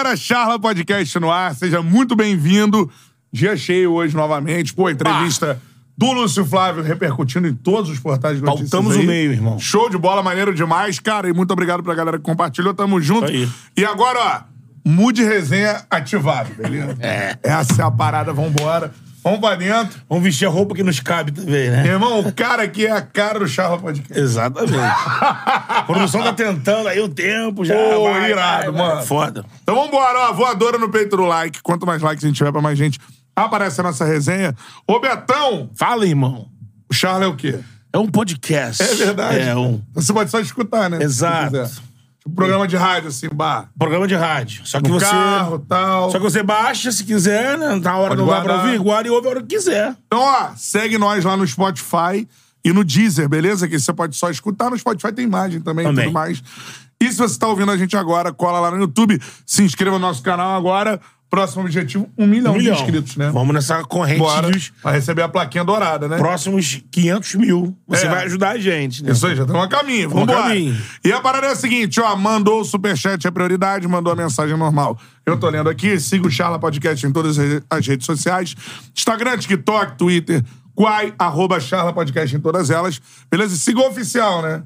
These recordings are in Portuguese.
galera, Charla Podcast no ar, seja muito bem-vindo. Dia cheio hoje novamente. Pô, entrevista do Lúcio Flávio repercutindo em todos os portais de notícias. Pautamos aí. o meio, irmão. Show de bola, maneiro demais, cara. E muito obrigado pra galera que compartilhou. Tamo junto. Aí. E agora, ó, mude resenha ativado, beleza? É. Essa é a parada, vambora. Vamos pra dentro. Vamos vestir a roupa que nos cabe também, né? Irmão, o cara aqui é a cara do Charla Podcast. Exatamente. a produção tá tentando aí o tempo já. Pô, vai, irado, vai, vai. mano. Foda. Então vambora, ó. Voadora no peito do like. Quanto mais likes a gente tiver pra mais gente, aparece a nossa resenha. Ô, Betão, Fala, irmão. o Charla é o quê? É um podcast. É verdade. É um Você pode só escutar, né? Exato. Tipo programa de rádio, assim, bar. programa de rádio. Só que No você. carro tal. Só que você baixa se quiser, né? Na hora Pode não dá pra guardar. ouvir, guarda e ouve a hora que quiser. Então, ó, segue nós lá no Spotify e no Deezer, beleza? Que você pode só escutar. No Spotify tem imagem também e Também. tudo mais. E se você tá ouvindo a gente agora, cola lá no YouTube, se inscreva no nosso canal agora. Próximo objetivo, um milhão, Um milhão. de inscritos, né? Vamos nessa corrente Bora. dos Pra receber a plaquinha dourada, né? próximos 500 mil. Você É. vai ajudar a gente, né? Isso aí, já estamos a caminho. Vamos caminho. E a parada é a seguinte, ó, mandou o superchat é prioridade, mandou a mensagem normal. Eu tô lendo aqui, siga o Charla Podcast em todas as as redes sociais. Instagram, TikTok, Twitter, Quai, arroba Charla Podcast em todas elas. Beleza? E siga o oficial, né?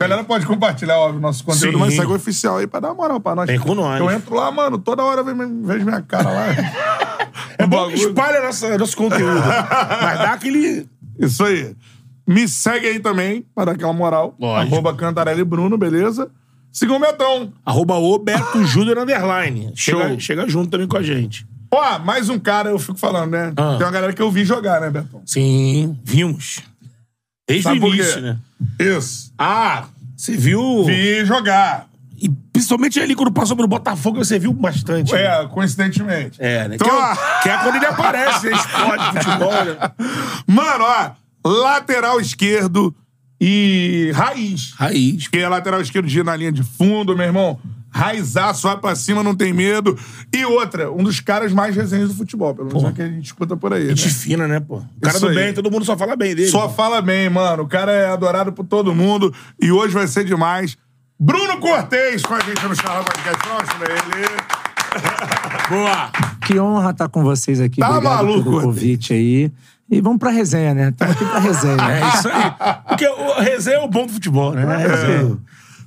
A galera pode compartilhar, óbvio, nosso conteúdo, Sim. mas segue o oficial aí pra dar uma moral pra nós. Vem com nós. Eu entro lá, mano, toda hora vejo vejo minha cara lá. É bom que espalha nossa, nosso conteúdo. Mas dá aquele. Isso aí. Me segue aí também, para dar aquela moral. Lógico. Arroba Cantarelli Bruno, beleza? Siga o Betão. Arroba o Beto Júnior Underline. Chega, Show. chega junto também com a gente. Ó, mais um cara, eu fico falando, né? Ah. Tem uma galera que eu vi jogar, né, Betão? Sim, vimos. Desde Sabe o início, né? Isso. Ah, você viu. Vi jogar. E principalmente ali quando passou pelo Botafogo, você viu bastante. né? É, coincidentemente. É, né? Então, que, ó. é, que é quando ele aparece, né? Esporte, futebol, né? Mano, ó, lateral esquerdo e raiz. Raiz. Que é lateral esquerdo de na linha de fundo, meu irmão. Raizaço, vai pra cima, não tem medo. E outra, um dos caras mais resenhas do futebol, pelo menos é o que a gente escuta por aí. Gente Né? fina, né, pô? O cara Isso do aí. bem, todo mundo só fala bem dele. Só fala bem, mano. O cara é adorado por todo mundo e hoje vai ser demais. Bruno Cortez com a gente no Charla Podcast. Próximo ele. Boa. Que honra estar com vocês aqui. Tá Obrigado maluco, pelo convite aí. E vamos pra resenha, né? Estamos aqui pra resenha. É isso aí. Porque o resenha é o bom do futebol, né? É. resenha.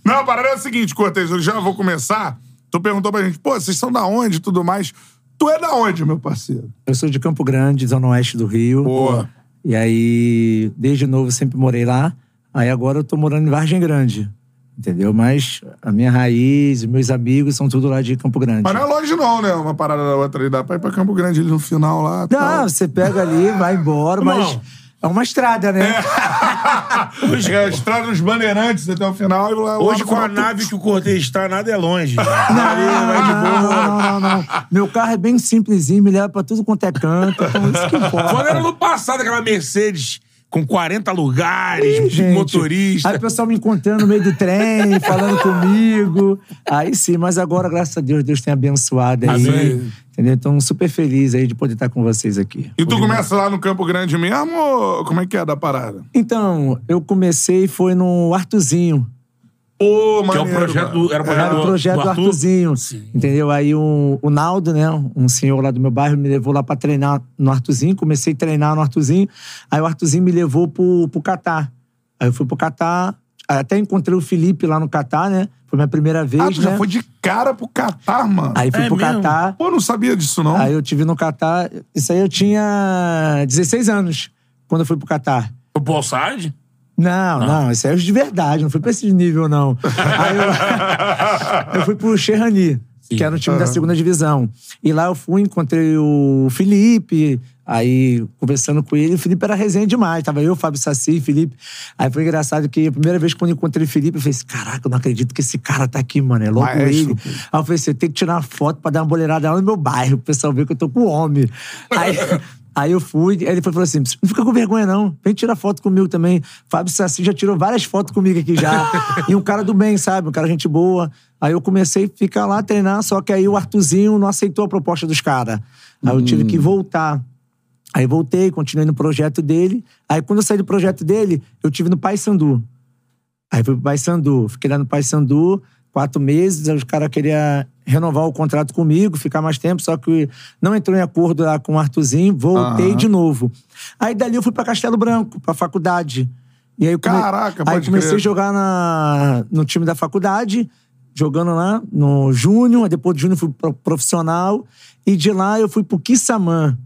Não, a parada é a seguinte, Cortez, eu já vou começar. Tu perguntou pra gente, pô, vocês são da onde e tudo mais. Tu é da onde, meu parceiro? Eu sou de Campo Grande, zona oeste do Rio. Boa. E aí, desde novo, sempre morei lá. Aí agora eu tô morando em Vargem Grande. Entendeu? Mas a minha raiz, meus amigos são tudo lá de Campo Grande. Mas não é longe não, né? Uma parada da outra ali. Dá pra ir pra Campo Grande ali no final lá. Não, tal. você pega ali, vai embora, mas Irmão. É uma estrada, né? Hoje, é a estrada dos bandeirantes até o final. E lá, Hoje, com a nave que o Cortez está, nada é longe. Não, Ali, vai de boa. não, não, não, não. Meu carro é bem simplesinho, me leva pra tudo quanto é canto. Então isso que importa. Quando era no passado, aquela Mercedes com 40 lugares, Ih, motorista. Aí o pessoal me encontrando no meio do trem, falando comigo. Aí sim, mas agora, graças a Deus, Deus tem abençoado aí. Amém. Entendeu? Então, super feliz aí de poder estar com vocês aqui. E tu começa lá no Campo Grande mesmo ou como é que é da parada? Então, eu comecei, foi no Artuzinho. Pô, Que é o maneiro, projeto mano. do. Era o projeto, Era o do, projeto do, do Arthur? Sim. Entendeu? Aí o, o Naldo, né? Um senhor lá do meu bairro, me levou lá pra treinar no Artuzinho. Comecei a treinar no Artuzinho. Aí o Artuzinho me levou pro, pro Catar. Aí eu fui pro Catar. Até encontrei o Felipe lá no Catar, né? Foi minha primeira vez, Ah, tu né? já foi de cara pro Catar, mano. Aí fui É pro mesmo? Catar. Pô, não sabia disso, não. Aí eu tive no Catar. Isso aí eu tinha 16 anos quando eu fui pro Catar. O Poolside? Não, não, isso aí é de verdade, não fui pra esse nível, não. Aí eu, eu fui pro Cherrani, que era um time da segunda divisão. E lá eu fui, encontrei o Felipe, aí conversando com ele, o Felipe era resenha demais. Tava eu, Fábio Saci e Felipe. Aí foi engraçado que a primeira vez quando eu encontrei o Felipe, eu falei assim: caraca, eu não acredito que esse cara tá aqui, mano. É logo Maestro, ele. pô. Aí eu falei assim: eu tenho que tirar uma foto pra dar uma boleirada lá no meu bairro, pro pessoal ver que eu tô com homem. Aí. Aí eu fui, aí ele falou assim: não fica com vergonha, não. Vem tirar foto comigo também. Fábio Saci já tirou várias fotos comigo aqui já. e um cara do bem, sabe? Um cara gente boa. Aí eu comecei a ficar lá treinar, só que aí o Artuzinho não aceitou a proposta dos caras. Aí eu tive que voltar. Aí voltei, continuei no projeto dele. Aí quando eu saí do projeto dele, eu tive no Pai Sandu. Aí fui pro Pai Sandu, fiquei lá no Pai Sandu. Quatro meses, aí os caras queriam renovar o contrato comigo, ficar mais tempo, só que não entrou em acordo lá com o Arthurzinho, voltei Aham. de novo. Aí dali eu fui pra Castelo Branco, pra faculdade. E aí eu come- Caraca, aí comecei crer. a jogar na, no time da faculdade, jogando lá no Júnior, aí depois do Júnior fui pro profissional, e de lá eu fui pro Kissamã.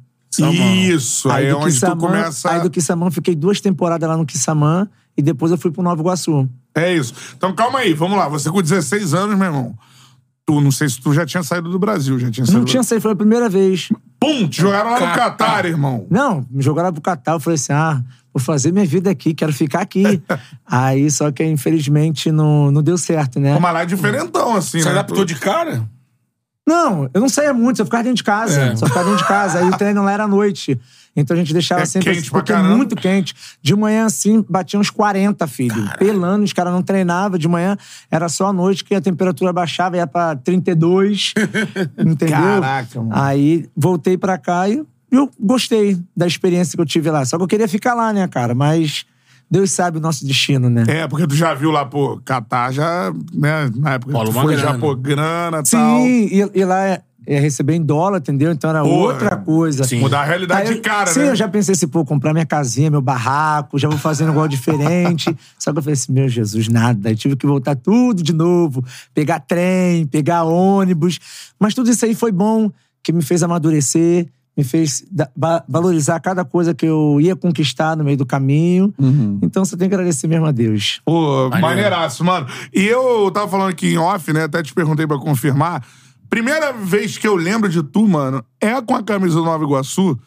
Isso, aí, é do onde tu Kissamã- começa... Aí do Kissamã, fiquei duas temporadas lá no Kissamã, e depois eu fui pro Nova Iguaçu. É isso. Então calma aí, vamos lá. Você com 16 anos, meu irmão. Tu, não sei se tu já tinha saído do Brasil, já tinha saído. Não tinha saído, foi a primeira vez. Pum, te jogaram lá no Catar, irmão. Não, me jogaram pro Catar. Eu falei assim: ah, vou fazer minha vida aqui, quero ficar aqui. Aí, só que infelizmente não, não deu certo, né? Mas lá é diferentão, assim, Você né? adaptou de cara? Não, eu não saía muito, só ficava dentro de casa. É. Só ficava dentro de casa. Aí o treino lá era à noite. Então a gente deixava É sempre quente assim, porque é caramba. muito quente. De manhã, assim, batia uns 40, filho. Pelando, os caras não treinavam. De manhã era só à noite que a temperatura baixava, ia pra 32. entendeu? Caraca, mano. Aí voltei pra cá e eu gostei da experiência que eu tive lá. Só que eu queria ficar lá, né, cara? Mas Deus sabe o nosso destino, né? É, porque tu já viu lá, pô, Catar já, né, na época Rola tu foi já, grana. pô, grana e Sim, tal. e, e lá é, é receber em dólar, entendeu? Então era Pô, outra coisa. sim. Mudar a realidade Aí de cara, sim, né? eu já pensei assim, pô, comprar minha casinha, meu barraco, já vou fazer um negócio diferente. Só que eu falei assim, meu Jesus, nada. Aí tive que voltar tudo de novo, pegar trem, pegar ônibus. Mas tudo isso aí foi bom, que me fez amadurecer, me fez valorizar cada coisa que eu ia conquistar no meio do caminho. Uhum. Então você tem que agradecer mesmo a Deus. Pô, maneiraço, mano. E eu tava falando aqui em off, né? Até te perguntei pra confirmar. Primeira vez que eu lembro de tu, mano, é com a camisa do Nova Iguaçu.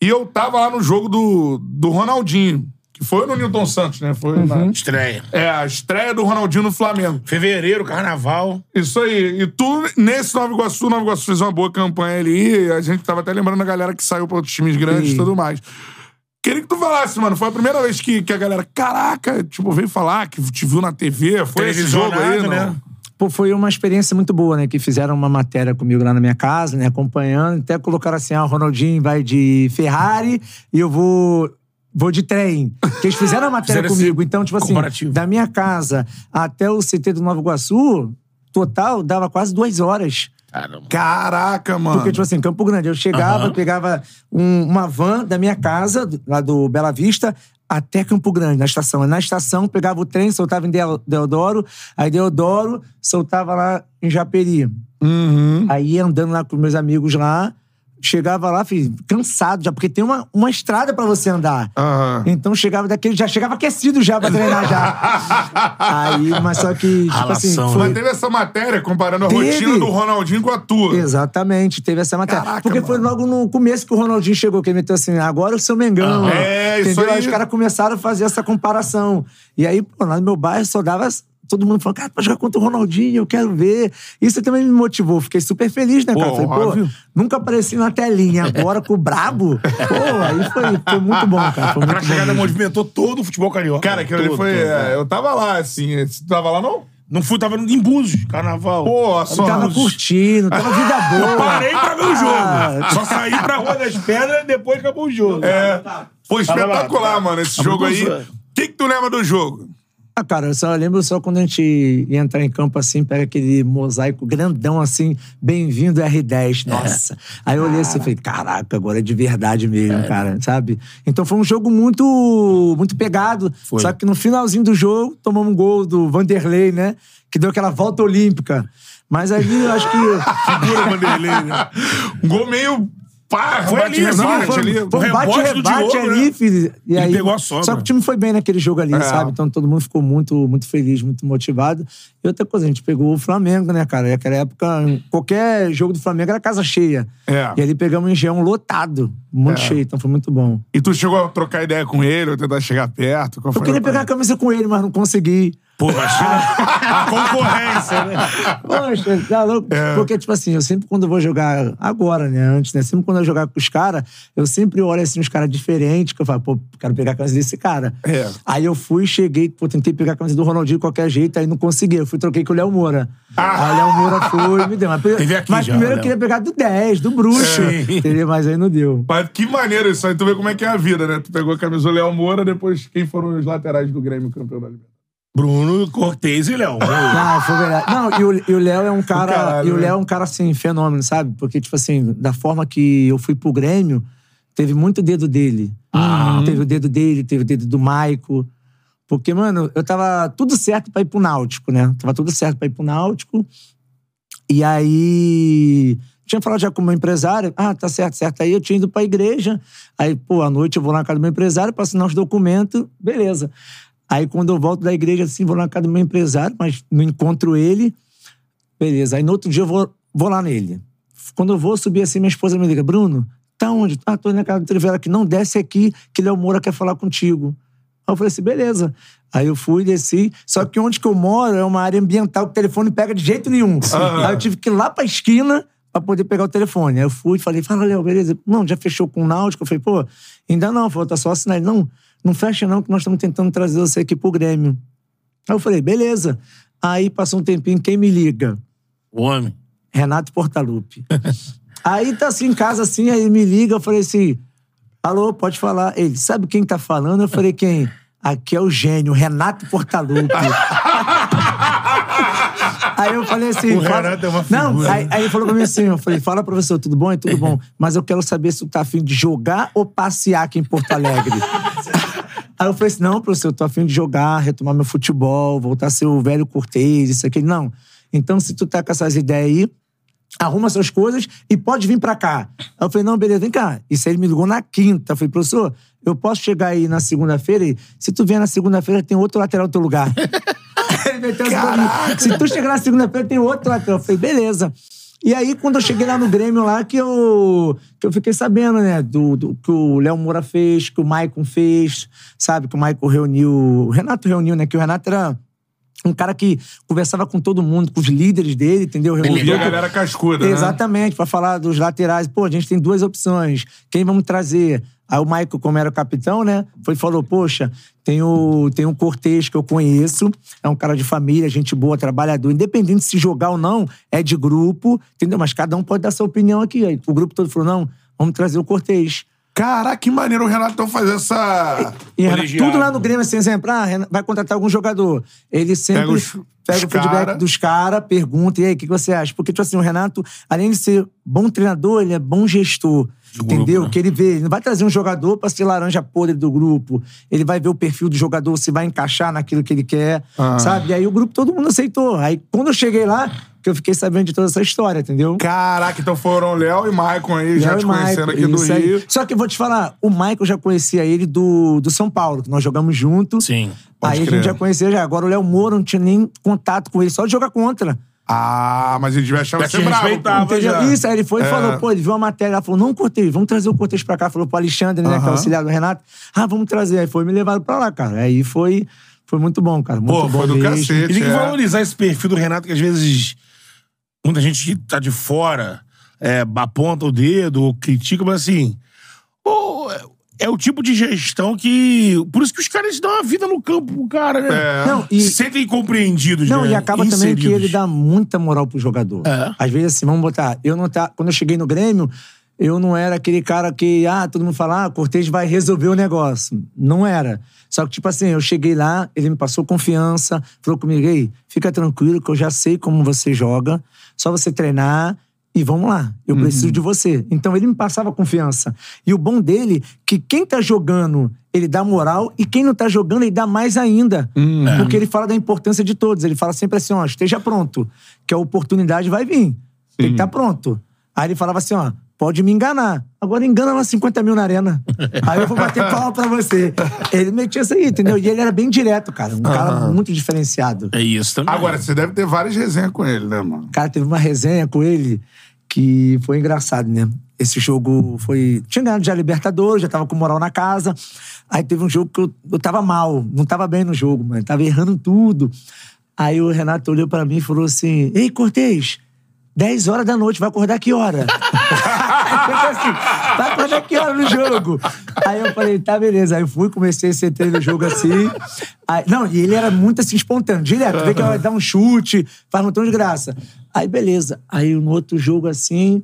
E eu tava lá no jogo do, do Ronaldinho. Que foi no Newton Santos, né? Foi Uhum. na- Estreia. é, a estreia do Ronaldinho no Flamengo. Fevereiro, carnaval. Isso aí. E tu, nesse Nova Iguaçu, Nova Iguaçu fez uma boa campanha ali. A gente tava até lembrando da galera que saiu pra outros times grandes e tudo mais. Queria que tu falasse, mano. Foi a primeira vez que, que a galera, caraca, tipo, veio falar que te viu na TV. Foi esse jogo aí, né? né? Pô, foi uma experiência muito boa, né? Que fizeram uma matéria comigo lá na minha casa, né? Acompanhando. Até colocaram assim, ah, o Ronaldinho vai de Ferrari e eu vou... Vou de trem. Que eles fizeram a matéria Fizeram comigo. Então, tipo assim, comparativo. da minha casa até o CT do Nova Iguaçu, total, dava quase duas horas. Caramba. Caraca, mano. Porque, tipo assim, Campo Grande, eu chegava, Aham. pegava um- uma van da minha casa, lá do Bela Vista, até Campo Grande, na estação. Na estação, pegava o trem, soltava em Del- Deodoro, aí Deodoro, soltava lá em Japeri. Uhum. Aí andando lá com meus amigos lá, chegava lá, filho, cansado já, porque tem uma, uma estrada pra você andar. Aham. Então chegava daquele, já chegava aquecido já pra treinar já. Aí, mas só que, tipo assim, Ralação, foi, Mas teve essa matéria comparando a Teve. rotina do Ronaldinho com a tua. Exatamente, teve essa matéria. Caraca, Porque foi mano. logo no começo que o Ronaldinho chegou, que ele meteu assim, agora eu sou Mengão. Ah, é, isso entendeu? aí. os caras começaram a fazer essa comparação. E aí, pô, lá no meu bairro só dava. Todo mundo falou, cara, pra jogar contra o Ronaldinho, eu quero ver. Isso também me motivou. Fiquei super feliz, né, Pô, cara? Falei, pô, óbvio. nunca apareci na telinha. Agora com o Brabo. Pô, aí foi, foi muito bom, cara. Foi muito chegada bom. mesmo. movimentou todo o futebol carioca. Cara, aquilo ali foi. todo, é, eu tava lá, assim. Tu tava lá, não? Não fui, tava em Búzios, carnaval. Pô, só. Tava curtindo, tava vida boa. Parei pra ver o jogo. Ah. Só saí pra Rua das Pedras e depois acabou o jogo. É. Foi espetacular, mano, esse jogo aí. O que, que tu lembra do jogo? Ah, cara, eu só lembro só quando a gente ia entrar em campo assim, pega aquele mosaico grandão assim, bem-vindo R10, nossa. Aí eu olhei assim e falei, caraca, agora é de verdade mesmo, cara, sabe? Então foi um jogo muito muito pegado, Foi. só que no finalzinho do jogo tomamos um gol do Vanderlei, né? Que deu aquela volta olímpica. Mas ali eu acho que... Figura Vanderlei, né? Um gol meio. Pá, Foi ali, assim, rebate foi- ali. foi- um bate-rebate ali, né? filho. E Ele aí, pegou a sobra. Só que o time foi bem naquele jogo ali, É. sabe? Então todo mundo ficou muito, muito feliz, muito motivado. E outra coisa, a gente pegou o Flamengo, né, cara? E naquela época, qualquer jogo do Flamengo era casa cheia. É. E ali pegamos um engenhão lotado, muito É. cheio, então foi muito bom. E tu chegou a trocar ideia com ele, ou tentar chegar perto? Eu queria pegar a camisa com ele, mas não consegui. Pô, imagina a concorrência, né? Poxa, tá louco? É. Porque, tipo assim, eu sempre quando eu vou jogar, agora, né, antes, né, sempre quando eu jogar com os caras, eu sempre olho assim, os caras diferentes, que eu falo, pô, quero pegar a camisa desse cara. É. Aí eu fui, cheguei, pô, tentei pegar a camisa do Ronaldinho de qualquer jeito, aí não consegui. Eu fui, troquei com o Léo Moura. Ah. Aí o Léo Moura foi me deu. Mas, mas já, primeiro eu Léo. queria pegar do 10, do bruxo. Sim. Entendeu? Mas aí não deu. Mas que maneiro isso aí. Tu vê como é que é a vida, né? Tu pegou a camisa do Léo Moura, depois quem foram os laterais do Grêmio campeão da Libertadores? Bruno, Cortez e Léo. Não, foi verdade. Não, e o- e o Léo é um cara. caralho, e o né? Léo é um cara, assim, fenômeno, sabe? Porque, tipo assim, da forma que eu fui pro Grêmio, teve muito dedo dele. Ah. Teve o dedo dele, teve o dedo do Maico. Porque, mano, eu tava tudo certo pra ir pro Náutico, né? Tava tudo certo pra ir pro Náutico. E aí. Tinha falado já com o meu empresário. Ah, tá certo, certo. Aí eu tinha ido pra igreja. Aí, pô, à noite eu vou lá na casa do meu empresário pra assinar os documentos. Beleza. Aí quando eu volto da igreja, assim, vou na casa do meu empresário, mas não encontro ele. Beleza. Aí no outro dia eu vou, vou lá nele. Quando eu vou subir assim, minha esposa me liga: Bruno, tá onde? Ah, tô na casa do Trivela aqui. Não desce aqui, que Léo Moura quer falar contigo. Aí eu falei assim: beleza. Aí eu fui, desci. Só que onde que eu moro é uma área ambiental que o telefone pega de jeito nenhum. Aí eu tive que ir lá pra esquina pra poder pegar o telefone. Aí eu fui e falei: fala, Léo, beleza? Não, já fechou com o Náutico? Eu falei: pô, ainda não, falta só assinar. Ele, não, não fecha não, que nós estamos tentando trazer você aqui pro Grêmio. Aí eu falei: beleza. Aí passou um tempinho, quem me liga? O homem. Renato Portaluppi. aí tá assim, em casa assim, aí me liga, eu falei assim: alô, pode falar. Ele, sabe quem tá falando? Eu falei: quem? Aqui é o gênio, Renato Portaluppi. Aí eu falei assim. O fala- é uma Não, aí, aí ele falou pra mim assim: eu falei, fala, professor, tudo bom? É tudo bom. Mas eu quero saber se tu tá afim de jogar ou passear aqui em Porto Alegre. Aí eu falei assim: não, professor, eu tô afim de jogar, retomar meu futebol, voltar a ser o velho Cortez, isso aqui. Não. Então, se tu tá com essas ideias aí, arruma suas coisas e pode vir pra cá. Aí eu falei, não, beleza, vem cá. Isso aí ele me ligou na quinta. Eu falei, professor, eu posso chegar aí na segunda-feira e se tu vier na segunda-feira, tem outro lateral no teu lugar. ele meteu se tu chegar na segunda-feira, tem outro lateral. Eu falei, beleza. E aí, quando eu cheguei lá no Grêmio, lá, que eu, que eu fiquei sabendo, né, do, do que o Léo Moura fez, que o Maicon fez, sabe, que o Maicon reuniu, o Renato reuniu, né, que o Renato era um cara que conversava com todo mundo, com os líderes dele, entendeu? Reuniu a galera cascuda, né? Exatamente, pra falar dos laterais. Pô, a gente tem duas opções. Quem vamos trazer? Aí o Michael, como era o capitão, né? Foi e falou: Poxa, tem o, tem um Cortez que eu conheço, é um cara de família, gente boa, trabalhador. Independente se jogar ou não, é de grupo, entendeu? Mas cada um pode dar sua opinião aqui. Aí o grupo todo falou: Não, vamos trazer o Cortez. Caraca, que maneiro o Renato então fazer essa. E Colegiado. tudo lá no Grêmio, assim, exemplo, ah, vai contratar algum jogador. Ele sempre Pega os- pega os o feedback cara. dos caras, pergunta, e aí, o que, que você acha? Porque, tipo assim, o Renato, além de ser bom treinador, ele é bom gestor. Grupo, entendeu? né? Que ele vê, ele não vai trazer um jogador pra ser laranja podre do grupo. Ele vai ver o perfil do jogador, se vai encaixar naquilo que ele quer, Ah. sabe? E aí o grupo, todo mundo aceitou. Aí, quando eu cheguei lá, que eu fiquei sabendo de toda essa história, entendeu? Caraca, então foram Léo e Maicon aí, já te conhecendo aqui do isso aí. Rio. Só que eu vou te falar, o Michael já conhecia ele do, do São Paulo, que nós jogamos junto. Sim. Aí a crer. gente já conhecia já. Agora o Léo Moura não tinha nem contato com ele, só de jogar contra. Ah, mas ele devia achar Já você te bravo. respeitava. pô. Entendeu? já. Isso, aí ele foi e É. falou, pô, ele viu a matéria, ela falou, não, Cortez, vamos trazer o Cortez pra cá. Falou pro Alexandre, né, que é Aham. auxiliar do Renato. Ah, vamos trazer. Aí foi me levado pra lá, cara. Aí foi, foi muito bom, cara. Muito Pô, bom foi do mesmo. cacete. E tem que é. valorizar esse perfil do Renato, que às vezes muita gente que tá de fora é, aponta o dedo ou critica, mas assim. pô, é- o tipo de gestão que. Por isso que os caras dão a vida no campo pro cara, né? É. Não, e- Se sentem compreendidos, Não, né? e acaba também que Inseridos. ele dá muita moral pro jogador. É. Às vezes, assim, vamos botar. Eu não tá, quando eu cheguei no Grêmio, eu não era aquele cara que, ah, todo mundo fala, ah, Cortez vai resolver o negócio. Não era. Só que, tipo assim, eu cheguei lá, ele me passou confiança, falou comigo, ei, fica tranquilo que eu já sei como você joga, só você treinar e vamos lá, eu preciso de você. Então ele me passava confiança. E o bom dele, que quem tá jogando, ele dá moral, e quem não tá jogando, ele dá mais ainda. Porque ele fala da importância de todos. Ele fala sempre assim, ó, esteja pronto, que a oportunidade vai vir. Tem que estar pronto. Aí ele falava assim, ó, pode me enganar. Agora engana lá 50 mil na arena. Aí eu vou bater palma pra você. Ele metia isso aí, entendeu? E ele era bem direto, cara. Um cara muito diferenciado. É isso também. Agora, você deve ter várias resenhas com ele, né, mano? Cara, teve uma resenha com ele que foi engraçado, né? Esse jogo foi. Tinha ganhado já Libertadores, já tava com moral na casa. Aí teve um jogo que eu, eu tava mal, não tava bem no jogo, mano. Tava errando tudo. Aí o Renato olhou pra mim e falou assim: Ei, Cortez, 10 horas da noite, vai acordar que hora? Assim, vai acordar que hora no jogo? Aí eu falei, tá, beleza. Aí eu fui, comecei a ser treino no jogo assim. Aí, não, e ele era muito assim, espontâneo, direto. Vê que vai dar um chute, faz um montão de graça. Aí, beleza. Aí no outro jogo assim,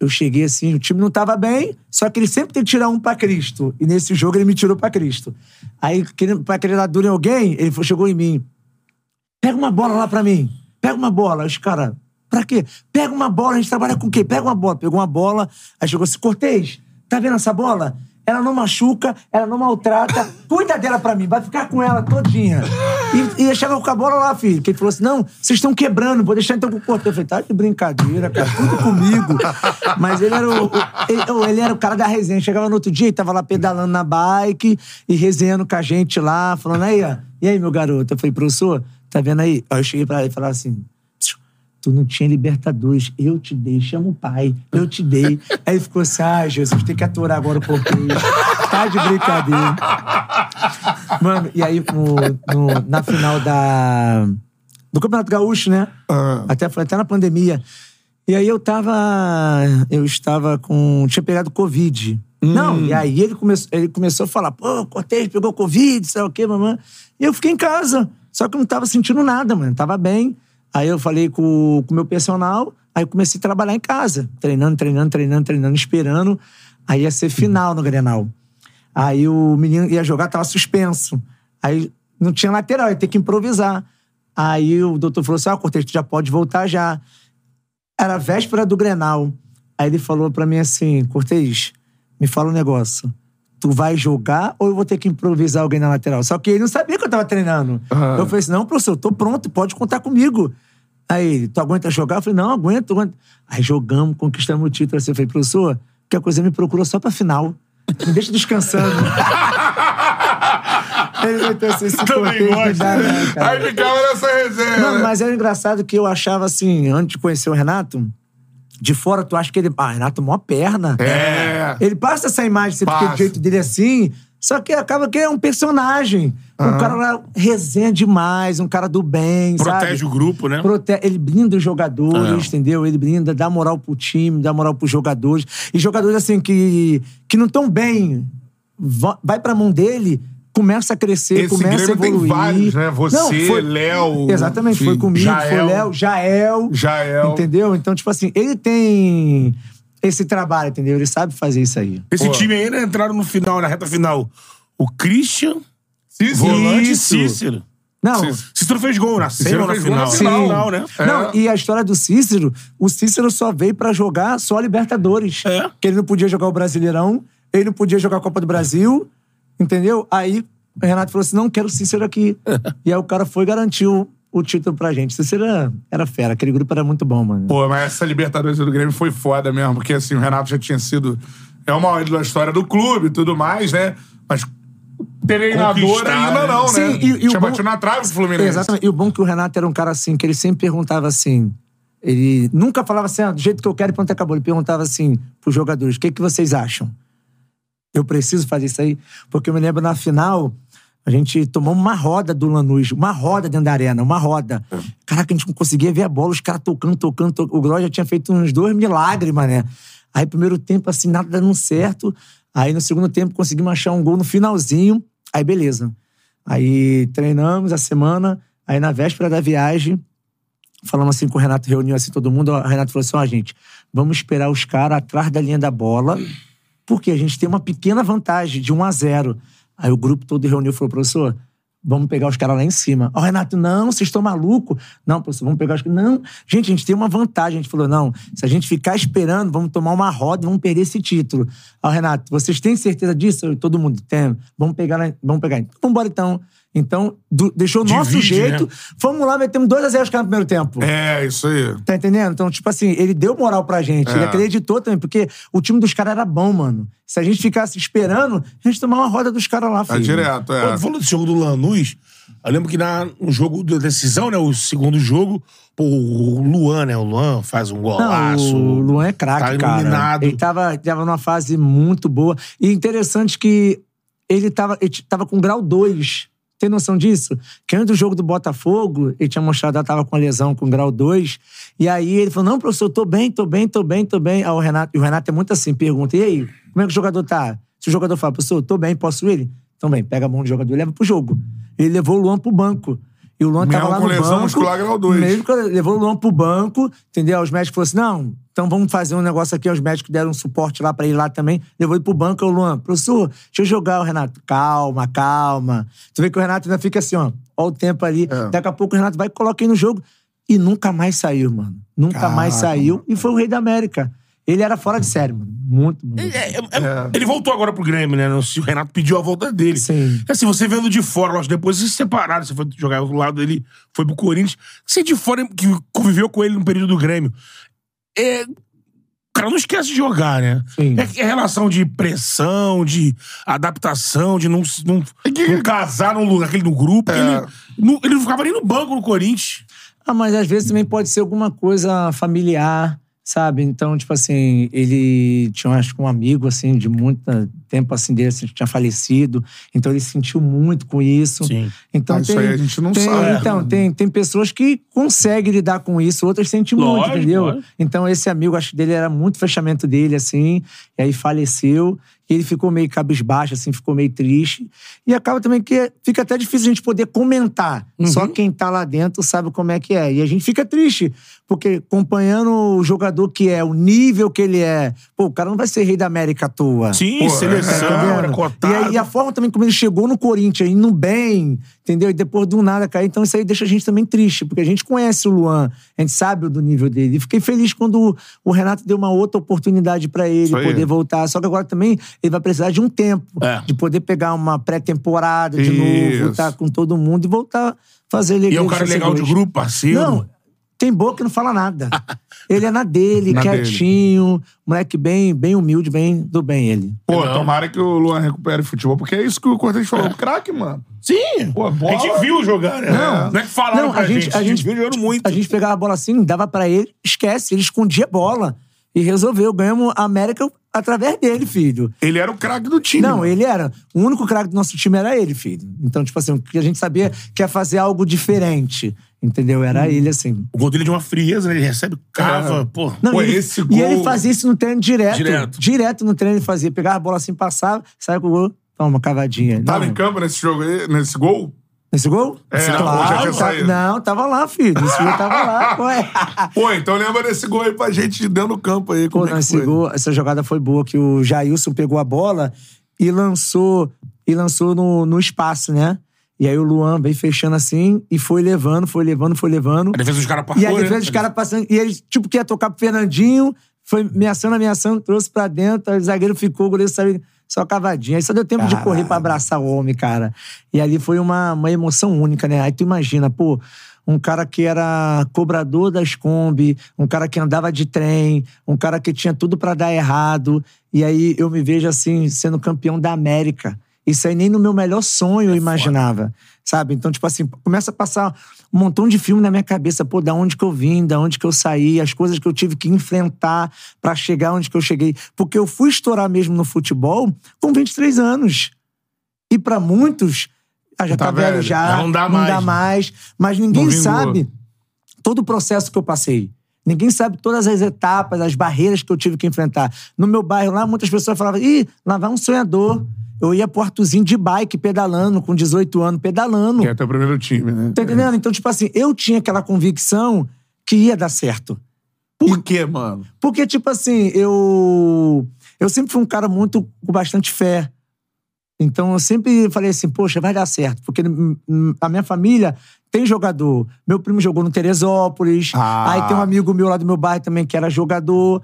eu cheguei assim, o time não tava bem, só que ele sempre tem que tirar um pra Cristo. E nesse jogo ele me tirou pra Cristo. Aí, pra querer dar duro em alguém, ele chegou em mim. Pega uma bola lá pra mim. Pega uma bola. Os caras, pra quê? Pega uma bola, a gente trabalha com o quê? Pega uma bola. Pegou uma bola, aí chegou assim, Cortez, tá vendo essa bola? Ela não machuca, ela não maltrata. Cuida dela pra mim, vai ficar com ela todinha. E, e chegava com a bola lá, filho. Que ele falou assim: não, vocês estão quebrando, vou deixar então com o Cortez. Eu falei, tá de brincadeira, cara, tudo comigo. Mas ele era o, o- ele, ele era o cara da resenha. Chegava no outro dia e tava lá pedalando na bike e resenhando com a gente lá, falando, aí, ó, e aí, meu garoto? Eu falei, professor, tá vendo aí? Aí eu cheguei pra ele e falava assim. Tu não tinha Libertadores, eu te dei, chama o pai, eu te dei. Aí ficou assim: ah, Jesus, tem que aturar agora o português. Tá de brincadeira. Mano, e aí no, no- na final da. Do Campeonato Gaúcho, né? Até, foi até na pandemia. E aí eu tava. Eu estava com. Tinha pegado Covid. Não, e aí ele começou, ele começou a falar: pô, Cortez pegou Covid, sei o quê, mamãe. E eu fiquei em casa. Só que eu não tava sentindo nada, mano. Tava bem. Aí eu falei com o meu personal, aí eu comecei a trabalhar em casa. Treinando, treinando, treinando, treinando, esperando. Aí ia ser final no Grenal. Aí o menino ia jogar, tava suspenso. Aí não tinha lateral, ia ter que improvisar. Aí o doutor falou assim: ah, Cortez, tu já pode voltar já. Era véspera do Grenal. Aí ele falou pra mim assim: Cortez, me fala um negócio. Tu vai jogar ou eu vou ter que improvisar alguém na lateral? Só que ele não sabia que eu tava treinando. Eu falei assim: não, professor, eu tô pronto, pode contar comigo. Aí ele, tu aguenta jogar? Eu falei, não, aguento, aguento. Aí jogamos, conquistamos o título. Assim, eu falei, professor, que a coisa me procurou só pra final. Me deixa descansando. ele meteu assim, esse dá, né, cara? Aí ficava nessa resenha. Não, né? mas era engraçado que eu achava assim, antes de conhecer o Renato, de fora tu acha que ele. Ah, Renato, mó perna. É. Ele passa essa imagem, você fica do jeito dele assim, só que acaba que é um personagem. Um cara resenha demais, um cara do bem, Protege sabe? o grupo, né? Prote... Ele blinda os jogadores, É. entendeu? Ele blinda, dá moral pro time, dá moral pros jogadores. E jogadores, assim, que, que não estão bem, va- vai pra mão dele, começa a crescer, Esse começa a Grêmio tem evoluir. vários, né? Você, Não, foi- Léo, Exatamente, foi comigo, foi Jael. Léo, Jael. Jael. Entendeu? Então, tipo assim, ele tem esse trabalho, entendeu? Ele sabe fazer isso aí. Esse Pô. time aí, né, entraram no final, na reta final. O Christian, Cícero. volante e. Cícero. Não, Cícero. Cícero fez gol na Cícero fez gol na final? final. né? Não, e a história do Cícero, o Cícero só veio pra jogar só a Libertadores. É. Que ele não podia jogar o Brasileirão, ele não podia jogar a Copa do Brasil, entendeu? Aí o Renato falou assim: não quero Cícero aqui. e aí o cara foi e garantiu o título pra gente. Cícero era, era fera, aquele grupo era muito bom, mano. Pô, mas essa Libertadores do Grêmio foi foda mesmo, porque assim, o Renato já tinha sido. É o maior ídolo da história do clube e tudo mais, né? Mas treinador ainda né? não, Sim, né? e- e o Tinha bom- batido na trave o Fluminense. Exatamente. E o bom é que o Renato era um cara assim, que ele sempre perguntava assim. Ele nunca falava assim, ah, do jeito que eu quero e pronto, acabou. Ele perguntava assim pros jogadores: o que, que vocês acham? Eu preciso fazer isso aí? Porque eu me lembro na final, a gente tomou uma roda do Lanús, uma roda dentro da arena, uma roda. Caraca, a gente não conseguia ver a bola, os caras tocando, tocando, tocando. O Groy já tinha feito uns dois milagres, mané. Aí, primeiro tempo, assim, nada dando certo. Aí, no segundo tempo, conseguimos achar um gol no finalzinho. Aí, beleza. Aí, treinamos a semana. Aí, na véspera da viagem, falamos assim com o Renato, reuniu assim todo mundo. O Renato falou assim: ó, gente, vamos esperar os caras atrás da linha da bola, porque a gente tem uma pequena vantagem de 1 a 0 Aí o grupo todo reuniu e falou: professor, vamos pegar os caras lá em cima. Ó, Renato, não, vocês estão malucos. Não, professor, vamos pegar os caras. Não, gente, a gente tem uma vantagem. A gente falou: não, se a gente ficar esperando, vamos tomar uma roda e vamos perder esse título. Ó, Renato, vocês têm certeza disso? Todo mundo tem. Vamos pegar, vamos pegar. Então, vamos embora então. Então, do- deixou o nosso Divide, jeito. né? Fomos lá, metemos 2x0 os caras no primeiro tempo. É, isso aí. Tá entendendo? Então, tipo assim, ele deu moral pra gente. É. Ele acreditou também, porque o time dos caras era bom, mano. Se a gente ficasse esperando, a gente tomava uma roda dos caras lá, Tá filho. direto, é. Quando falou desse jogo do Lanús, eu lembro que na, no jogo da decisão, né? O segundo jogo, pô, o Luan, né? O Luan faz um golaço. Não, o Luan é craque, Tá cara. iluminado. Ele tava, tava numa fase muito boa. E interessante que ele tava, ele tava com grau 2. Tem noção disso? Que antes do jogo do Botafogo, ele tinha mostrado que ela tava com lesão com grau 2. E aí ele falou: Não, professor, tô bem, tô bem, tô bem, tô bem. Aí o Renato, o Renato é muito assim: pergunta, e aí, como é que o jogador tá? Se o jogador fala, professor, tô bem, posso ir? Então, bem, pega a mão do jogador e leva pro jogo. Ele levou o Luan pro banco. E o Luan Mesmo tava lá com no lesão banco. muscular grau dois. Mesmo que levou o Luan pro banco, entendeu? Os médicos falaram assim: não, então vamos fazer um negócio aqui. Os médicos deram um suporte lá pra ir lá também. Levou ele pro banco, o Luan, professor, deixa eu jogar o Renato. Calma, calma. Tu vê que o Renato ainda fica assim, ó, ó o tempo ali. É. Daqui a pouco o Renato vai e coloca ele no jogo. E nunca mais saiu, mano. Nunca mais saiu. E foi o rei da América. Ele era fora de série, mano. Muito, muito. É, é, é, Ele voltou agora pro Grêmio, né? Se o Renato pediu a volta dele. Sim. Assim, você vendo de fora, lógico, depois se separaram, você foi jogar do lado dele, foi pro Corinthians. Você de fora, que conviveu com ele no período do Grêmio, é. O cara não esquece de jogar, né? Sim. É, é relação de pressão, de adaptação, de não, se- não, não casar num lugar, aquele no grupo. É. Ele, não, ele não ficava nem no banco no Corinthians. Ah, mas às vezes também pode ser alguma coisa familiar, sabe? Então, tipo assim, ele tinha, acho que um amigo, assim, de muito tempo, assim, dele, assim, tinha falecido. Então, ele sentiu muito com isso. Sim. Então, Ah, isso tem, aí a gente não tem- sabe. Então, tem, tem pessoas que conseguem lidar com isso, outras sentem muito, Lógico, entendeu? lógico. Então, esse amigo, acho que dele era muito fechamento dele, assim, e aí faleceu. E ele ficou meio cabisbaixo, assim, ficou meio triste. E acaba também que fica até difícil a gente poder comentar. Só quem tá lá dentro sabe como é que é. E a gente fica triste, porque acompanhando o jogador que é, o nível que ele é, pô, o cara não vai ser rei da América à toa. Sim, Pô, seleção, Tá era entendendo? cotado. E, aí, a forma também como ele chegou no Corinthians, indo bem, entendeu? E depois do nada cair. Então isso aí deixa a gente também triste, porque a gente conhece o Luan, a gente sabe do nível dele. E fiquei feliz quando o Renato deu uma outra oportunidade pra ele poder voltar. Só que agora também ele vai precisar de um tempo, É. de poder pegar uma pré-temporada de novo, voltar com todo mundo e voltar a fazer E é legal. um cara legal de grupo, parceiro. Não, tem boca que não fala nada. ele é na dele, Na dele. quietinho, moleque bem, bem humilde, bem do bem ele. Pô, Não. tomara que o Luan recupere futebol, porque é isso que o Cortez falou. Craque, mano. Sim. Pô, bola- A gente viu jogar, né? Não. Não é que falaram Não, a gente, a gente, viu jogando muito. A gente pegava a bola assim, dava pra ele, esquece, ele escondia a bola. E resolveu. Ganhamos a América através dele, filho. Ele era o craque do time. Não, mano. ele era. O único craque do nosso time era ele, filho. Então, tipo assim, o que a gente sabia que ia fazer algo diferente. Entendeu? Era ele, assim. O gol dele é de uma frieza, né? Ele recebe, cava, pô. Não, Pô, e ele, esse e gol- ele fazia isso no treino direto. Direto. Direto no treino ele fazia. Pegava a bola assim, passava, saia com o gol. Toma, cavadinha. Tava Não. em campo nesse jogo aí, nesse gol? Nesse gol? É, Claro, ou já tinha tá- saído? Não, tava lá, filho. Esse gol tava lá, ué. Pô, então lembra desse gol aí pra gente dentro do campo aí. Pô, é não, que esse foi? gol, essa jogada foi boa, que o Jailson pegou a bola e lançou, e lançou no, no espaço, né? E aí o Luan veio fechando assim e foi levando, foi levando, foi levando. A defesa dos caras passou, E a defesa né? dos caras passando. E ele, tipo, quer tocar pro Fernandinho, foi ameaçando, ameaçando, trouxe pra dentro, aí o zagueiro ficou, o goleiro saiu só cavadinha. Aí só deu tempo de correr pra abraçar o homem, cara. E ali foi uma, uma emoção única, né? Aí tu imagina, pô, um cara que era cobrador das Kombi, um cara que andava de trem, um cara que tinha tudo pra dar errado. E aí eu me vejo assim, sendo campeão da América. Isso aí nem no meu melhor sonho eu imaginava, sabe? Então, tipo assim, começa a passar um montão de filme na minha cabeça. Pô, da onde que eu vim, da onde que eu saí, as coisas que eu tive que enfrentar pra chegar onde que eu cheguei. Porque eu fui estourar mesmo no futebol com 23 anos. E pra muitos, ah, já Tá tá, velho, velho, já, não dá mais. mais. Mas ninguém Não sabe todo o processo que eu passei. Ninguém sabe todas as etapas, as barreiras que eu tive que enfrentar. No meu bairro lá, muitas pessoas falavam: ih, lá vai um sonhador. Eu ia pro Artuzinho de bike pedalando, com 18 anos, pedalando. Que é teu primeiro time, né? Tá entendendo? Então, tipo assim, eu tinha aquela convicção que ia dar certo. Por quê, mano? Porque, tipo assim, eu. Eu sempre fui um cara muito com bastante fé. Então, eu sempre falei assim, poxa, vai dar certo. Porque a minha família tem jogador. Meu primo jogou no Teresópolis. Ah. Aí tem um amigo meu lá do meu bairro também que era jogador.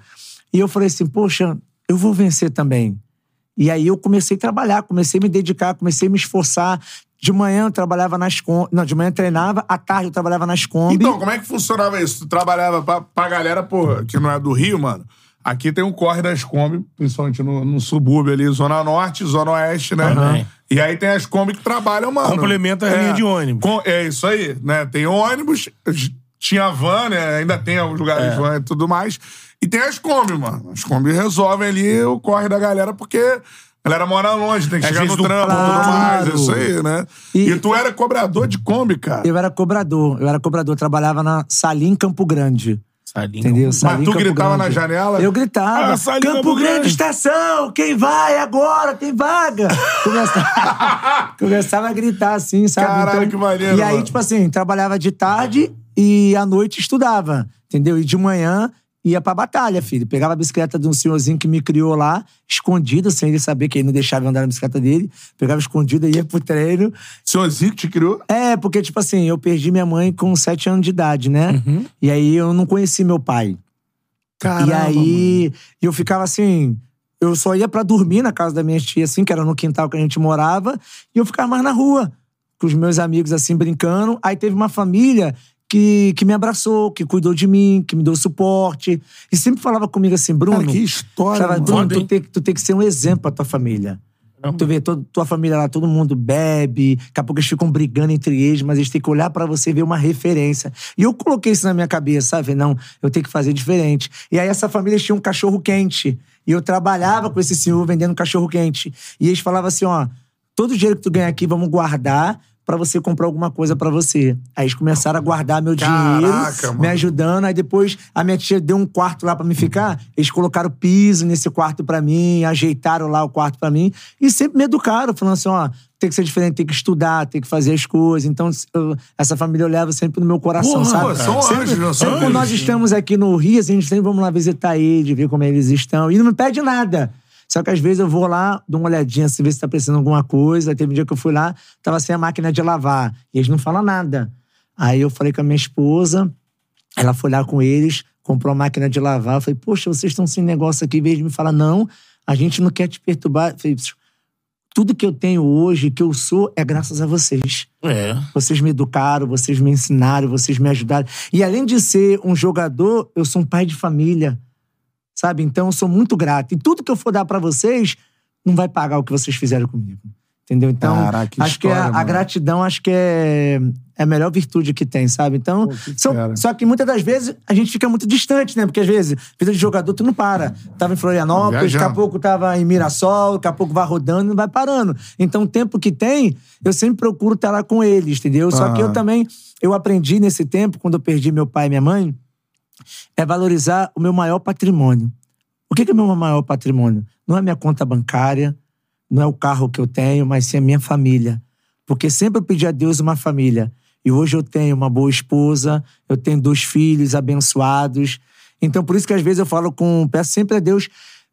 E eu falei assim, poxa, eu vou vencer também. E aí eu comecei a trabalhar, comecei a me dedicar, comecei a me esforçar. De manhã eu trabalhava nas Kombi. Não, de manhã eu treinava, à tarde eu trabalhava nas Kombi. Então, como é que funcionava isso? Tu trabalhava pra, pra galera, pô, que não é do Rio, mano. Aqui tem um corre das Kombi, principalmente no, no subúrbio ali, Zona Norte, Zona Oeste, né? Também. E aí tem as Kombi que trabalham, mano. Complementa a linha de ônibus. Com- é isso aí, né? Tem ônibus, tinha van, né? Ainda tem alguns lugares É. van e tudo mais. E tem as Kombi, mano. As Kombi resolvem ali o corre da galera, porque a galera mora longe, tem que Às chegar no trampo e tudo mais. É isso aí, né? E, E- tu era cobrador de Kombi, cara. Eu era cobrador, eu era cobrador, trabalhava na Salim Campo Grande. Salinho. Entendeu? Mas Salinho, tu Campo gritava Grande. na janela? Eu gritava. Ah, Salinho, Campo Campo Grande, Grande. estação! Quem vai agora? Tem vaga! Começava, começava a gritar assim, sabe? Caralho, que maneiro, E aí, mano. tipo assim, trabalhava de tarde e à noite estudava, entendeu? E de manhã ia pra batalha, filho. Pegava a bicicleta de um senhorzinho que me criou lá, escondido, sem ele saber que ele não deixava eu andar na bicicleta dele. Pegava escondido e ia pro treino. Senhorzinho que te criou? É, porque, tipo assim, eu perdi minha mãe com sete anos de idade, né? E aí eu não conheci meu pai. Caramba, e aí eu ficava assim. Eu só ia pra dormir na casa da minha tia, assim, que era no quintal que a gente morava, e eu ficava mais na rua, com os meus amigos, assim, brincando. Aí teve uma família que, que me abraçou, que cuidou de mim, que me deu suporte. E sempre falava comigo assim, Bruno. Cara, que história, falava. Bruno, tu tem, tu tem que ser um exemplo pra tua família. Tu vê, to- tua família lá, todo mundo bebe, daqui a pouco eles ficam brigando entre eles, mas eles têm que olhar pra você e ver uma referência. E eu coloquei isso na minha cabeça, sabe? Não, eu tenho que fazer diferente. E aí essa família tinha um cachorro quente. E eu trabalhava com esse senhor vendendo cachorro quente. E eles falavam assim: ó, todo o dinheiro que tu ganha aqui, vamos guardar pra você comprar alguma coisa pra você. Aí eles começaram a guardar meu dinheiro, me ajudando. Aí depois a minha tia deu um quarto lá pra me ficar. Eles colocaram piso nesse quarto pra mim, ajeitaram lá o quarto pra mim e sempre me educaram, falando assim: ó, tem que ser diferente, tem que estudar, tem que fazer as coisas. Então, eu- essa família eu levo sempre no meu coração, Porra, sabe? pô, são sempre, anjos, são sempre quando nós estamos aqui no Rio, assim, a gente sempre vamos lá visitar eles, ver como eles estão. E não me pede nada. Só que às vezes eu vou lá, dou uma olhadinha, assim, ver se tá precisando alguma coisa. Teve um dia que eu fui lá, tava sem a máquina de lavar. E eles não falam nada. Aí eu falei com a minha esposa, ela foi lá com eles, comprou a máquina de lavar. Eu falei, poxa, vocês estão sem negócio aqui. Em vez de me falar, não, a gente não quer te perturbar. Eu falei, tudo que eu tenho hoje, que eu sou, é graças a vocês. É. Vocês me educaram, vocês me ensinaram, vocês me ajudaram. E além de ser um jogador, eu sou um pai de família. Sabe? Então eu sou muito grato. E tudo que eu for dar pra vocês não vai pagar o que vocês fizeram comigo. Entendeu? Então, Caraca, que acho que história, a, a mano. gratidão acho que é, é a melhor virtude que tem, sabe? Então, Pô, que são- só que muitas das vezes a gente fica muito distante, né? Porque às vezes, vida de jogador, tu não para. Tava em Florianópolis, daqui a pouco tava em Mirassol, daqui a pouco vai rodando e não vai parando. Então, o tempo que tem, eu sempre procuro estar lá com eles, entendeu? Só que eu Aham. também, eu aprendi nesse tempo, quando eu perdi meu pai e minha mãe, é valorizar o meu maior patrimônio. O que é o meu maior patrimônio? Não é minha conta bancária, não é o carro que eu tenho, mas sim a minha família. Porque sempre eu pedi a Deus uma família. E hoje eu tenho uma boa esposa, eu tenho dois filhos abençoados. Então, por isso que às vezes eu falo com. Peço sempre a Deus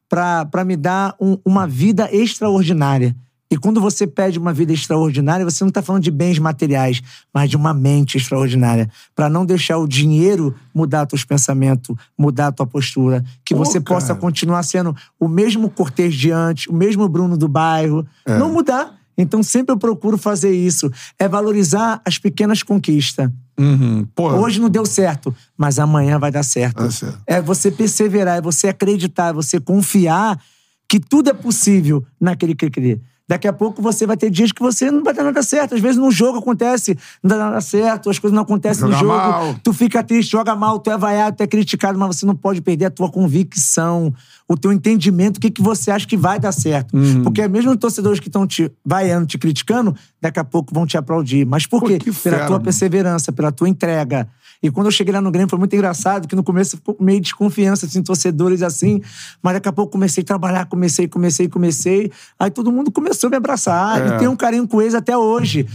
para me dar um- uma vida extraordinária. E quando você pede uma vida extraordinária, você não está falando de bens materiais, mas de uma mente extraordinária. Para não deixar o dinheiro mudar teus pensamentos, mudar a tua postura. Que Pô, você cara. possa continuar sendo o mesmo cortês de antes, o mesmo Bruno do bairro. É. Não mudar. Então sempre eu procuro fazer isso. É valorizar as pequenas conquistas. Uhum. Hoje não deu certo, mas amanhã vai dar certo. Dar certo. É você perseverar, é você acreditar, é você confiar que tudo é possível naquele que crê. Daqui a pouco você vai ter dias que você não vai dar nada certo. Às vezes num jogo acontece, não dá nada certo, as coisas não acontecem no Joga jogo. mal. Tu fica triste, joga mal, tu é vaiado, tu é criticado, mas você não pode perder a tua convicção, o teu entendimento, o que, que você acha que vai dar certo. Uhum. Porque mesmo os torcedores que estão te vaiando, te criticando, daqui a pouco vão te aplaudir. Mas por Pô, quê? Pela fera, tua mano. perseverança, pela tua entrega. E quando eu cheguei lá no Grêmio foi muito engraçado, que no começo ficou meio desconfiança, assim, torcedores assim. Mas daqui a pouco comecei a trabalhar, comecei, comecei, comecei. Aí todo mundo começou a me abraçar. É. E tenho um carinho com eles até hoje.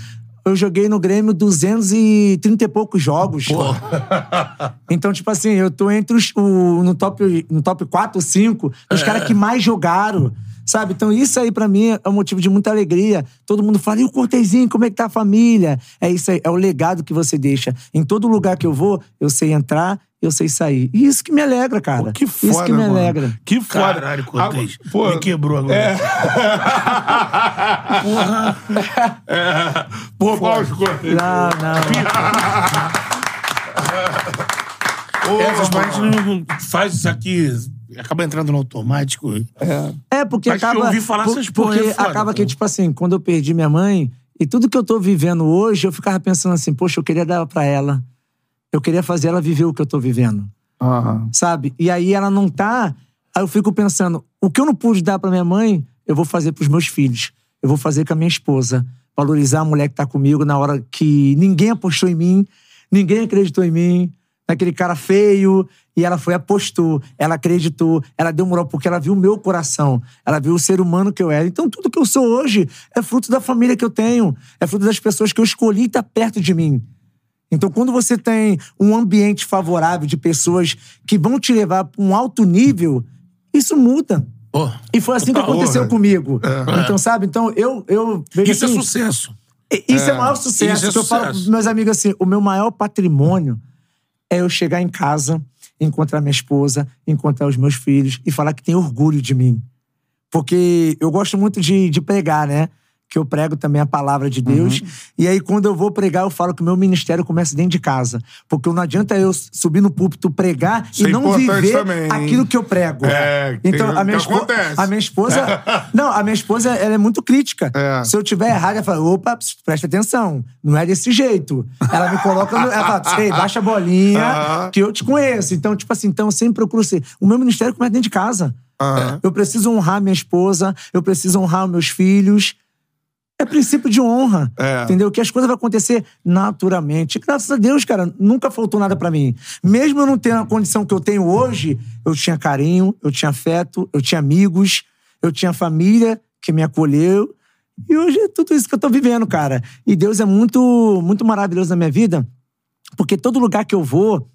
Eu joguei no Grêmio 230 e poucos jogos. Então, tipo assim, eu tô entre os. o- no, top, no top 4 ou 5, os caras que mais jogaram. Sabe? Então, isso aí pra mim é um motivo de muita alegria. Todo mundo fala, e o Cortezinho, como é que tá a família? É isso aí, é o legado que você deixa. Em todo lugar que eu vou, eu sei entrar, eu sei sair. E isso que me alegra, cara. que foda, Isso que me mano. alegra. Que foda. Caralho, Cortez. Ah, pô, Me quebrou agora. É. É. Pô, Paulo Cortez. Não, não. Essas partes não faz isso aqui, acaba entrando no automático. É, porque Mas que acaba. eu ouvi falar por- essas Porque é foda, acaba pô. que, tipo assim, quando eu perdi minha mãe, e tudo que eu tô vivendo hoje, eu ficava pensando assim, poxa, eu queria dar pra ela. Eu queria fazer ela viver o que eu tô vivendo. Aham. sabe? E aí ela não tá. Aí eu fico pensando, o que eu não pude dar pra minha mãe, eu vou fazer pros meus filhos. Eu vou fazer com a minha esposa. Valorizar a mulher que tá comigo na hora que ninguém apostou em mim, ninguém acreditou em mim, naquele cara feio, e ela foi apostou, ela acreditou, ela deu moral porque ela viu o meu coração, ela viu o ser humano que eu era. Então tudo que eu sou hoje é fruto da família que eu tenho, é fruto das pessoas que eu escolhi estar perto de mim. Então, quando você tem um ambiente favorável de pessoas que vão te levar para um alto nível, isso muda. Pô, E foi assim que aconteceu né? comigo. Então, sabe? Então, eu, eu vejo Isso é assim, sucesso. e- Isso é, o maior sucesso. É que eu falo sucesso. pros meus amigos assim: o meu maior patrimônio é eu chegar em casa, encontrar minha esposa, encontrar os meus filhos e falar que tem orgulho de mim. Porque eu gosto muito de, de pregar, né? Que eu prego também a palavra de Deus. Uhum. E aí, quando eu vou pregar, eu falo que o meu ministério começa dentro de casa. Porque não adianta eu subir no púlpito, pregar Isso é e não importante viver também, aquilo que eu prego. É, então, a minha, espo- a minha esposa. não, a minha esposa ela é muito crítica. É. Se eu tiver errado, ela fala: opa, presta atenção, não é desse jeito. Ela me coloca. No, ela fala: ei, baixa a bolinha, Aham. que eu te conheço. Então, tipo assim, então eu sempre procuro ser. O meu ministério começa dentro de casa. Aham. Eu preciso honrar minha esposa, eu preciso honrar os meus filhos. É princípio de honra. É. Entendeu? Que as coisas vão acontecer naturalmente. Graças a Deus, cara, nunca faltou nada pra mim. Mesmo eu não tendo a condição que eu tenho hoje, eu tinha carinho, eu tinha afeto, eu tinha amigos, eu tinha família que me acolheu. E hoje é tudo isso que eu tô vivendo, cara. E Deus é muito, muito maravilhoso na minha vida, porque todo lugar que eu vou,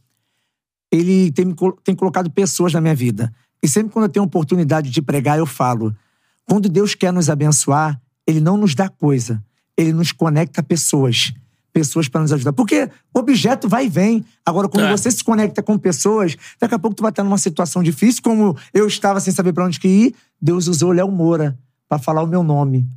ele tem, tem colocado pessoas na minha vida. E sempre quando eu tenho a oportunidade de pregar, eu falo: quando Deus quer nos abençoar, Ele não nos dá coisa, Ele nos conecta a pessoas. Pessoas para nos ajudar. Porque objeto vai e vem. Agora, quando É. você se conecta com pessoas, daqui a pouco tu vai estar numa situação difícil, como eu estava sem saber para onde que ir. Deus usou o Léo Moura para falar o meu nome.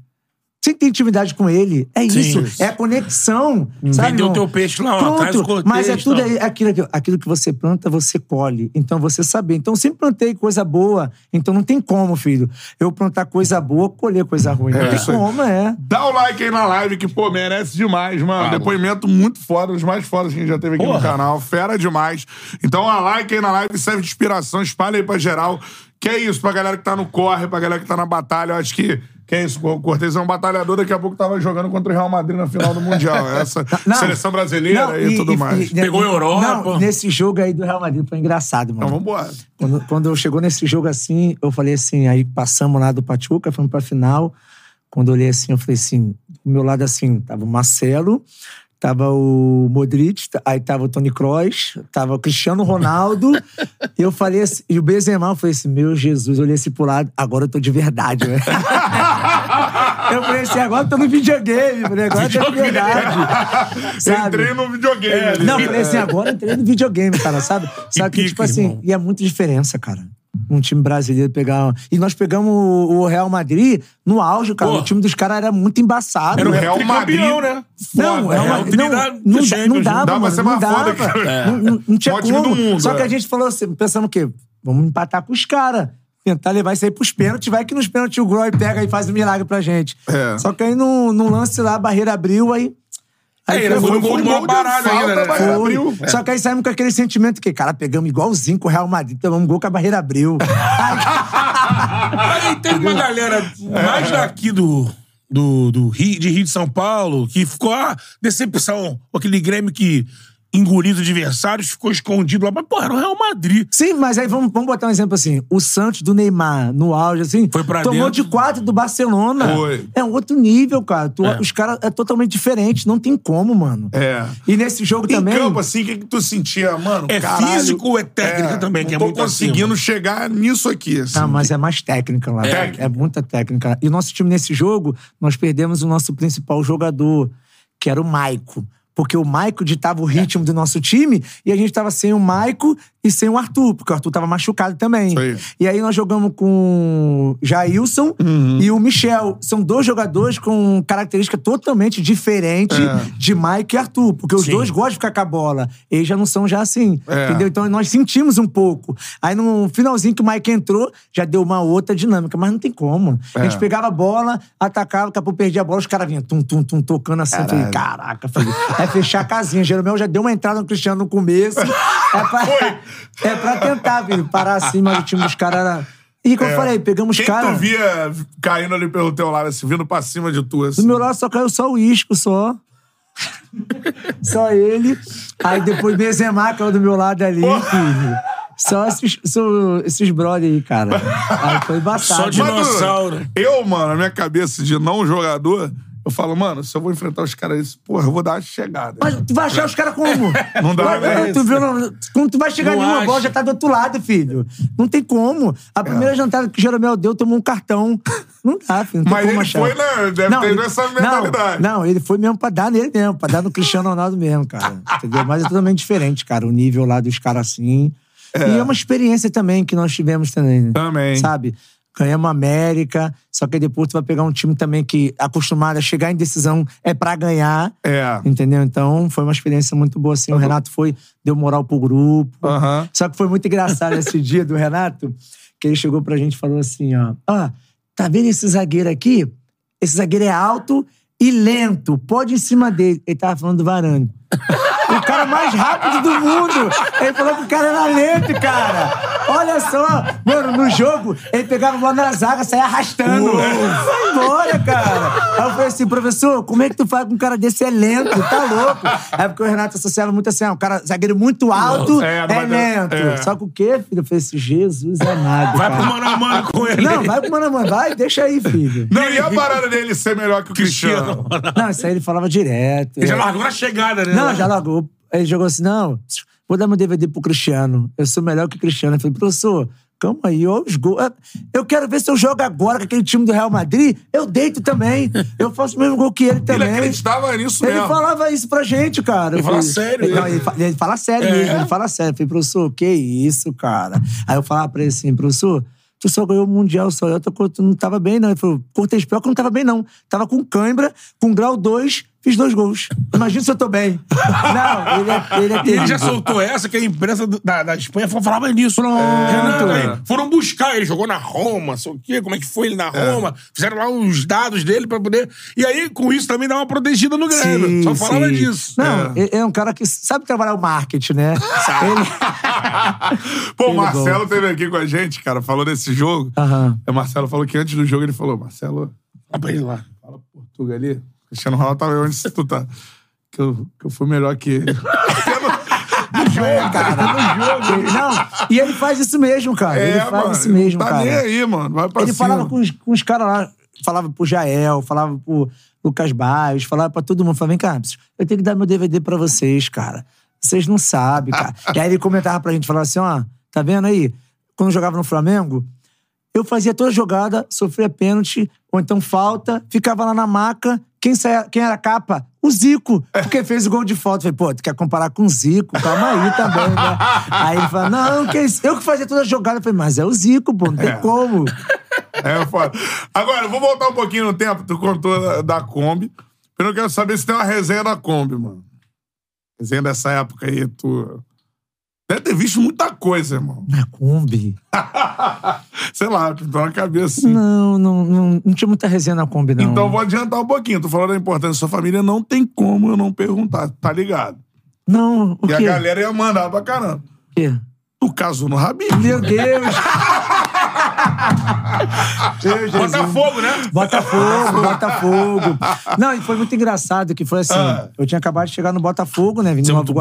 Você tem intimidade com ele. É Sim. isso. É a conexão. sabe, Vendeu irmão? teu peixe lá, ó, o Pronto. cortês, Mas é tudo aí, aquilo, que- aquilo que você planta, você colhe. Então você saber. Então eu sempre plantei coisa boa. Então não tem como, filho. Eu plantar coisa boa, colher coisa ruim. não É tem isso aí. como, é. Dá o like aí na live, que, pô, merece demais, mano. Fala. Depoimento muito foda, um dos mais fodas que a gente já teve aqui no Porra. canal. Fera demais. Então, a like aí na live serve de inspiração, espalha aí pra geral. Que é isso, pra galera que tá no corre, pra galera que tá na batalha. Eu acho que. Que é isso, o Cortez é um batalhador, daqui a pouco tava jogando contra o Real Madrid na final do Mundial. Essa Não. seleção brasileira Não, e, tudo mais. Pegou a Europa. Não, nesse jogo aí do Real Madrid foi engraçado, mano. Então vambora. Quando, quando chegou nesse jogo assim, eu falei assim, aí passamos lá do Pachuca, fomos pra final. Quando eu olhei assim, eu falei assim, do meu lado assim, tava o Marcelo, tava o Modric, aí tava o Tony Kroos, tava o Cristiano Ronaldo. e eu falei assim, e o Benzema, eu falei assim, meu Jesus, eu olhei assim pro lado, agora eu tô de verdade, né? eu falei assim, agora eu tô no videogame, falei, agora tô de verdade. Sabe? Entrei no videogame. ali. Não, eu falei assim, agora eu entrei no videogame, cara, sabe? Sabe que, pica, tipo assim, irmão. e é muita diferença, cara. Um time brasileiro pegar. E nós pegamos o Real Madrid no auge, cara. Pô. O time dos caras era muito embaçado. Era o né? Real Madrid. Né? Não. Real Real Madrid, não, não, dá- não né? dava, pra mano, não dava. foda É. Não, não- não tinha time como. do mundo, Só que é. a gente falou assim, pensando o quê? Vamos empatar com os caras. Tentar levar isso aí pros pênaltis. Vai que nos pênaltis o Groy pega e faz um milagre pra gente. É. Só que aí no, no lance lá, a barreira abriu, aí... Aí ele foi- foi um gol de de baralho ainda, né? a foi. abriu. Só que aí saímos com aquele sentimento que, cara, pegamos igualzinho com o Real Madrid, tomamos um gol que a barreira abriu. Aí teve uma galera mais daqui do, do, do Rio, de Rio de São Paulo que ficou, ah, decepção. Aquele Grêmio que engoliu os adversários, ficou escondido lá. Mas, porra, era o Real Madrid. Sim, mas aí vamos, vamos botar um exemplo assim. O Santos do Neymar, no auge, assim, Foi pra tomou dentro. de quatro do Barcelona. Foi. É um outro nível, cara. Tu- É. Os caras é totalmente diferente, não tem como, mano. É. E nesse jogo Em também. campo, assim, o que, que tu sentia, mano? É caralho, físico ou é técnica também, que não é tô muito conseguindo acima? chegar nisso aqui, assim. Ah, mas é mais técnica lá. Técnica. É muita técnica. E o nosso time nesse jogo, nós perdemos o nosso principal jogador, que era o Maico. Porque o Maico ditava o ritmo do nosso time e a gente tava sem o Maico e sem o Arthur, porque o Arthur tava machucado também. Isso aí. E aí nós jogamos com Jailson Uhum. e o Michel. São dois jogadores com característica totalmente diferente É. de Maico e Arthur, porque os Sim. dois gostam de ficar com a bola. Eles já não são já assim, É. entendeu? Então nós sentimos um pouco. Aí no finalzinho que o Mike entrou, já deu uma outra dinâmica, mas não tem como. A gente É. pegava a bola, atacava, daqui a pouco perdia a bola, os caras vinham tum, tum, tum, tocando assim. Eu falei, caraca, falei, é fechar a casinha. Jeromel já deu uma entrada no Cristiano no começo. É pra, é pra tentar, filho, parar assim, mas o time dos caras era. E como eu falei, pegamos Quem caras. tu via caindo ali pelo teu lado, assim, vindo pra cima de tu, assim? Do meu lado só caiu só o isco, só. Só ele. Aí depois Benzema caiu do meu lado ali, filho. Só esses, só esses brother aí, cara. Aí foi embaçado. Só Dinossauro. Eu, mano, na minha cabeça de não jogador, eu falo, mano, se eu vou enfrentar os caras, porra, eu vou dar uma chegada. Mas tu vai achar os caras como? Não dá, Vai- né? tu viu, não- Quando tu vai chegar Não ali, uma acha. bola já tá do outro lado, filho. Não tem como. A primeira jantada que o Jeromel deu, tomou um cartão. Não dá, filho. Não tem Mas como ele achar. foi, né? Deve ter essa mentalidade. Não, não, ele foi mesmo pra dar nele mesmo, pra dar no Cristiano Ronaldo mesmo, cara. Entendeu? Mas é totalmente diferente, cara. O nível lá dos caras assim. E é uma experiência também que nós tivemos também. né? Também. Sabe? Ganhamos a América, só que depois tu vai pegar um time também que acostumado a chegar em decisão é pra ganhar. É. Entendeu? Então, foi uma experiência muito boa, assim. O Renato foi, deu moral pro grupo. Aham. Só que foi muito engraçado esse dia do Renato, que ele chegou pra gente e falou assim, ó. Ó, tá vendo esse zagueiro aqui? Esse zagueiro é alto e lento. Pode ir em cima dele. Ele tava falando do Varane. O cara mais rápido do mundo. Ele falou que o cara era lento, cara. Olha só. Mano, no jogo, ele pegava a bola na zaga, saia arrastando. Vai embora, cara. Aí eu falei assim, professor, como é que tu faz com um cara desse? É lento, tá louco. É porque o Renato associava muito assim, ah, um cara zagueiro muito alto É, é, lento. é. Só que o quê, filho? Eu falei assim, Jesus amado, Vai cara. pro mano a mano com ele. Não, vai pro mano a mano. Vai, deixa aí, filho. Não, e a parada dele ser melhor que o Cristiano? Não, isso aí ele falava direto. Ele já É. largou na chegada, né? Não, já largou. Ele jogou assim, não, vou dar meu DVD pro Cristiano. Eu sou melhor que o Cristiano. Eu falei, professor, calma aí, ó, os gols. Eu quero ver se eu jogo agora com aquele time do Real Madrid. Eu deito também. Eu faço o mesmo gol que ele Ele também. acreditava nisso Ele mesmo. falava isso pra gente, cara. Ele fala sério, Ele, não, ele? ele, fa- ele fala sério É? mesmo, ele fala sério. Eu falei, professor, que isso, cara? Aí eu falava pra ele assim, professor, tu só ganhou o Mundial só. Eu tô, tu não tava bem, não. Ele falou, cortei pior que eu não tava bem, não. Tava com cãibra, com grau 2, fiz dois gols. Imagina se eu tô bem. Não, ele é, ele é E ele já terrível. soltou essa, que a imprensa do- da, da Espanha falava nisso. Pronto. Aí, foram buscar, ele jogou na Roma, sei o quê, como é que foi ele na Roma. Fizeram lá os dados dele pra poder. E aí, com isso, também dá uma protegida no Grêmio. Sim, Só falava sim. disso. Não, ele é um cara que sabe trabalhar o marketing, né? Ele... Pô, o Ele Marcelo bom. teve aqui com a gente, cara, falou desse jogo. Aham. O Marcelo falou que antes do jogo ele falou, Marcelo, pra ele lá. fala Portugal ali. Cristiano Ronaldo tava onde tu tá. Que eu, que eu fui melhor que ele. É, cara, no jogo. Não, e ele faz isso mesmo, cara. ele faz isso mesmo, tá cara. nem aí, mano. Vai pra Ele cima. falava com os, com os caras lá, falava pro Jael, falava pro Lucas Barros, falava pra todo mundo. Falava, vem cá, eu tenho que dar meu DVD pra vocês, cara. Vocês não sabem, cara. e aí ele comentava pra gente, falava assim, ó, tá vendo aí? Quando eu jogava no Flamengo, eu fazia toda jogada, sofria pênalti, ou então falta, ficava lá na maca. Quem, saia, quem era capa? O Zico, porque fez o gol de falta. Eu Falei, pô, tu quer comparar com o Zico? Calma aí também, né? Aí ele fala, não, que isso? eu que fazia toda jogada. Eu falei, mas é o Zico, pô, não tem É. como. É foda. Agora, vou voltar um pouquinho no tempo. Tu contou da, da Kombi. Eu não quero saber se tem uma resenha da Kombi, mano. Resenha dessa época aí, tu. Deve ter visto muita coisa, irmão. Na Kombi? Sei lá, pintou na cabeça assim. Não, não, não, não tinha muita resenha na Kombi, não. Então vou adiantar um pouquinho. Tu falou da importância da sua família, não tem como eu não perguntar, tá ligado? Não, o E a quê? galera ia mandar pra caramba. O quê? Tu casou no Rabinho. Meu Deus! Meu Jesus. Botafogo, né? Botafogo, Botafogo. Não, e foi muito engraçado que foi assim. Ah. Eu tinha acabado de chegar no Botafogo, né? Vim Isso de é Nova muito bom.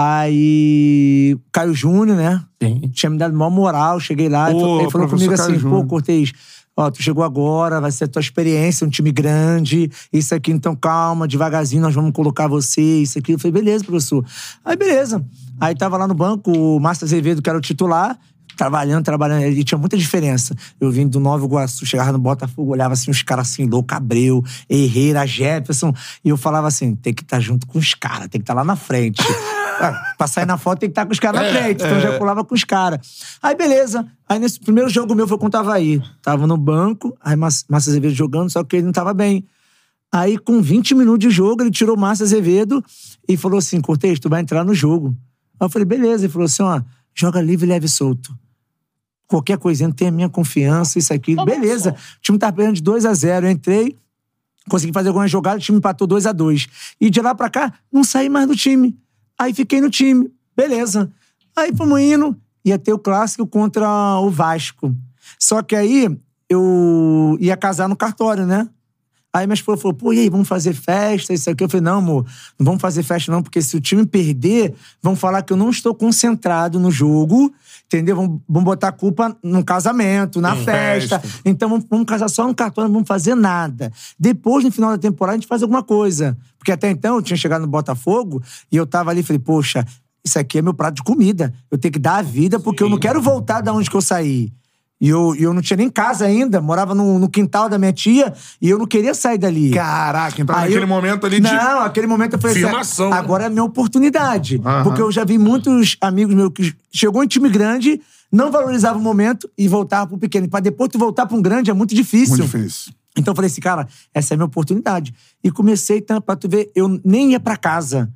Aí, Caio Júnior, né? Sim. Tinha me dado maior moral. Cheguei lá, Pô, ele falou comigo Caio assim: pô, Júnior. Cortez, ó, tu chegou agora, vai ser a tua experiência, um time grande, isso aqui, então calma, devagarzinho, nós vamos colocar você, isso aqui. Eu falei, beleza, professor. Aí, beleza. Aí tava lá no banco o Márcio Azevedo, que era o titular, trabalhando, trabalhando. E tinha muita diferença. Eu vim do Nova Iguaçu, chegava no Botafogo, olhava assim, os caras assim, louco, Abreu, Herrera, Jefferson. E eu falava assim: tem que estar junto com os caras, tem que estar lá na frente. Ah, pra sair na foto tem que estar com os caras na frente. Então eu já pulava com os caras. Aí, beleza. Aí nesse primeiro jogo meu foi contra o Havaí. Tava no banco, aí Márcio Azevedo jogando, só que ele não tava bem. Aí, com 20 minutos de jogo, ele tirou o Márcio Azevedo e falou assim: Cortez, tu vai entrar no jogo. Aí eu falei, beleza. Ele falou assim: ó, joga livre, leve e solto. Qualquer coisinha, tem a minha confiança, isso aqui. Beleza. O time tava perdendo de 2 a 0 Eu entrei, consegui fazer algumas jogadas, o time empatou 2 a 2 E de lá pra cá, não saí mais do time. Aí fiquei no time. Beleza. Aí fomos indo, ia ter o clássico contra o Vasco. Só que aí eu ia casar no cartório, né? Aí minha esposa falou, pô, e aí, vamos fazer festa, isso aqui? Eu falei, não, amor, não vamos fazer festa não, porque se o time perder, vão falar que eu não estou concentrado no jogo, entendeu? Vão, vão botar a culpa no casamento, na festa. festa. Então vamos, vamos casar só no cartório, não vamos fazer nada. Depois, no final da temporada, a gente faz alguma coisa. Porque até então eu tinha chegado no Botafogo e eu tava ali e falei, poxa, isso aqui é meu prato de comida. Eu tenho que dar a vida porque eu não quero voltar da onde que eu saí. E eu, e eu não tinha nem casa ainda, morava no, no quintal da minha tia e eu não queria sair dali. Caraca, então Aí naquele eu- momento ali de. Não, aquele momento eu falei assim, Firmação, né? agora é a minha oportunidade. Porque eu já vi muitos amigos meus que chegou em time grande, não valorizava o momento e voltava pro pequeno. Pra depois tu voltar pra um grande é muito difícil. Muito difícil. Então eu falei assim, cara, essa é a minha oportunidade. E comecei, então, pra tu ver, eu nem ia pra casa.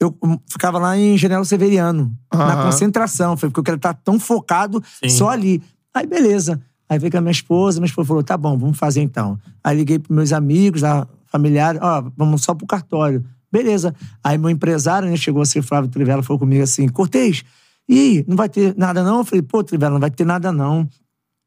Eu hum, ficava lá em General Severiano, na Aham. concentração. Falei, porque eu quero estar tão focado só ali. Aí, beleza. Aí veio com a minha esposa, minha esposa falou, tá bom, vamos fazer então. Aí liguei pros meus amigos, lá, familiares, ó, vamos só pro cartório. Beleza. Aí meu empresário, né, chegou assim, Flávio Trivela, falou comigo assim, Cortez, e aí, não vai ter nada não? Eu falei, pô, Trivela, não vai ter nada não.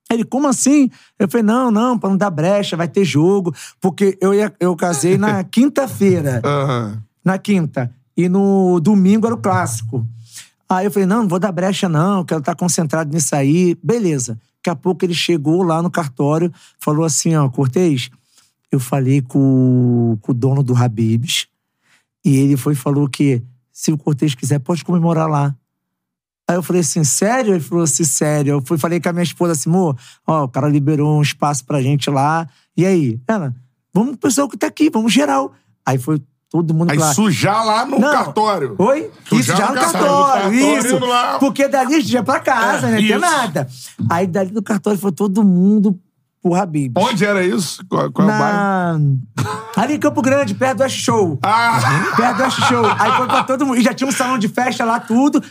Ele, como assim? Eu falei, não, não, pra não dar brecha, vai ter jogo. Porque eu, ia, eu casei na quinta-feira, Aham. na quinta. E no domingo era o clássico. Aí eu falei, não, não vou dar brecha não, quero estar concentrado nisso aí. Beleza. Daqui a pouco ele chegou lá no cartório, falou assim, ó, Cortez, eu falei com, com o dono do Habibs, e ele foi e falou que se o Cortez quiser, pode comemorar lá. Aí eu falei assim, sério? Ele falou assim, sério. Eu fui, falei com a minha esposa assim, ó, o cara liberou um espaço pra gente lá. E aí? Ela, vamos pro pessoal que tá aqui, vamos geral. Aí foi todo mundo Aí lá. sujar lá no Não. cartório. Oi? Tu isso, já no cartório, cartório, isso. lá. Porque dali a gente ia pra casa, É, né? Não tinha isso. nada. Aí dali do cartório foi todo mundo pro Habib. Onde era isso? Qual, qual é o bairro? Na... Ali em Campo Grande, perto do West Show. Ah! Perto do West Show. Aí foi pra todo mundo. E já tinha um salão de festa lá, tudo.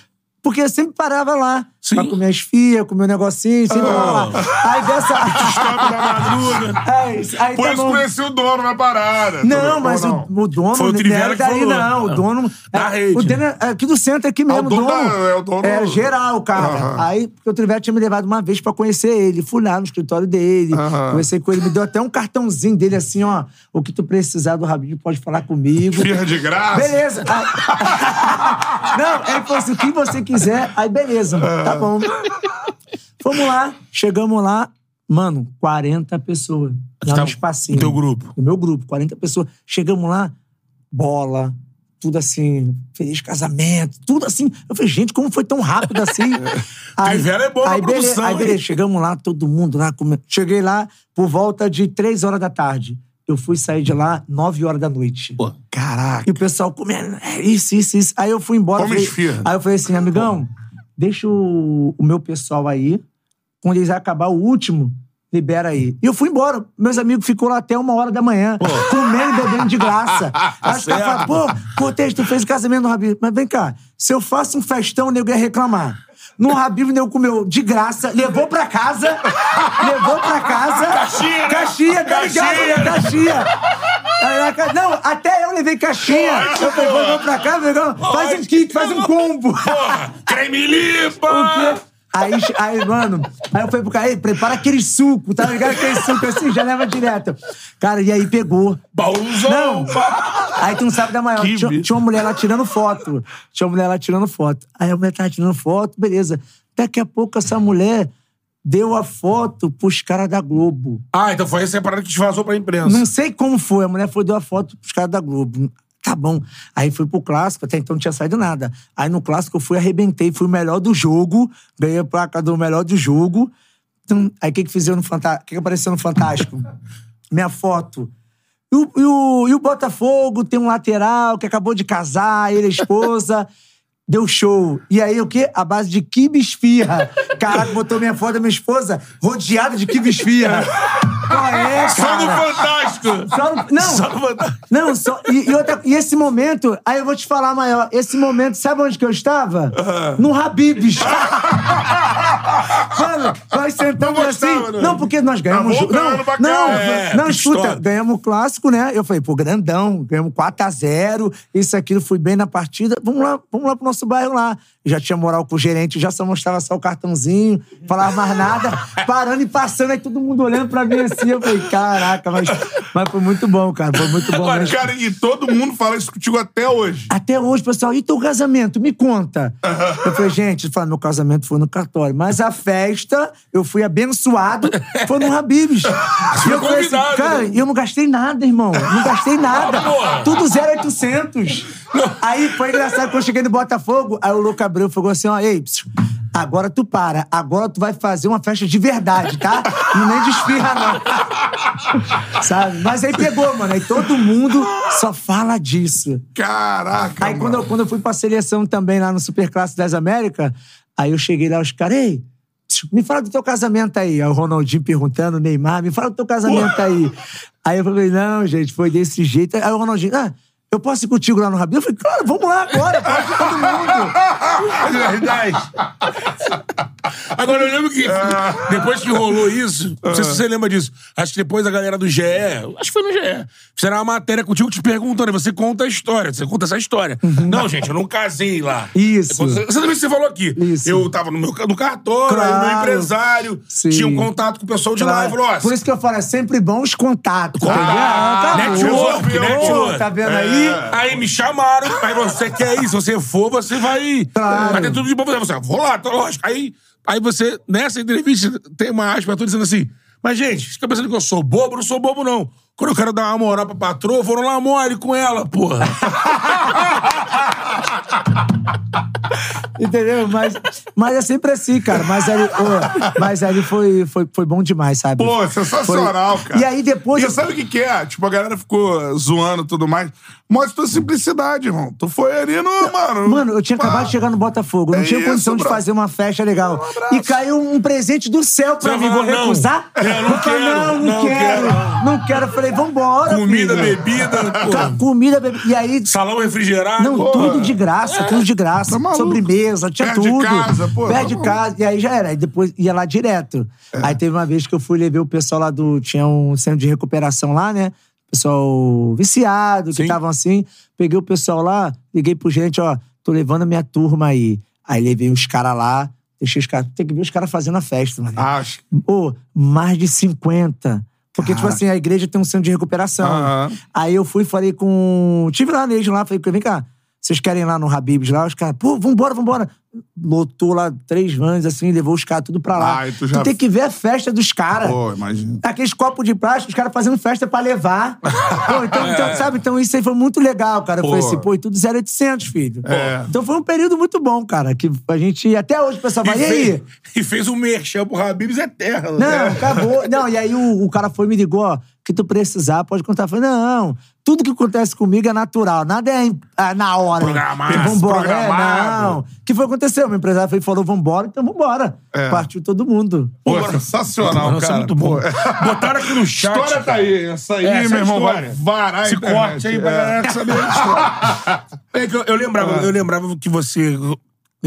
Porque eu sempre parava lá. Sim. Pra comer as fias, comer um negocinho, sempre lá. Aí dessa... Da madruga. Aí, aí Por tá isso bom. conheci o dono na parada. Não, mas? O, o dono Foi o não Trivela era que daí, falou. não. O dono. Da é, rede. O dono é aqui do centro, aqui mesmo. Ah, o dono da- é o dono- É geral, cara. Aí, porque o Trivela tinha me levado uma vez pra conhecer ele. Fui lá no escritório dele. Aham. Conversei com ele. Me deu até um cartãozinho dele assim, ó. O que tu precisar do Rabinho pode falar comigo. Firra de graça. Beleza. Aí- não, ele falou assim: o que você quiser, aí beleza, tá bom. Fomos lá, chegamos lá, mano, 40 pessoas. Lá Tava no espacinho. no teu grupo. No meu grupo, 40 pessoas. Chegamos lá, bola, tudo assim, feliz casamento, tudo assim. Eu falei, gente, como foi tão rápido assim? Trivela é bom na aí, beleza, produção, aí hein? beleza, chegamos lá, todo mundo lá. come- Cheguei lá por volta de 3 horas da tarde. Eu fui sair de lá 9 horas da noite. Pô, Caraca. E o pessoal comendo, é isso, isso, isso. Aí eu fui embora. Come falei- aí eu falei assim, amigão, deixa o, o meu pessoal aí. Quando eles acabar o último, libera aí. E eu fui embora. Meus amigos ficou lá até uma hora da manhã, comendo e bebendo de graça. Aí os caras falaram, pô, Cortez, tu fez casamento no Rabib. Mas vem cá, se eu faço um festão, o nego ia reclamar. No Rabib, o nego comeu de graça, levou pra casa, levou pra casa. Caixinha, né? Caixinha, tá ligado? Caixinha. Não, até eu levei caixinha. Eu falei, vamos pra cá. Faz um kit, faz um combo. Porra, creme limpa! O quê? Aí, aí, mano, aí eu falei pro cara, "Ei, prepara aquele suco, tá ligado? Aquele suco assim, já leva direto. Cara, e aí pegou. Baúzão! Não. Aí tu não sabe da maior. Tinha, tinha uma mulher lá tirando foto. Tinha uma mulher lá tirando foto. Aí a mulher tava tirando foto, beleza. Daqui a pouco essa mulher deu a foto pros caras da Globo. Ah, então foi essa parada que te vazou pra imprensa. Não sei como foi. A mulher foi deu a foto pros caras da Globo. Tá bom. Aí fui pro clássico, até então não tinha saído nada. Aí no clássico eu fui, arrebentei, fui o melhor do jogo, ganhei a placa do melhor do jogo. Então, aí o que que fizeram no Fantástico? O que que apareceu no Fantástico? Minha foto. E o, e, o, e o Botafogo tem um lateral que acabou de casar, ele, a esposa. Deu show. E aí, o quê? A base de kibe esfirra. Caraca, botou minha foto da minha esposa rodeada de kibe esfirra. Qual é? Só no Fantástico! Só no- não, Só no Fantástico. não, só. E, e outra- e esse momento, aí eu vou te falar maior. Esse momento, sabe onde que eu estava? No Habibs. Mano, nós sentamos Não assim. Não, Não, porque nós ganhamos. Voltando não, pra não. É, não, escuta, ganhamos o clássico, né? Eu falei, pô, grandão, ganhamos 4x0, isso, aquilo, fui bem na partida. Vamos lá, vamos lá pro nosso bairro lá. Já tinha moral com o gerente, já só mostrava só o cartãozinho, falava mais nada, parando e passando, aí todo mundo olhando pra mim assim. Eu falei, caraca, mas, mas foi muito bom, cara. Foi muito bom mesmo. cara, e todo mundo fala isso contigo até hoje. Até hoje, pessoal, e teu casamento? Me conta. Eu falei, gente, fala, meu casamento foi no cartório, mas a festa, eu fui abençoado, foi no Habibs. E eu falei assim, cara, né? eu não gastei nada, irmão. Não gastei nada. porra. Tudo 0800. Aí foi engraçado, quando eu cheguei no Botafogo, aí o Louco Abreu falou assim, ó, ei, psiu, agora tu para, agora tu vai fazer uma festa de verdade, tá? Não nem desfirra, não. Sabe? Mas aí pegou, mano. Aí todo mundo só fala disso. Caraca, Aí quando mano. eu, quando eu fui pra seleção também lá no Superclasse das Américas, aí eu cheguei lá, os caras, ei, me fala do teu casamento aí. Aí o Ronaldinho perguntando, Neymar, me fala do teu casamento aí. Aí eu falei, não, gente, foi desse jeito. Aí o Ronaldinho, ah, eu posso ir contigo lá no Rabinho? Eu falei, claro, vamos lá agora, pode ir todo mundo. É verdade. Agora, eu lembro que depois que rolou isso, não sei se você lembra disso, acho que depois a galera do GE, acho que foi no GE, fizeram uma matéria contigo te perguntando, você conta a história, você conta essa história. Não, gente, eu não casei lá. Isso. Você também você falou aqui. Isso. Eu tava no meu no cartório, aí o meu Claro. empresário Sim. tinha um contato com o pessoal de lá e falou, ó, Por isso que eu falo, é sempre bom os contatos. Ah, Network, acabou. network. Tá vendo É. aí? Aí me chamaram, aí você quer ir, se você for, você vai. Claro. Vai ter tudo de bom pra você. Vou lá, tá lógico. Aí, aí você, nessa entrevista, tem uma aspa, eu tô dizendo assim. Mas, gente, fica pensando que eu sou bobo, não sou bobo, não. Quando eu quero dar uma moral pra patroa, foram lá mole com ela, porra. Entendeu? Mas, mas é sempre assim, cara. Mas ali, ô, mas ali foi, foi, foi bom demais, sabe? Pô, sensacional, Foi- cara. E aí depois. E sabe o que, que é? Tipo, a galera ficou zoando e tudo mais. Mostra tua simplicidade, irmão. Tu foi ali no, mano. Mano, eu tinha pá. acabado de chegar no Botafogo, não É tinha condição isso, de fazer uma festa legal. abraço. e caiu um presente do céu pra Você mim. Vou não. recusar? É, não Eu quero, não, não, não quero. quero. Não quero. Eu falei, vambora. Comida, filho. bebida, porra. Comida, bebida. E aí. Salão refrigerado. Não, porra. tudo de graça, tudo de graça. Tá. Sobremesa, tinha de tudo. casa, pô, Perto tá de casa. E aí já era. Aí depois ia lá direto. Aí teve uma vez que eu fui levar o pessoal lá do. Tinha um centro de recuperação lá, né? Pessoal viciado, que estavam assim. Peguei o pessoal lá, liguei pro gerente, ó, tô levando a minha turma aí. Aí levei os caras lá, deixei os caras. Tem que ver os caras fazendo a festa, mano. Acho. Pô, mais de 50. Porque, tipo assim, a igreja tem um centro de recuperação. Aí eu fui e falei com. Tive lá neles lá, falei, vem cá, vocês querem ir lá no Habibs lá? Os caras, pô, vambora, vambora. Lotou lá três vans, assim, levou os caras tudo pra lá. Ah, e tu já- tem que ver a festa dos caras. Pô, imagina. Aqueles copos de plástico, os caras fazendo festa pra levar. pô, então, então, sabe? Então isso aí foi muito legal, cara. Pô. falei assim, pô, e tudo 0800, filho. É. Então foi um período muito bom, cara. Que a gente, até hoje, o pessoal E vai, e fez, aí? e fez um merchan pro Habibs é terra. Não, acabou. Não, e aí o, o cara foi e me ligou, ó, que tu precisar, pode contar. Eu falei, não, tudo que acontece comigo é natural, nada é ah, na hora. Programado, Falei, Vambora. É, não. O que foi acontecer? O meu empresário foi, falou, vambora, então vambora. É. Partiu todo mundo. Pô, sensacional, Nossa, cara. é muito bom. Pô. Botaram aqui no chat. História tá aí. Essa aí, Essa meu irmão, vai varar a Esse corte aí pra É. galera saber a história. É que eu, eu lembrava, eu lembrava que você.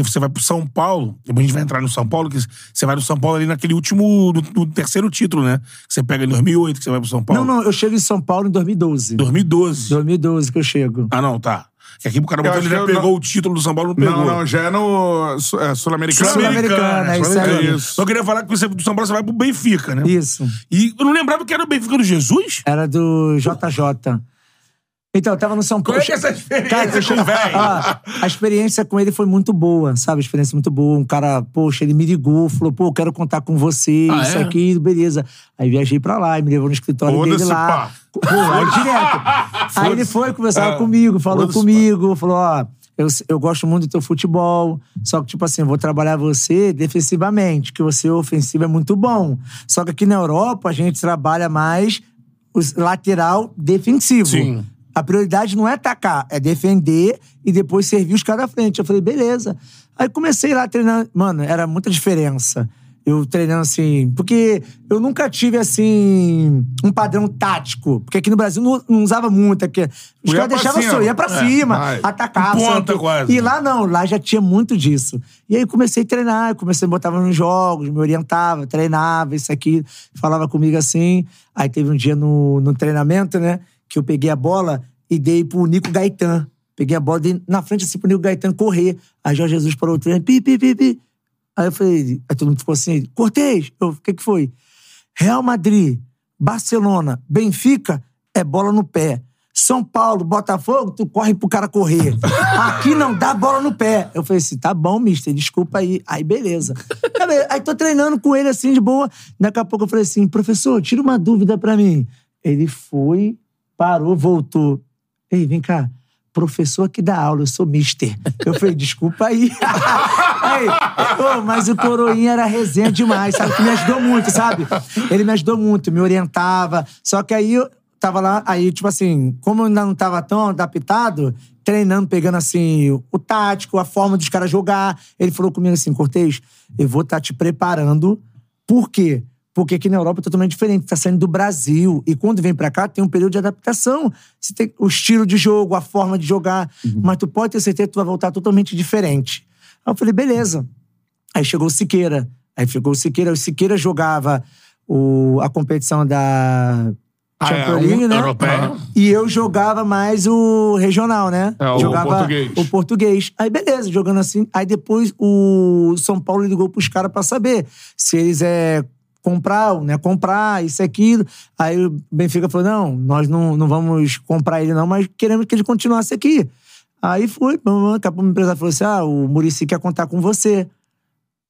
Você vai pro São Paulo, depois a gente vai entrar no São Paulo, que você vai no São Paulo ali naquele último. No, no terceiro título, né? Que você pega em 2008, que você vai pro São Paulo. Não, não, eu chego em São Paulo em 2012. 2012. 2012 que eu chego. Ah, não, tá. Que aqui o cara botou, ele já pegou não- o título do São Paulo, não pegou. Não, não, já é no é, Sul-Americano. Sul-Americana, é isso aí. Isso. Eu queria falar que você do São Paulo você vai pro Benfica, né? Isso. E eu não lembrava que era o Benfica do Jesus? Era do JJ. Então, eu tava no São Como Paulo. é que é essa experiência Cara, eu com o velho? Ah, a experiência com ele foi muito boa, sabe? A experiência muito boa. Um cara, poxa, ele me ligou, falou, pô, quero contar com você, Ah, isso é? aqui, beleza. Aí viajei pra lá e me levou no escritório dele Foda-se, lá. pá. Pô, aí direto. Aí ele foi, conversava Ah, comigo, falou comigo, falou, ó. Eu, eu gosto muito do teu futebol, só que, tipo assim, eu vou trabalhar você defensivamente, que você ofensivo é muito bom. Só que aqui na Europa a gente trabalha mais o lateral defensivo. Sim. A prioridade não é atacar, é defender e depois servir os caras da frente. Eu falei, beleza. Aí comecei lá treinando. Mano, era muita diferença. Eu treinando assim. Porque eu nunca tive, assim, um padrão tático. Porque aqui no Brasil não, não usava muito. Aqui. Os Ia caras deixavam só, ia pra É, cima, vai. atacava. Ponta quase. E lá não, lá já tinha muito disso. E aí comecei a treinar, eu comecei a botar nos jogos, me orientava, treinava, isso aqui, falava comigo assim. Aí teve um dia no, no treinamento, né, que eu peguei a bola e dei pro Nico Gaetan. Peguei a bola, dei na frente assim pro Nico Gaetan correr. Aí Jorge Jesus parou o treino, pi, pi, pi, pi. Aí eu falei, aí todo mundo ficou assim, Cortez, o que que foi? Real Madrid, Barcelona, Benfica, é bola no pé. São Paulo, Botafogo, tu corre pro cara correr. Aqui não dá bola no pé. Eu falei assim, tá bom, mister, desculpa aí. Aí, beleza. Aí tô treinando com ele assim, de boa. Daqui a pouco eu falei assim, professor, tira uma dúvida pra mim. Ele foi, parou, voltou. Ei, vem cá. Professor que dá aula, eu sou mister. Eu falei, desculpa aí. aí ô, mas o Coroinha era resenha demais, sabe? Que me ajudou muito, sabe? Ele me ajudou muito, me orientava. Só que aí eu tava lá, aí, tipo assim, como eu ainda não tava tão adaptado, treinando, pegando assim, o tático, a forma dos caras jogar. Ele falou comigo assim, Cortez, eu vou estar te preparando. Por quê? Porque aqui na Europa é totalmente diferente, tá saindo do Brasil. E quando vem pra cá, tem um período de adaptação. Você tem o estilo de jogo, a forma de jogar. Mas tu pode ter certeza que tu vai voltar totalmente diferente. Aí eu falei, beleza. Aí chegou o Siqueira. Aí chegou o Siqueira. O Siqueira jogava o, a competição da Ah, é, Champions League, um- né? europeia. E eu jogava mais o regional, né? É, o jogava português. o português. Aí beleza, jogando assim. Aí depois o São Paulo ligou pros caras pra saber se eles é comprar, né? Comprar, isso e aquilo. Aí o Benfica falou: não, nós não, não vamos comprar ele, não, mas queremos que ele continuasse aqui. Aí foi, daqui a pouco o empresário falou assim: ah, o Murici quer contar com você.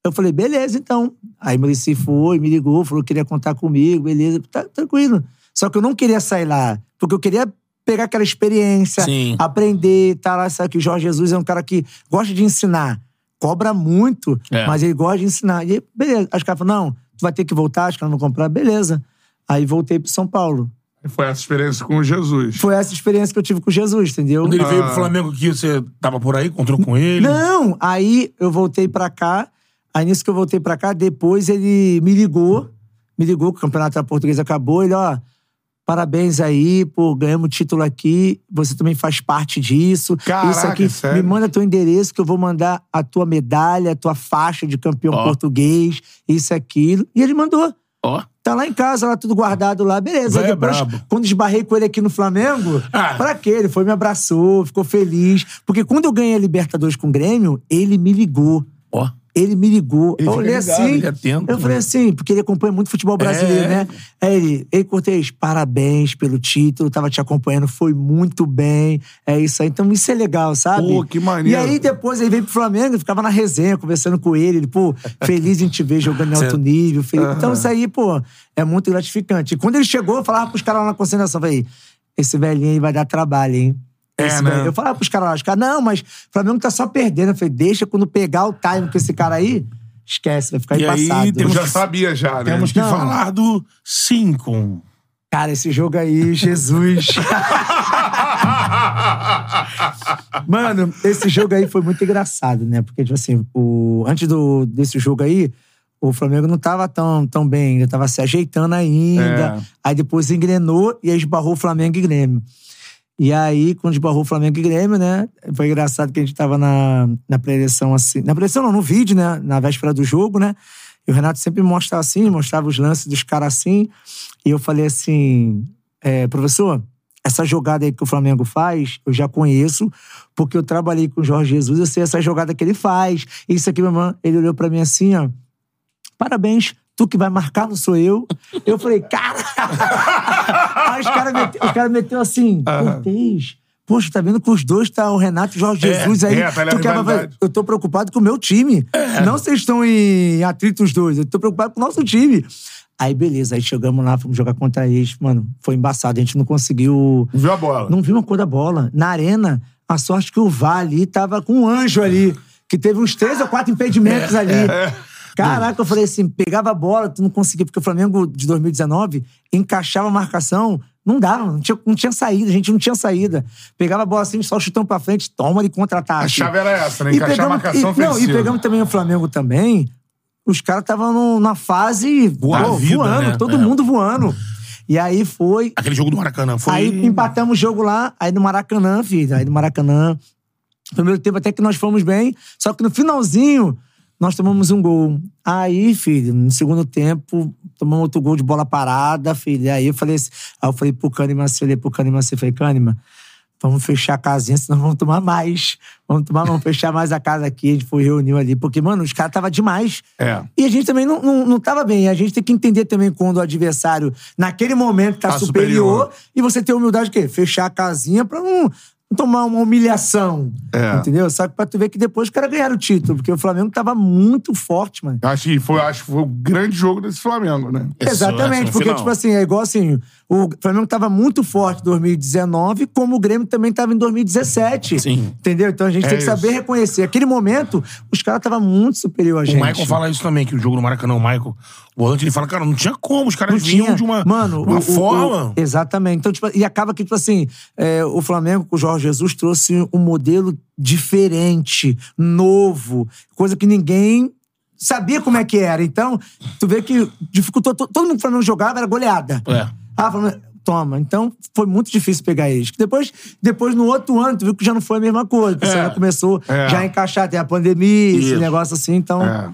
Eu falei, beleza, então. Aí o Murici foi, me ligou, falou que queria contar comigo, beleza, tá tranquilo. Só que eu não queria sair lá, porque eu queria pegar aquela experiência, Sim. aprender, tá lá, sabe que o Jorge Jesus é um cara que gosta de ensinar. Cobra muito, É. mas ele gosta de ensinar. E beleza. Aí os caras falaram, não, tu vai ter que voltar, acho que não comprar, beleza. Aí voltei pro São Paulo. Foi essa experiência com Jesus. Foi essa experiência que eu tive com Jesus, entendeu? Quando ele veio Ah. pro Flamengo aqui, você tava por aí, encontrou com ele? Não, aí eu voltei pra cá. Aí nisso que eu voltei pra cá, depois ele me ligou. Me ligou que o campeonato da portuguesa acabou. Ele, ó, parabéns aí por ganhamos o título aqui. Você também faz parte disso. Caraca, Isso aqui, sério? me manda teu endereço que eu vou mandar a tua medalha, a tua faixa de campeão Ó. português, isso, aquilo. E ele mandou. Ó. Tá lá em casa, lá tudo guardado lá, beleza. É depois, quando esbarrei com ele aqui no Flamengo, Ah. pra quê? Ele foi, me abraçou, ficou feliz. Porque quando eu ganhei a Libertadores com o Grêmio, ele me ligou. Ó. Ele me ligou. Ele eu olhei ligado, assim. atento, eu falei né? assim, porque ele acompanha muito futebol brasileiro, É. né? Aí ele, ei, Cortez, parabéns pelo título, tava te acompanhando, foi muito bem. É isso aí. Então isso é legal, sabe? Pô, que maneiro. E aí depois ele veio pro Flamengo, eu ficava na resenha, conversando com ele. Ele, pô, feliz em te ver jogando em alto nível. feliz. Então isso aí, pô, é muito gratificante. E quando ele chegou, eu falava pros caras lá na concentração, falei, esse velhinho aí vai dar trabalho, hein? É, né? Eu falava pros caras lá, os caras, não, mas o Flamengo tá só perdendo. Eu falei, deixa quando pegar o time com esse cara aí, esquece, vai ficar E aí embaçado. Eu temos- já sabia já, né? Temos que Não. falar do 5. Cara, esse jogo aí, Jesus. Mano, esse jogo aí foi muito engraçado, né? Porque, tipo assim, o... antes do... desse jogo aí, o Flamengo não tava tão, tão bem, ainda tava se ajeitando ainda. É. Aí depois engrenou e aí esbarrou o Flamengo e Grêmio. E aí, quando esbarrou Flamengo e Grêmio, né? Foi engraçado que a gente tava na, na preleção assim. Na preleção não, no vídeo, né? Na véspera do jogo, né? E o Renato sempre mostrava assim, mostrava os lances dos caras assim. E eu falei assim, é, professor, essa jogada aí que o Flamengo faz, eu já conheço, porque eu trabalhei com o Jorge Jesus, eu sei essa jogada que ele faz. Isso aqui, meu irmão, ele olhou pra mim assim, ó. Parabéns, tu que vai marcar, não sou eu. Eu falei, cara. Aí os caras meteu, cara meteu assim, Cortez. Poxa, tá vendo que os dois tá o Renato e o Jorge É, Jesus aí. é, tu quer- eu tô preocupado com o meu time. Não vocês estão em atrito os dois. Eu tô preocupado com o nosso time. Aí, beleza. Aí chegamos lá, fomos jogar contra eles. Mano, foi embaçado. A gente não conseguiu... Viu a bola? Não viu uma cor da bola. Na arena, a sorte que o VAR ali tava com um anjo ali. Que teve uns três ou quatro impedimentos ali. Caraca, eu falei assim, pegava a bola, tu não conseguia, porque o Flamengo de 2019 encaixava a marcação, não dava, não tinha, não tinha saída, a gente não tinha saída. Pegava a bola assim, só chutão pra frente, toma de contra-ataque. A chave era essa, né? E Encaixar a pegamos- marcação e, não, e ofensiva. pegamos também o Flamengo também, os caras estavam na fase a vida, voando, né? todo É. mundo voando. E aí foi. Aquele jogo do Maracanã foi. Aí empatamos o jogo lá, aí no Maracanã, filho. Aí no Maracanã. Primeiro tempo até que nós fomos bem, só que no finalzinho nós tomamos um gol. Aí, filho, no segundo tempo, tomamos outro gol de bola parada, filho. Aí eu falei assim, aí eu falei pro Kahneman, assim, eu olhei pro Kahneman assim, falei, Kahneman, vamos fechar a casinha, senão vamos tomar mais. Vamos tomar, vamos fechar mais a casa aqui. A gente foi reuniu ali, porque, mano, os caras tava demais. É. E a gente também não, não, não tava bem. A gente tem que entender também quando o adversário, naquele momento, tá, Tá superior, superior. e você ter humildade de quê? Fechar a casinha pra não tomar uma humilhação. É. Entendeu? Só que pra tu ver que depois os caras ganharam o título, porque o Flamengo tava muito forte, mano. Acho que foi, acho que foi o grande jogo desse Flamengo, né? Esse- Exatamente, esse porque, final. tipo assim, é igual assim, o Flamengo tava muito forte em 2019, como o Grêmio também tava em 2017. Sim. Entendeu? Então a gente É tem que saber isso. reconhecer. Aquele momento, os caras estavam muito superior a O gente. Michael fala isso também, que o jogo no Maracanã, o Michael, o volante, ele fala, cara, não tinha como, os caras Não vinham tinha. de uma, Mano, uma o- o- forma. o- exatamente. Então, tipo, e acaba que, tipo assim, é, o Flamengo com o Jorge Jesus trouxe um modelo diferente, novo, coisa que ninguém sabia como é que era. Então, tu vê que dificultou. to- Todo mundo que o Flamengo jogava era goleada. É. Ah, o Flamengo. Toma. Então, foi muito difícil pegar eles. Depois, depois, no outro ano, tu viu que já não foi a mesma coisa. Você É. já começou É. já a encaixar, tem a pandemia, esse Isso. negócio assim. Então, É.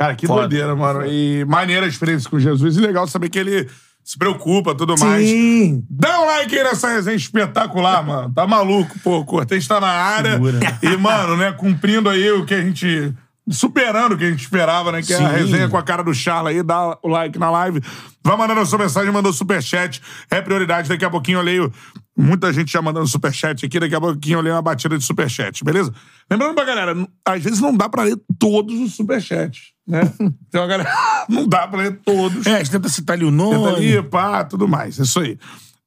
Cara, que Foda. doideira, mano. E maneira a experiência com Jesus. E legal saber que ele se preocupa tudo mais. sim. Dá um like aí nessa resenha espetacular, mano. Tá maluco, pô. O Cortez tá na área. Segura. E, mano, né, cumprindo aí o que a gente. Superando o que a gente esperava, né? Que é a resenha com a cara do Charla aí. Dá o like na live. Vai mandando a sua mensagem, mandou superchat. É prioridade. Daqui a pouquinho eu leio. Muita gente já mandando superchat aqui. Daqui a pouquinho eu leio uma batida de superchat, beleza? Lembrando pra galera, às vezes não dá pra ler todos os superchats, né? Uma galera. Não dá pra ler todos. É, a gente tenta citar ali o Tenta nome. ali, pá, tudo mais. Isso aí.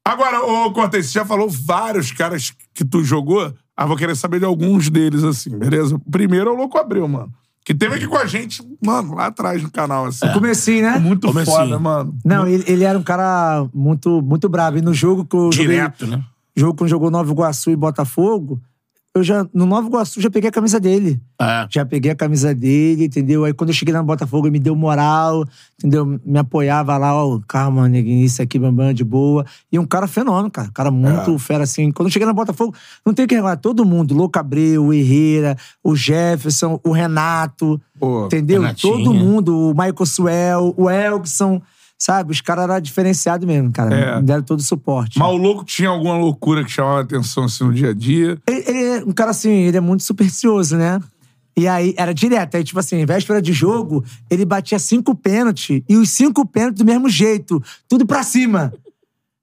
Agora, ô Cortez, você já falou vários caras que tu jogou. Ah, vou querer saber de alguns deles, assim, beleza? O primeiro é o Louco Abreu, mano. Que teve aqui com a gente, mano, lá atrás no canal, assim. Comecinho, né? Muito Comecinho. foda, mano. Não, ele, ele era um cara muito, muito bravo. E no jogo que eu joguei, Direto, né? jogo quando jogou Nova Iguaçu e Botafogo, eu já, no Nova Iguaçu, já peguei a camisa dele. É. Já peguei a camisa dele, entendeu? Aí quando eu cheguei no Botafogo, ele me deu moral, entendeu? Me apoiava lá, ó, calma, neguinho, isso aqui, bambam, de boa. E um cara fenômeno, cara. Um cara muito É. fera, assim. Quando eu cheguei no Botafogo, não tem o que reclamar. Todo mundo, Louco Abreu, o Herrera, o Jefferson, o Renato, Pô, entendeu? Renatinho. Todo mundo, o Michael Suel, o Elkson, sabe? Os caras eram diferenciados mesmo, cara. É. Me deram todo o suporte. Mas o louco tinha alguma loucura que chamava a atenção, assim, no dia a dia. Ele, ele é um cara assim, ele é muito supersticioso, né? E aí, era direto. Aí, tipo assim, véspera de jogo, ele batia cinco pênaltis. E os cinco pênaltis do mesmo jeito. Tudo pra cima.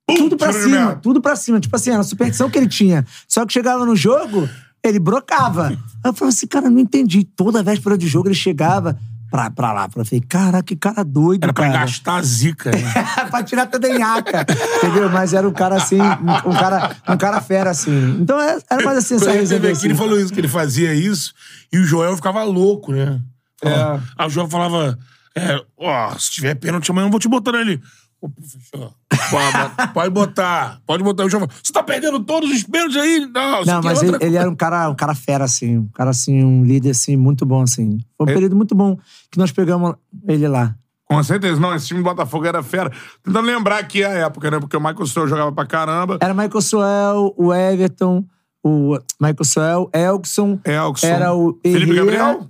tudo pra cima. meta. Tudo pra cima. Tipo assim, era a superstição que ele tinha. Só que chegava no jogo, ele brocava. Aí eu falava assim, cara, não entendi. Toda véspera de jogo ele chegava pra, pra lá. Eu falei, caraca, que cara doido, Era pra cara. gastar a zica. Né? pra tirar toda a nhaca. entendeu? Mas era um cara assim, um, um cara, um cara fera, assim. Então é- era mais assim, essa resenha. aqui, ele assim. falou isso, que ele fazia isso, e o Joel ficava louco, né? Falava- Aí o Joel falava, é, ó, se tiver pênalti amanhã eu vou te botar nele. Ô, professor, pode, pode botar, pode botar. O você tá perdendo todos os pênaltis aí? Não, Não, é mas ele, ele coisa." era um cara, um cara fera, assim. Um cara, assim, um líder, assim, muito bom, assim. Foi um É. período muito bom que nós pegamos ele lá. Com certeza. Não, esse time do Botafogo era fera. Tentando lembrar aqui a época, né? Porque o Michael Stowe jogava pra caramba. Era Michael Suel, o Everton, o Michael Suel, Elkson. Elkson. Era o Felipe Herrera. Gabriel?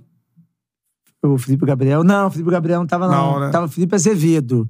O Felipe Gabriel. Não, o Felipe Gabriel não tava, não. Não, né? Tava o Felipe Azevedo.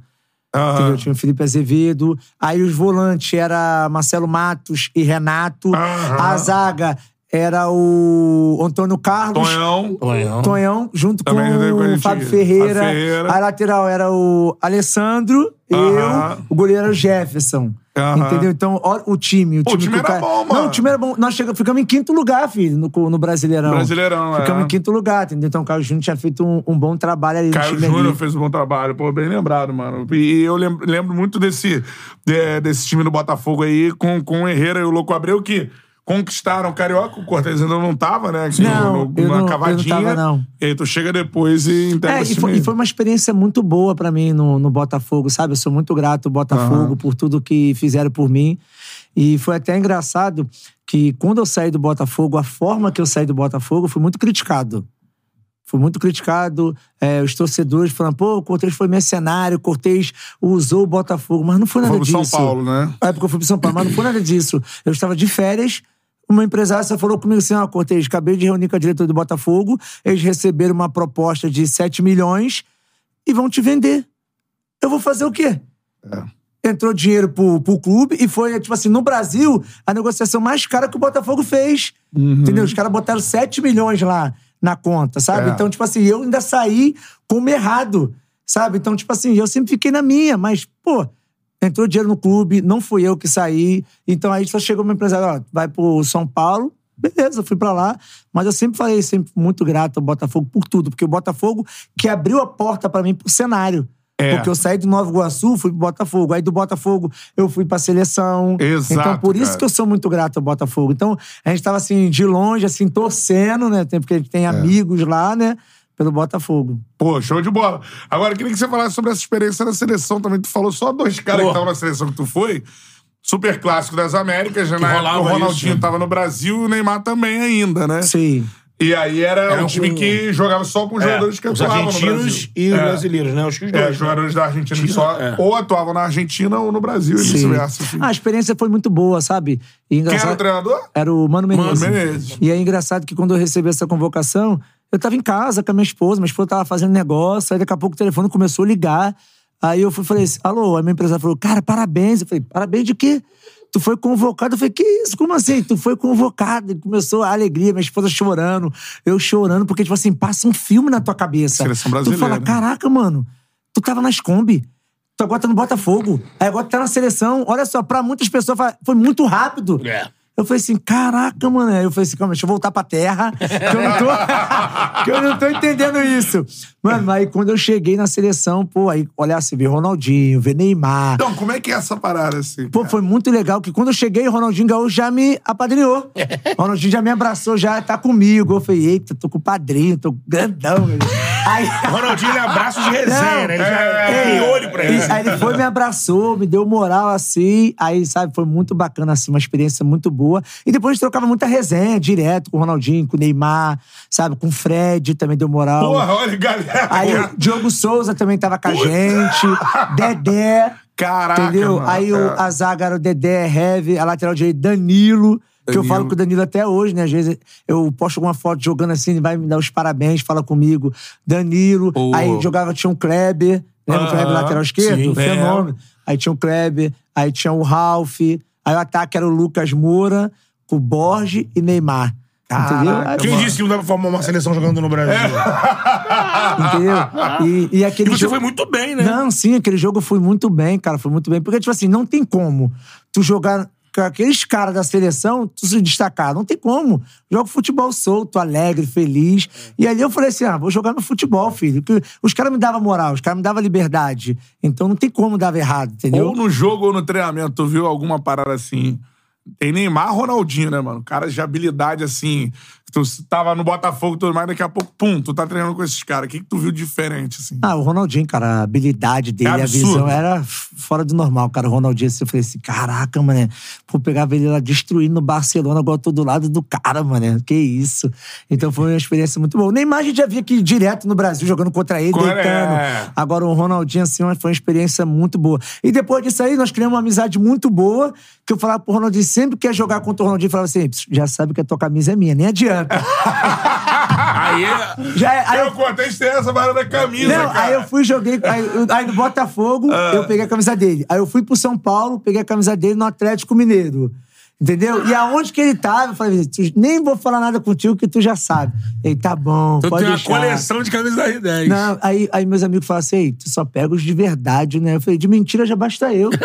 Entendeu? Tinha o Felipe Azevedo. Aí os volantes era Marcelo Matos e Renato. Aham. A zaga era o Antônio Carlos. Tonhão. Tonhão. Tonhão, junto Também com o Fábio. Ferreira. Ferreira. A lateral era o Alessandro, Aham. eu, o goleiro era o Jefferson. Aham. Entendeu? Então, ó, o time. O Pô, o time, time era bom, mano. Não, o time era bom. Nós chegamos, ficamos em quinto lugar, filho, no, no Brasileirão. Brasileirão, é. Ficamos em quinto lugar, entendeu? Então o Caio Júnior tinha feito um, um bom trabalho ali no Caio time Júnior ali. fez um bom trabalho, pô, bem lembrado, mano. E eu lembro, lembro muito desse, de- desse time do Botafogo aí, com, com o Herrera e o Louco Abreu, que conquistaram o Carioca. O Cortez ainda não tava, né? Aqui Não, no, eu na não- eu não cavadinha. tava, não. E aí tu chega depois e integra É, e foi, e foi uma experiência muito boa pra mim no, no Botafogo, sabe? Eu sou muito grato ao Botafogo Aham. por tudo que fizeram por mim. E foi até engraçado que quando eu saí do Botafogo, a forma que eu saí do Botafogo foi muito criticado. Fui muito criticado. é, os torcedores falando, pô, o Cortez foi mercenário, o Cortez usou o Botafogo. Mas não foi nada Foi pro disso. São Paulo, né? É porque eu fui pro São Paulo, mas não foi nada disso. Eu estava de férias. Uma empresária falou comigo assim: ó, Cortez, acabei de reunir com a diretoria do Botafogo. Eles receberam uma proposta de 7 milhões e vão te vender. Eu vou fazer o quê? Entrou dinheiro pro, pro clube e foi, tipo assim, no Brasil, a negociação mais cara que o Botafogo fez. Entendeu? Os caras botaram 7 milhões lá na conta, sabe? É. Então, tipo assim, eu ainda saí como errado, sabe? Então, tipo assim, eu sempre fiquei na minha, mas, pô, entrou dinheiro no clube, não fui eu que saí. Então aí só chegou uma empresária, ó, vai pro São Paulo. Beleza, eu fui pra lá. Mas eu sempre falei, sempre muito grato ao Botafogo por tudo. Porque o Botafogo que abriu a porta pra mim pro cenário. É. Porque eu saí do Nova Iguaçu, fui pro Botafogo. Aí do Botafogo eu fui pra seleção. Exato, Então por isso cara. que eu sou muito grato ao Botafogo. Então a gente tava assim, de longe, assim, torcendo, né? Porque a gente É. tem amigos lá, né? Pelo Botafogo. Pô, show de bola. Agora, eu queria que você falasse sobre essa experiência na seleção também. Tu falou só dois caras que Pô. estavam na seleção que tu foi. Super clássico das Américas, já na época rolava o Ronaldinho isso. tava no Brasil e o Neymar também ainda, né? Sim. E aí era, Era um time com- que jogava só com É, jogadores que os atuavam no Brasil. e os É. brasileiros, né? Acho que os É, dois. jogadores da Argentina que Tira- só é. ou atuavam na Argentina ou no Brasil e Sim. vice-versa. assim. Ah, a experiência foi muito boa, sabe? E Quem era o engraçado- treinador? Era o Mano Menezes. Mano Menezes. E é engraçado que quando eu recebi essa convocação, eu tava em casa com a minha esposa, minha esposa tava fazendo negócio, aí daqui a pouco o telefone começou a ligar. Aí eu fui falei assim, alô, aí minha empresária falou, cara, parabéns. Eu falei, parabéns de quê? Tu foi convocado. Eu falei, que isso? Como assim? Tu foi convocado. E começou a alegria, minha esposa chorando, eu chorando, porque, tipo assim, passa um filme na tua cabeça. Seleção Tu brasileira, fala, né? caraca, mano, tu tava nas Kombi. Tu agora tá no Botafogo. Aí agora tu tá na seleção. Olha só, pra muitas pessoas foi muito rápido. É. Eu falei assim, caraca, mano. Aí eu falei assim, calma, deixa eu voltar pra terra, que eu não tô, que eu não tô entendendo isso. Mano, aí quando eu cheguei na seleção, pô, aí, olha, você vê Ronaldinho, vê Neymar. Então, como é que é essa parada assim? Pô, foi muito legal que quando eu cheguei, o Ronaldinho Gaúcho já me apadrinhou. O Ronaldinho já me abraçou, já tá comigo. Eu falei, eita, tô com o padrinho, tô grandão. Aí... Ronaldinho, ele é abraço de resenha, né? Ele já É. tem olho pra ele. Aí ele foi, me abraçou, me deu moral assim. Aí, sabe, foi muito bacana, assim, uma experiência muito boa. E depois a gente trocava muita resenha direto com o Ronaldinho, com o Neymar, sabe, com o Fred também deu moral. Porra, olha, galera. Aí o Diogo Souza também tava com a gente, Dedé. Caraca, Entendeu? mano. Aí o, É. a zaga era o Dedé, Heve, a lateral direita, Danilo. Que eu Danilo. falo com o Danilo até hoje, né? Às vezes eu posto alguma foto jogando assim, ele vai me dar os parabéns, fala comigo. Danilo. Pô. Aí jogava, tinha um Kleber. Lembra o Kleber lateral esquerdo? sim, Fenômeno. Aí tinha o Kleber, aí tinha o Ralph. Aí o ataque era o Lucas Moura, com o Borges e Neymar. entendeu? Aí, Quem disse que não dá pra formar uma seleção jogando no Brasil? entendeu? E, e aquele E você jogo- foi muito bem, né? Não, sim, aquele jogo eu fui muito bem, cara, foi muito bem. Porque, tipo assim, não tem como tu jogar aqueles caras da seleção, tu se destacar. Não tem como. Jogo futebol solto, alegre, feliz. E ali eu falei assim: ah, vou jogar no futebol, filho. Que os caras me davam moral, os caras me davam liberdade. Então não tem como dar errado, entendeu? Ou no jogo ou no treinamento, tu viu alguma parada assim? Tem Neymar Ronaldinho, né, mano? Caras de habilidade assim. Tu tava no Botafogo e tudo mais, daqui a pouco, pum, tu tá treinando com esses caras. O que, que tu viu diferente, assim? Ah, o Ronaldinho, cara, a habilidade dele, É a visão era fora do normal, cara. O Ronaldinho, assim, eu falei assim, caraca, mané. Pô, pegava ele lá destruindo no Barcelona, agora eu tô do lado do cara, mané. Que isso. Então foi uma experiência muito boa. O Neymar a gente já via aqui direto no Brasil, jogando contra ele, Qual é? deitando. Agora o Ronaldinho, assim, foi uma experiência muito boa. E depois disso aí, nós criamos uma amizade muito boa, que eu falava pro Ronaldinho, sempre que ia jogar contra o Ronaldinho, eu falava assim, "Pss, já sabe que a tua camisa é minha, nem adianta. Aí, já, é- aí eu contei tem essa da camisa, Não, cara. aí eu fui, joguei. Aí, eu- aí no Botafogo, Ah. eu peguei a camisa dele. Aí eu fui pro São Paulo, peguei a camisa dele no Atlético Mineiro. Entendeu? E aonde que ele tava, eu falei, "Tu- nem vou falar nada contigo que tu já sabe. Ele, tá bom, Tu pode tem uma deixar. coleção de camisas da R10. Não, aí, aí meus amigos falaram assim, "Ei, tu só pega os de verdade, né? Eu falei, de mentira já basta eu.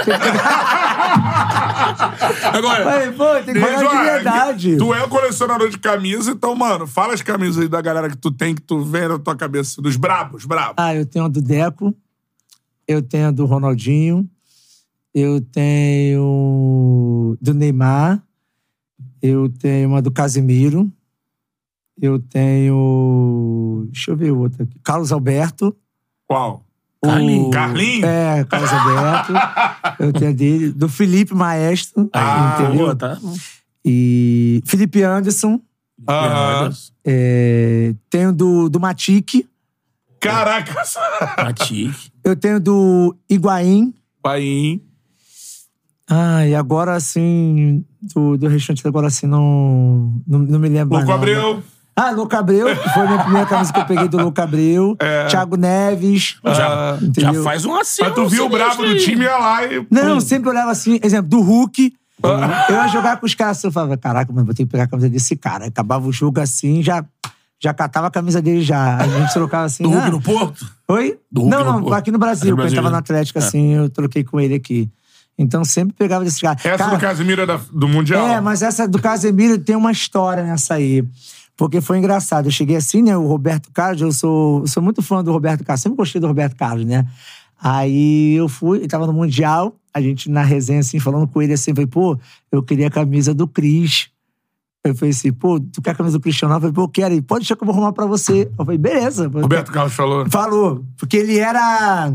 Agora, falei, pô, tem que Mas, pagar de verdade. Tu é colecionador de camisa, então, mano, fala as camisas aí da galera que tu tem, que tu vê na tua cabeça. Dos brabos, brabos. Ah, eu tenho a do Deco, eu tenho a do Ronaldinho, eu tenho do Neymar, eu tenho uma do Casimiro, eu tenho. Deixa eu ver outra aqui. Carlos Alberto. Qual? Carlinhos. É, Carlos Alberto. eu tenho a dele. Do Felipe Maestro. Ah, entendeu? boa, tá? E Felipe Anderson. Aham. É, tenho do, do Matique. Caraca, Matique. Eu tenho do Higuaín. Pai. Ah, e agora, assim, do, do restante, agora, assim, não, não, não me lembro Louco. Abreu. Ah, Louco Abreu, que foi a minha primeira camisa que eu peguei do Louco Abreu. Thiago Neves. Já, já faz um acerto. Mas tu viu o brabo do time ia lá e. Não, Pum. sempre olhava assim, exemplo, do Hulk. Eu ia jogar com os caras assim, eu falava, caraca, mano, vou ter que pegar a camisa desse cara. Aí Acabava o jogo assim, já, já catava a camisa dele já. Aí a gente trocava assim. Do Hulk ah, no Porto? Oi? Do Hulk não, não, Porto. aqui no Brasil, quando ele Brasil, tava no? Atlético, assim, eu troquei com ele aqui. Então sempre pegava desse cara. Essa Cara, do Casimiro é da- do Mundial. é, mas essa do Casemiro tem uma história nessa aí. Porque foi engraçado. Eu cheguei assim, né? O Roberto Carlos, eu sou, sou muito fã do Roberto Carlos. Sempre gostei do Roberto Carlos, né? Aí eu fui, ele tava no Mundial, a gente na resenha, assim, falando com ele assim, falei, pô, eu queria a camisa do Cris. Eu falei assim, pô, tu quer a camisa do Cristiano? Eu falei, pô, eu quero. Ele, pode deixar que eu vou arrumar pra você. Eu falei, beleza. Roberto Carlos falou. Falou, porque ele era.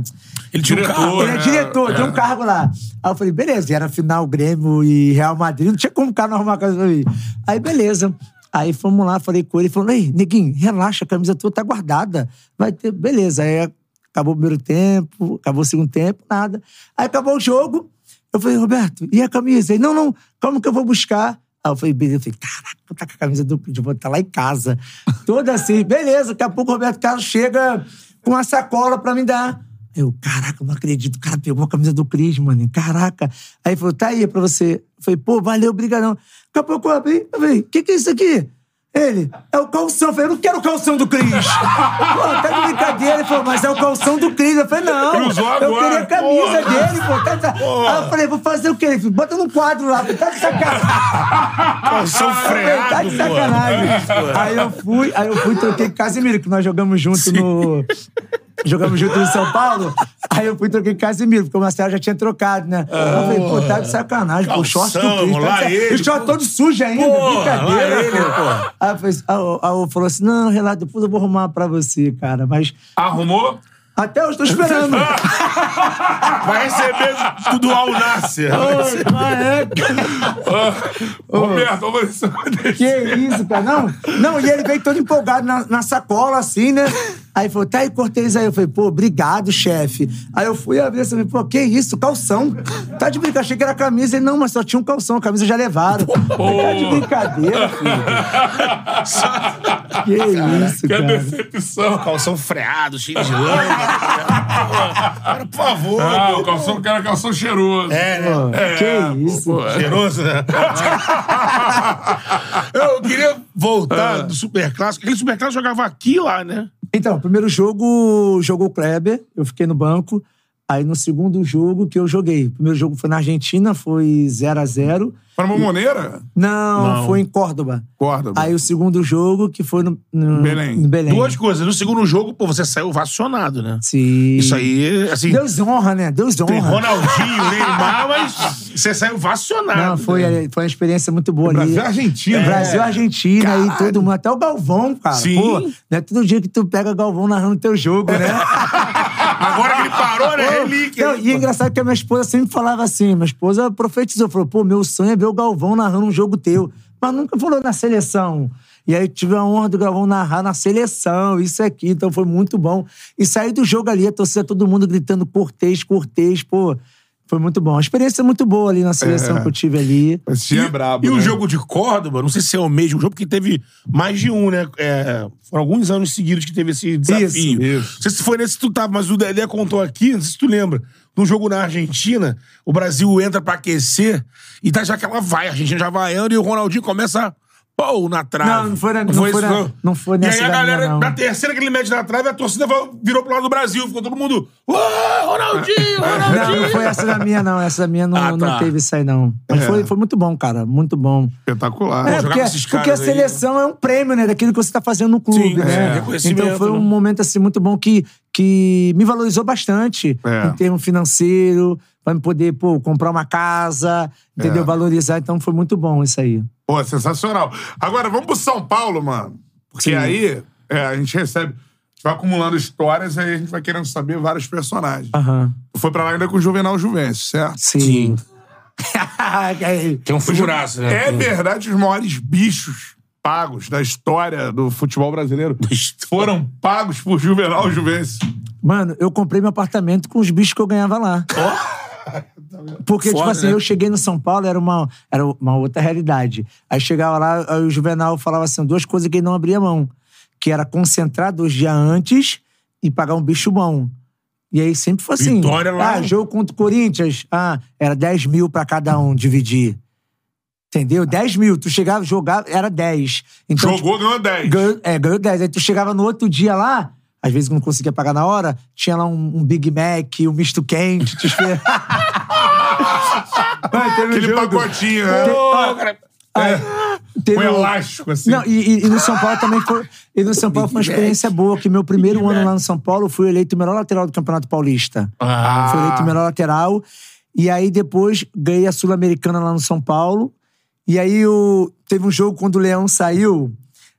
Ele tinha um Diretor, carro. Ele é diretor, É. tem um cargo lá. Aí eu falei, beleza, e era final Grêmio e Real Madrid, não tinha como o cara não arrumar a camisa pra mim. Aí, beleza. Aí fomos lá, falei com ele, falou, ei, neguinho, relaxa, a camisa tua tá guardada. Vai ter, beleza. Aí acabou o primeiro tempo, acabou o segundo tempo, nada. Aí acabou o jogo, eu falei, Roberto, e a camisa? Ele, não, não, calma que eu vou buscar. Aí eu falei, beleza, eu falei, caraca, tá com a camisa do eu vou estar lá em casa. Toda assim, beleza, daqui a pouco o Roberto Carlos chega com uma sacola pra me dar. Eu, caraca, não acredito. O cara pegou a camisa do Cris, mano. Caraca. Aí ele falou, tá aí é pra você. Eu falei, pô, valeu, brigadão. Daqui a pouco eu abri, eu falei, o que que é isso aqui? Ele, é o calção. Eu falei, eu não quero o calção do Cris. pô, tá de brincadeira. Ele falou, mas é o calção do Cris. Eu falei, não. Cruzou eu queria a camisa porra. dele, pô. Tá, tá. Aí eu falei, vou fazer o quê? Ele falou, bota num quadro lá. Falei, tá de sacanagem. Calção Eu falei, tá freado, de sacanagem. Aí eu fui, aí eu fui troquei Casimiro, que nós jogamos junto no. Jogamos junto no São Paulo. Aí eu fui e troquei com Casimiro, porque o Marcelo já tinha trocado, né? eu falei, pô, tá de sacanagem, pô, o short do Calção, Cris. Tá ele, o short pô. todo sujo ainda, Pô, brincadeira. ele, pô. pô. Aí eu falei, aí eu- aí eu falou assim: não, Renato, depois eu vou arrumar pra você, cara. Mas Arrumou? Até eu tô esperando. Vai receber tudo ao Nasser. Ô, Maé, Roberto, vamos. Que isso, cara? Não, não, e ele veio todo empolgado na, na sacola, assim, né? Aí falou, tá aí, Cortez aí. Eu falei, pô, obrigado, chefe. Aí eu fui abrir assim, pô, que isso, calção? Tá de brincadeira, achei que era camisa. Ele, não, mas só tinha um calção, a camisa já levaram. Falei, Tá de brincadeira, filho. Que isso, Que cara. decepção. Calção freado, cheio de lama. Cara, por favor. Ah, pô. o calção que era calção cheiroso. É, né? Pô, que isso. pô. Cheiroso, né? Eu queria voltar do Superclássico. Aquele Superclássico jogava aqui lá, né? Então, primeiro jogo jogou o Kleber, eu fiquei no banco. Aí no segundo jogo que eu joguei. O primeiro jogo foi na Argentina, foi 0 a 0 Para uma Moneira? Não, Não. foi em Córdoba. Córdoba. Aí o segundo jogo, que foi no, no Belém. no Belém. Duas coisas. No segundo jogo, pô, você saiu vacionado, né? Sim. Isso aí, assim. Deus honra, né? Deus Tem honra. Ronaldinho, Neymar, mas você saiu vacionado. Não, foi, né? foi uma experiência muito boa ali. Brasil e Argentina. Brasil, Argentina e todo mundo. Até o Galvão, cara. Sim. Pô, não é todo dia que tu pega Galvão narrando teu jogo, né? Agora que ele parou, né? Relíquia. Não, e é engraçado que a minha esposa sempre falava assim, minha esposa profetizou, falou, pô, meu sonho é ver o Galvão narrando um jogo teu. Mas nunca falou na seleção. E aí tive a honra do Galvão narrar na seleção, isso aqui, então foi muito bom. E sair do jogo ali, a torcida, todo mundo gritando Cortez, Cortez, pô, foi muito bom. Uma experiência muito boa ali na seleção É. que eu tive ali. Esse é brabo, E né? o jogo de Córdoba, não sei se é o mesmo jogo, porque teve mais de um, né? É, foram alguns anos seguidos que teve esse desafio. isso. Não sei se foi nesse que tu tava, mas o Dedé contou aqui, não sei se tu lembra. Num jogo na Argentina, o Brasil entra pra aquecer e tá já aquela vai, a Argentina já vaiando e o Ronaldinho começa pô na trave. Não, não foi na- não isso, foi na- não foi E nessa aí a galera, não. na terceira que ele mete na trave, a torcida virou pro lado do Brasil. Ficou todo mundo, Ué, Ronaldinho, Ronaldinho. Não, não foi essa da minha, não. Essa da minha não, Ah, não tá. teve isso aí, não. Mas É. foi, foi muito bom, cara. Muito bom. Espetacular. É, porque, esses porque a caras aí, seleção é um prêmio, né? Daquilo que você tá fazendo no clube, Sim, né? é, Então foi um né? momento, assim, muito bom que, que me valorizou bastante É. em termo financeiro, pra me poder, pô, comprar uma casa, entendeu? É. Valorizar. Então foi muito bom isso aí. Pô, sensacional. Agora, vamos pro São Paulo, mano. Porque Sim. aí é, a gente recebe. A gente vai acumulando histórias e aí a gente vai querendo saber vários personagens. Aham. Foi pra lá ainda com o Juvenal Juvencio, certo? Sim. É um figuraço, né? É verdade, os maiores bichos pagos da história do futebol brasileiro foram pagos por Juvenal Juvencio. Mano, eu comprei meu apartamento com os bichos que eu ganhava lá. Porque, tipo Foda, assim, né? eu cheguei no São Paulo, era uma, era uma outra realidade. Aí chegava lá, aí o Juvenal falava assim, duas coisas que ele não abria mão. Que era concentrar dois dias antes e pagar um bicho bom. E aí sempre foi assim. Vitória lá. Ah, jogo contra o Corinthians. Ah, era 10 mil pra cada um dividir. Entendeu? 10 mil. Tu chegava, jogava, era 10. Então, tipo, Jogou, ganhou 10. Ganhou, é, ganhou 10. Aí tu chegava no outro dia lá, às vezes não conseguia pagar na hora, tinha lá um, um Big Mac, um misto quente, te espera. Mano, teve um Aquele jogo- pacotinho, né? Cara, Aí, teve Um elástico, assim. Não, e, e- no São Paulo também foi. E no São Paulo foi uma experiência boa, que meu primeiro ano lá no São Paulo eu fui eleito o melhor lateral do Campeonato Paulista. Ah. Fui eleito o melhor lateral. E aí depois ganhei a Sul-Americana lá no São Paulo. E aí o, teve um jogo quando o Leão saiu.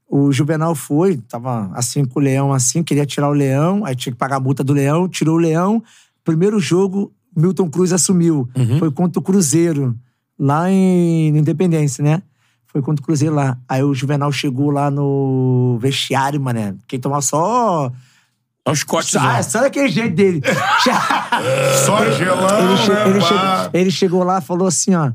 O Juvenal foi, tava assim com o Leão, assim, queria tirar o Leão, aí tinha que pagar a multa do Leão, tirou o Leão. Primeiro jogo, Milton Cruz assumiu. Foi contra o Cruzeiro, lá em Independência, né? Foi contra o Cruzeiro lá. Aí o Juvenal chegou lá no vestiário, mané. Quem tomava só. Olha os cortes. Ah, só daquele jeito dele. Só gelão, ele, che- né? ele chegou, ele chegou lá e falou assim, ó.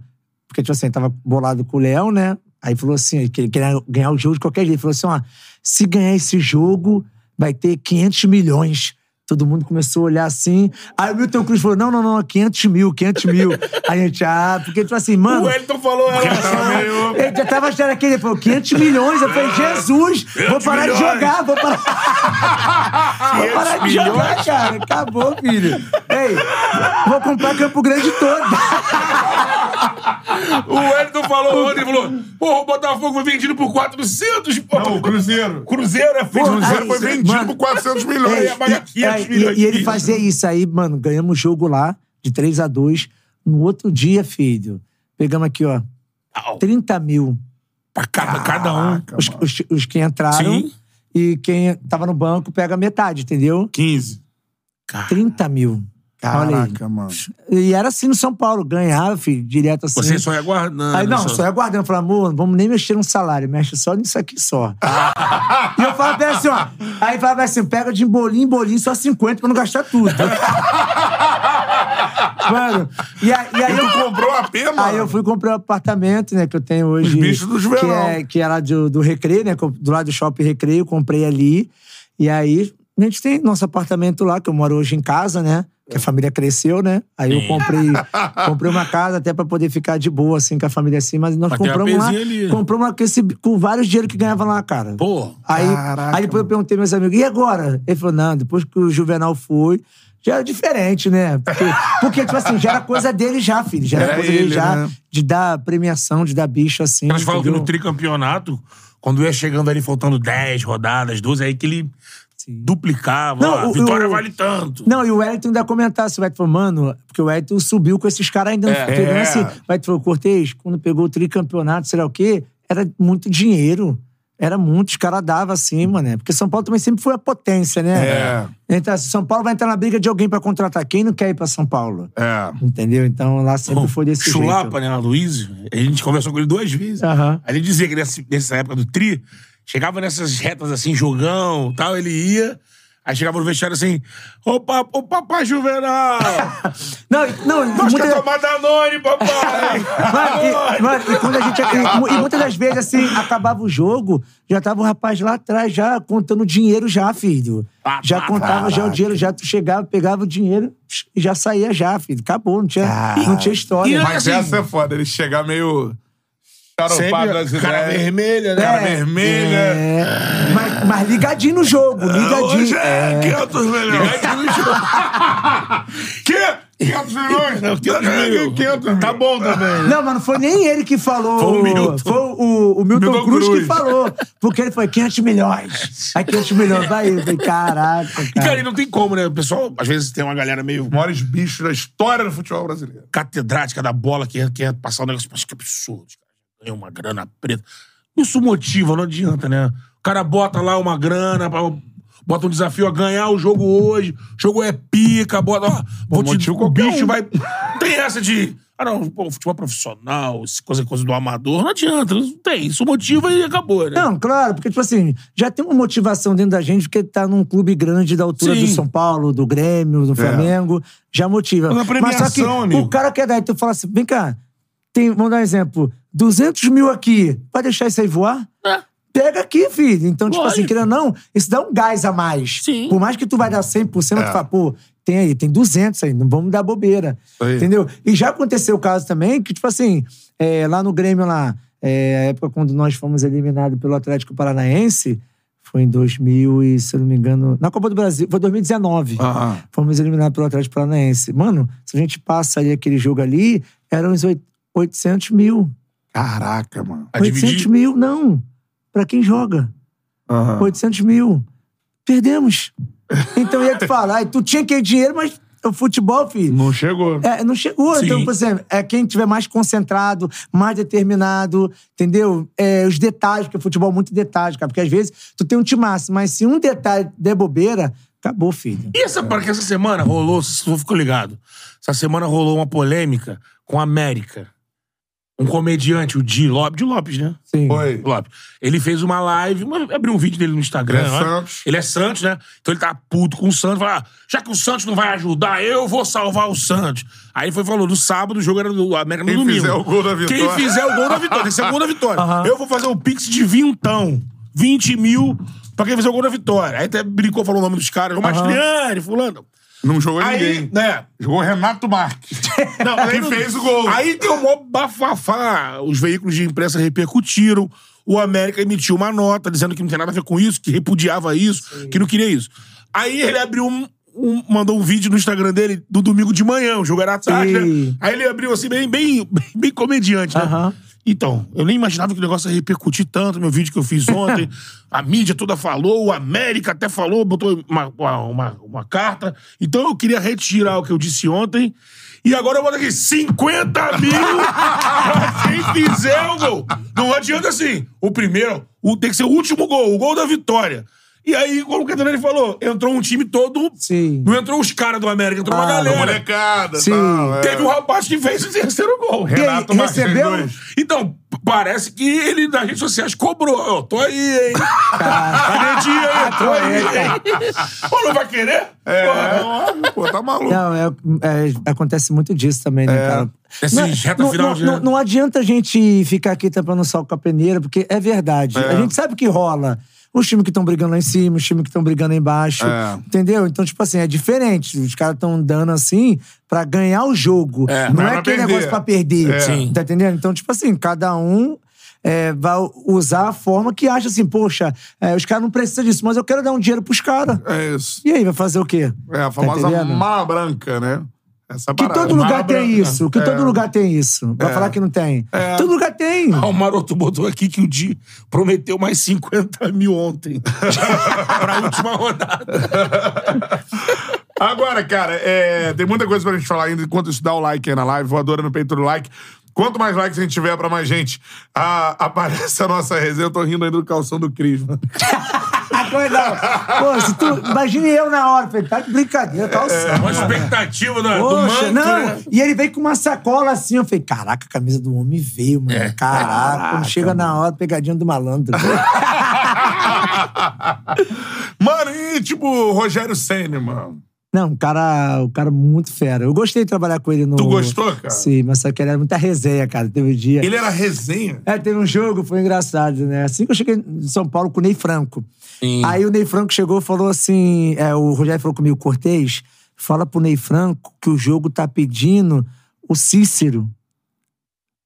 Porque, tipo assim, tava bolado com o Leão, né? Aí falou assim, que ele queria ganhar o jogo de qualquer jeito. Ele falou assim, ó, se ganhar esse jogo, vai ter 500 milhões. Todo mundo começou a olhar assim. Aí o Milton Cruz falou, não, não, não, 500 mil, 500 mil. Aí a gente, ah, porque, tipo assim, mano... O Wellington falou, ela. tava meio- Ele já tava achando aquele, ele falou, 500 milhões. Eu falei, Jesus, vou parar de milhões. jogar, vou parar. vou parar de 500 jogar, cara. Acabou, filho. Ei, vou comprar Campo Grande todo. O Wellington falou ontem, falou, porra, o Botafogo foi vendido por 400, porra. Não, o Cruzeiro. Cruzeiro é O feito. Cruzeiro aí, foi vendido mano, por 400 milhões. Ei, ia pagar 500 e, é, e- e ele fazia isso aí, mano. Ganhamos o jogo lá, de 3 a 2 No outro dia, filho, pegamos aqui, ó, Au. 30 mil. Pra cada, cada um. Caraca, Os, os, os que entraram. Sim. E quem tava no banco pega metade, entendeu? 15. 30 mil. Caraca, mano. E era assim no São Paulo, ganhava, filho, direto assim. Você só ia guardando. Aí não, só- só ia guardando. Falava, amor, não vamos nem mexer no salário, mexe só nisso aqui só. e eu falava assim, ó. Aí falava assim, pega de bolinho em bolinho só 50 pra não gastar tudo. mano, e, aí- e aí E eu. tu comprou a P, mano? Aí eu fui comprar um apartamento, né, que eu tenho hoje. Os bichos do que, Juvenal. é, que era do, do Recreio, né? Do lado do Shopping Recreio, comprei ali. E aí, a gente tem nosso apartamento lá, que eu moro hoje em casa, né? Que a família cresceu, né? Aí eu comprei, comprei uma casa até pra poder ficar de boa, assim, com a família assim. Mas nós Mas compramos lá, compramos lá com, esse, com vários dinheiro que ganhava lá, cara. Pô. Aí, Caraca, aí depois eu perguntei meus amigos, e agora? Ele falou, não, depois que o Juvenal foi, já era diferente, né? Porque, porque tipo assim, já era coisa dele já, filho. Já era, Era coisa dele ele, já, né? de dar premiação, de dar bicho assim. Elas falam que no tricampeonato, quando ia chegando ali faltando 10 rodadas, 12, aí que ele duplicava. Não, o- vitória o- vale tanto. Não, e o Wellington ainda comentasse, o Wellington falou, mano, porque o Wellington subiu com esses caras ainda. É. pegando É. assim, o Wellington falou, Cortez, quando pegou o tricampeonato, sei lá o quê, era muito dinheiro. Era muito, os caras davam assim, mano. Porque São Paulo também sempre foi a potência, né? É. Então, assim, São Paulo vai entrar na briga de alguém pra contratar. Quem não quer ir pra São Paulo? É. Entendeu? Então lá sempre foi desse Chulapa, jeito. né, Luiz? A gente conversou com ele duas vezes. Aham. Aí ele dizia que nessa, nessa época do tri, chegava nessas retas assim, jogão tal, ele ia. Aí chegava no vestiário assim, ô, pa, ô papai Juvenal! Não, não, e Nós muita- quer tomar Danone, papai! Mano, e, e quando a gente. E, e muitas das vezes, assim, acabava o jogo, já tava o rapaz lá atrás, já contando dinheiro, já, filho. Ah, Já tá, contava já o dinheiro, já tu chegava, pegava o dinheiro e já saía já, filho. Acabou, não tinha, não tinha história. E- Mas Assim- essa é foda, ele chegar meio Sempre cara vermelha, né? Cara vermelha. É, mas, mas ligadinho no jogo, ligadinho. Hoje é É. 500 milhões. que? 500 milhões? Não, 500 mil. 500 Tá bom também. Não, mas não foi nem ele que falou. Foi o Milton. Foi o, o Milton, Milton Cruz, Cruz. que falou. Porque ele foi 500 milhões. Aí 500 milhões, vai. Eu falei, caraca, E, cara, cara. e não tem como, né? O pessoal, às vezes, tem uma galera meio Os maiores bichos da história do futebol brasileiro. catedrática da bola que quer passar um negócio. Mas que absurdo, cara. Ganha uma grana preta. Isso motiva, não adianta, né? O cara bota lá uma grana, pra- bota um desafio a ganhar o jogo hoje. O jogo é pica, bota. Ó, vou te, o bicho um. vai. Tem essa de. Ah, não, pô, futebol profissional, coisa, coisa do amador, não adianta, não tem. Isso motiva e acabou, né? Não, claro, porque, tipo assim, já tem uma motivação dentro da gente, porque tá num clube grande da altura Sim. do São Paulo, do Grêmio, do Flamengo, já motiva. Mas Mas só que amigo. o cara quer dar, então fala assim, vem cá, tem, vamos dar um exemplo, 200 mil aqui, vai deixar isso aí voar? É. Pega aqui, filho. Então, tipo assim, Lógico. querendo ou não, isso dá um gás a mais. Sim. Por mais que tu vai dar 100%, tu É. fala, pô, tem aí, tem 200 aí, não vamos dar bobeira. aí. Entendeu? E já aconteceu o caso também que, tipo assim, é, lá no Grêmio, lá, é, a época quando nós fomos eliminados pelo Atlético Paranaense, foi em 2000 e, se eu não me engano, na Copa do Brasil, foi 2019. Aham. Fomos eliminados pelo Atlético Paranaense. Mano, se a gente passa ali aquele jogo ali, eram uns oit- 800 mil. Caraca, mano. A 800 dividir- mil, não. Pra quem joga. Aham. 800 mil. Perdemos. Então ia te falar, tu tinha aquele dinheiro, mas o futebol, filho, Não chegou. é, não chegou. Sim. Então, por exemplo, é quem tiver mais concentrado, mais determinado, entendeu? É, os detalhes, porque o futebol é muito detalhe, cara. Porque às vezes tu tem um timaço, mas se um detalhe der bobeira, acabou, filho. E essa, porque essa semana rolou, se você ficou ligado, essa semana rolou uma polêmica com a América. Um comediante, o Di Lopes, Di Lopes, né? Sim. Foi. Lopes. Ele fez uma live, uma- abriu um vídeo dele no Instagram. Ele é né? Santos. Ele é Santos, né? Então ele tá puto com o Santos. Fala, ah, já que o Santos não vai ajudar, eu vou salvar o Santos. Aí ele foi e falou, no sábado o jogo era do América no Quem domingo. fizer o gol da vitória. Quem fizer o gol da vitória. Esse é o gol da vitória. Eu vou fazer o pix de vintão. 20 mil pra quem fizer o gol da vitória. Aí até brincou, falou o nome dos caras. O Mastriani, fulano. Não jogou Aí, ninguém. né? Jogou Renato Marques. Não, Que fez o gol. Aí deu mó bafafá. Os veículos de imprensa repercutiram. O América emitiu uma nota dizendo que não tem nada a ver com isso, que repudiava isso, que não queria isso. Aí ele abriu um. um- mandou um vídeo no Instagram dele do domingo de manhã, o jogo era à tarde, Sim. né? Aí ele abriu assim, bem, bem, bem, bem comediante, né? Aham. Então, eu nem imaginava que o negócio ia repercutir tanto, meu vídeo que eu fiz ontem. a mídia toda falou, o América até falou, botou uma, uma, uma, carta. Então eu queria retirar o que eu disse ontem. E agora eu boto aqui 50 mil pra quem fizer o gol. Não adianta assim. O primeiro, o, tem que ser o último gol, o gol da vitória. E aí, como o Catarina falou, entrou um time todo. Sim. Não entrou os caras do América, entrou uma Ah, galera. Molecada, Sim. tal. é. Teve um rapaz que fez o terceiro gol. Renato recebeu? dois. Então, parece que ele nas redes sociais cobrou. Ó, tô aí, hein? Cadê dia aí? Tô aí, hein? Pô, não vai querer? É, Porra. pô, tá maluco. Não, é, é, acontece muito disso também, né, cara? Esse não, reta não, final não, de- não, não adianta a gente ficar aqui tampando o sol com a peneira, porque é verdade. É. A gente sabe que rola. Os times que estão brigando lá em cima, os times que estão brigando aí embaixo. É. Entendeu? Então, tipo assim, é diferente. Os caras estão dando assim pra ganhar o jogo. É, não não é aquele perder. negócio pra perder. É. Sim. Tá entendendo? Então, tipo assim, cada um. é, vai usar a forma que acha assim, poxa, é, os caras não precisam disso, mas eu quero dar um dinheiro pros caras. É isso. E aí, vai fazer o quê? É a famosa Tá mala branca, né? Essa Que todo lugar Mala tem isso. Que É. todo lugar tem isso. Vai falar que não tem. Todo lugar tem. Ah, O Maroto botou aqui que o Di prometeu mais 50 mil ontem. pra última rodada. Agora, cara, é, tem muita coisa pra gente falar ainda. Enquanto isso, dá o like aí na live, voadora no peito do like. Quanto mais likes a gente tiver pra mais gente, a- aparece a nossa resenha. Eu tô rindo ainda do calção do Cris, mano. Pô, se tu. Imagine eu na hora. Falei, tá de brincadeira, tá o É Uma expectativa da- do manto, não. né? E ele veio com uma sacola assim. Eu falei, caraca, a camisa do homem veio, mano. É. Caraca, quando chega na hora, pegadinha do malandro. mano, e tipo, o Rogério Senna, mano. Não, um cara, um cara muito fera. Eu gostei de trabalhar com ele no. Tu gostou, cara? Sim, mas só que ele era muita resenha, cara. Teve um dia. Ele era resenha. É, teve um jogo, foi engraçado, né? Assim que eu cheguei em São Paulo com o Ney Franco. Sim. Aí o Ney Franco chegou e falou assim: é, o Rogério falou comigo, Cortez, fala pro Ney Franco que o jogo tá pedindo o Cícero.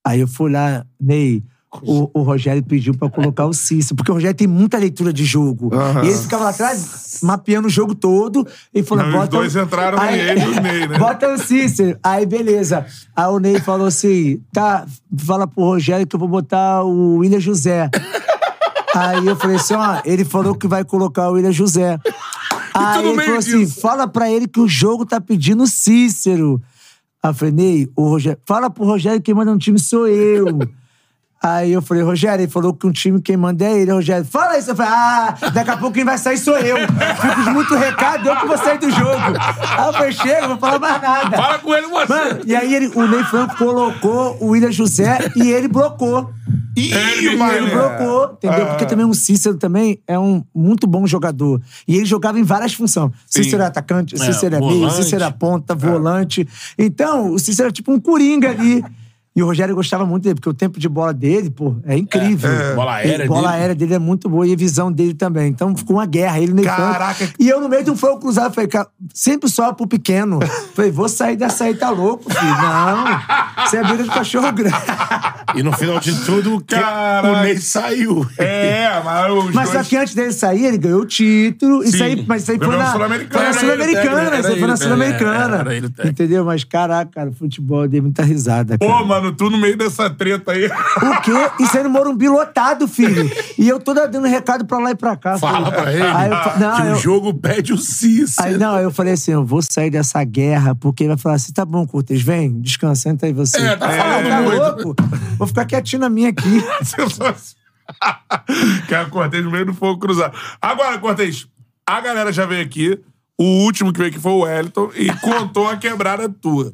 Aí eu fui lá, Ney. O, o Rogério pediu pra colocar o Cícero, porque o Rogério tem muita leitura de jogo. Aham. E ele ficava lá atrás, mapeando o jogo todo, e falou: Não, os bota. dois o- entraram Aí- nele e o Ney, né? Bota o Cícero. Aí, beleza. Aí o Ney falou assim: tá, fala pro Rogério que eu vou botar o William José. Aí eu falei assim: ó, ele falou que vai colocar o William José. Aí ele falou assim: disso. fala pra ele que o jogo tá pedindo Cícero. Aí eu falei, Ney, o Rogério, fala pro Rogério que quem manda no time sou eu. Aí eu falei, Rogério, ele falou que um time quem manda é ele, Rogério. Fala isso. Eu falei, ah, daqui a pouco quem vai sair sou eu. Fico muito recado, eu que vou sair do jogo. Aí eu falei, chega, não vou falar mais nada. Fala com ele você. Mano, e aí ele, o Ney Franco colocou o William José e ele blocou. Ih, Ele mané. blocou, entendeu? Ah. Porque também o Cícero também é um muito bom jogador. E ele jogava em várias funções. Cícero é atacante, Cícero é meio. Cícero é ponta, volante. Então, o Cícero é tipo um coringa ali. E o Rogério gostava muito dele, porque o tempo de bola dele, pô, é incrível. Bola Ele- aérea bola dele. aérea dele é muito boa e a visão dele também. Então ficou uma guerra. Ele nem Caraca. E eu no meio de um fogo cruzado, falei, cara, sempre só pro pequeno. Falei, vou sair dessa aí, tá louco, filho. Não, você é briga de cachorro grande. E no final de tudo, Caraca. o Ney saiu. É, mas Mas dois... só que antes dele sair, ele ganhou o título. Isso Sim. aí, mas isso aí foi na. Foi na Era Sul-Americana, ele, isso aí foi na ele, Sul-Americana. ele. Entendeu? Mas caraca, cara, futebol eu dei muita risada. Cara. Pô, mano, tu no meio dessa treta aí. O quê? Isso aí no Morumbi lotado, filho. E eu toda dando recado pra lá e pra cá. Fala filho. pra ele Aí eu fa- não, que eu- o jogo pede o Cícero. Aí não, eu falei assim, eu vou sair dessa guerra, porque ele vai falar assim, tá bom, Cortez, vem, descansa, senta aí você. É, tá falando tá muito. louco? Vou ficar quietinho na minha aqui. Sensacional. Cara, Cortez no meio do fogo cruzado. Agora, Cortez, a galera já veio aqui. O último que veio aqui foi o Wellington e contou a quebrada tua.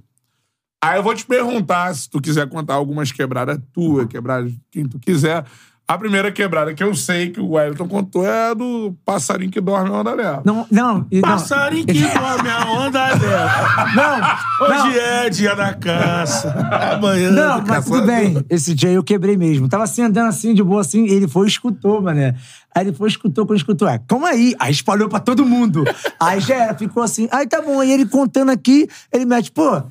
Aí eu vou te perguntar, se tu quiser contar algumas quebradas tuas, quebradas de quem tu quiser. A primeira quebrada que eu sei que o Wellington contou é a do passarinho que dorme na onda leva. Não, não. e não. Passarinho que dorme a onda dela. Não, não. Hoje é dia da caça. Amanhã. Não, do mas tudo bem. Esse dia eu quebrei mesmo. Tava assim, andando assim, de boa assim, ele foi e escutou, mané. Aí ele foi e escutou, quando escutou, é, calma aí. Aí espalhou pra todo mundo. Aí já era, ficou assim. Aí tá bom, aí ele contando aqui, ele mete, pô,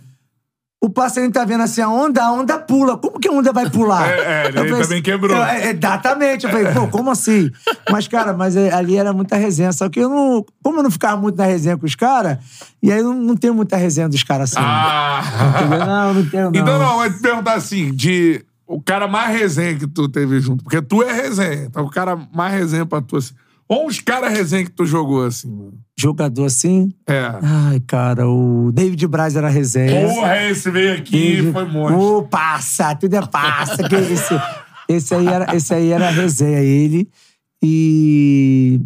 o passarinho tá vendo assim a onda, a onda pula. Como que a onda vai pular? É, é, ele Eu também assim, quebrou. eu- é, exatamente. Eu falei, pô, como assim? Mas, cara, mas é, ali era muita resenha. Só que eu não. Como eu não ficava muito na resenha com os caras, e aí eu não, não tenho muita resenha dos caras assim. Ah! Entendeu? Não, não tenho, não. Então não, mas te perguntar assim, de o cara mais resenha que tu teve junto, porque tu é resenha, então o cara mais resenha pra tu, assim. Ou os caras resenha que tu jogou, assim, mano. Jogador assim. É. Ai, cara, o David Braz era resenha. Porra, esse veio aqui David- foi monstro. Ô, passa, tudo é passa. que esse, esse, aí era, esse aí era resenha, ele. E.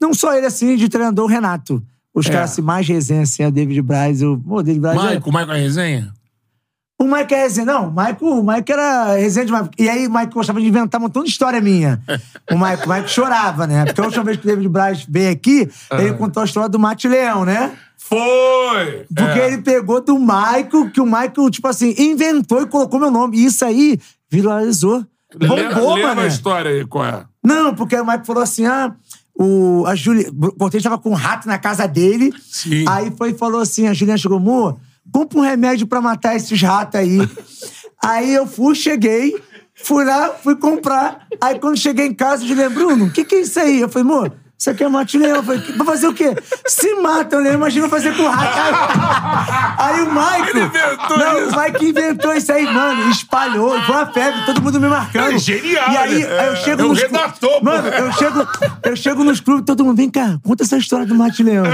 Não só ele, assim, de treinador, o Renato. Os É. caras assim, mais resenha, assim, é o David Braz. O, o David Braz. é- Maico, Maico é resenha? O Mike é resenha. Não, o Mike, o Mike era resenha demais. E aí o Mike gostava de inventar um montão de história minha. O Mike, o Mike chorava, né? Porque a última vez que o David Braz veio aqui, ele contou a história do Mate Leão, né? Foi! Porque É. ele pegou do Michael, que o Michael, tipo assim, inventou e colocou meu nome. E isso aí viralizou. Bombou, lembra mano. a história aí, qual é? Não, porque o Michael falou assim: ah, o, a Julia. O Cortez tava com um rato na casa dele. Sim. Aí foi e falou assim: a Juliana chegou, amor, compra um remédio pra matar esses ratos aí. aí eu fui, cheguei, fui lá, fui comprar. Aí quando cheguei em casa, a Juliana, Bruno, o que, que é isso aí? Eu falei, amor. Isso aqui é mate leão. Eu falei, pra fazer o quê? Se matam, né? Imagina fazer com rato. Aí, aí o Michael. Ele inventou não, isso. o Mike inventou isso aí, mano. Espalhou. Foi uma febre, todo mundo me marcando. É genial, E aí, né? aí eu chego É o nos redator. Mano, eu chego, eu chego nos clubes, todo mundo, vem cá, conta essa história do Mate Leão.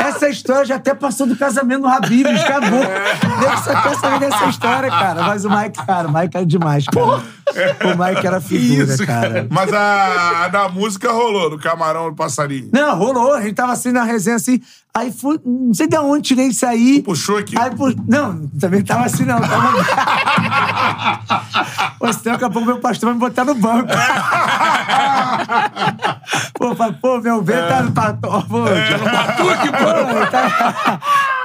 Essa história já até passou do casamento do Habibs, acabou. Deve só quer saber dessa história, cara. Mas o Mike, cara, o Mike era demais, cara. O Mike era figura, cara. Mas a, a da música rolou, do camarão do passarinho. Não, rolou. A gente tava assim na resenha assim. Aí fui. Não sei de onde tirei isso aí. Puxou aqui. Aí, pu- não, também tava assim, não. Tava... Pô, senão daqui a pouco meu pastor vai me botar no banco. pô, pô, meu bem tá no pator. Pô, Batuque, pô, tá...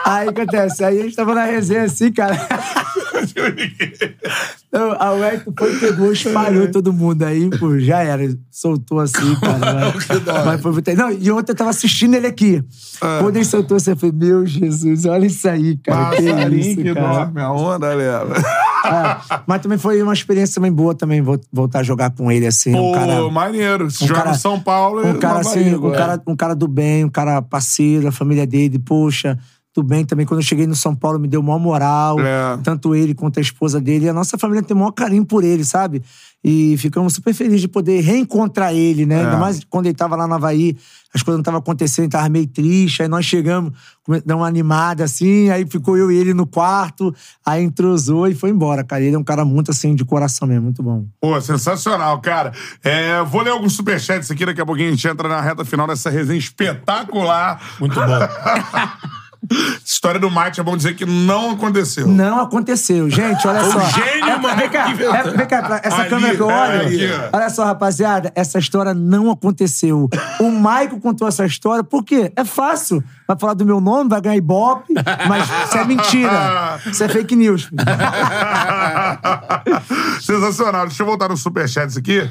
Aí o que acontece? Aí a gente tava na resenha assim, cara. Então, a Wellington foi, pegou, espalhou todo mundo aí, pô, já era. Soltou assim, cara. Mas, mas foi muito... Não, e ontem eu tava assistindo ele aqui. Quando ele soltou, você foi, meu Jesus, olha isso aí, cara. Que Passarinho isso, que cara. dorme, a onda leva. É, mas também foi uma experiência também boa também vo- voltar a jogar com ele, assim. Pô, um cara, maneiro. Se um joga cara- no São Paulo, um cara assim, Bahia um cara, um cara do bem, um cara parceiro, a família dele, poxa, do bem também. Quando eu cheguei no São Paulo, me deu maior moral. É. Tanto ele quanto a esposa dele. E a nossa família tem o maior carinho por ele, sabe? E ficamos super felizes de poder reencontrar ele, né? Ainda mais quando ele tava lá no Havaí, as coisas não estavam acontecendo, ele tava meio triste. Aí nós chegamos, deu uma animada assim, aí ficou eu e ele no quarto, aí entrosou e foi embora, cara. Ele é um cara muito assim, de coração mesmo, muito bom. Pô, sensacional, cara. É, vou ler alguns superchats aqui, daqui a pouquinho a gente entra na reta final dessa resenha espetacular. Muito bom. História do Mate, é bom dizer que não aconteceu. Não aconteceu. Gente, olha só. gênio, É, mano, Vem cá, é, vem cá, pra- essa Ali, câmera que eu é, olho. ali, olha só, rapaziada, essa história não aconteceu. O Maico contou essa história, por quê? É fácil. Vai falar do meu nome, vai ganhar ibope, mas isso é mentira. Isso é fake news. Sensacional. Deixa eu voltar nos superchats aqui.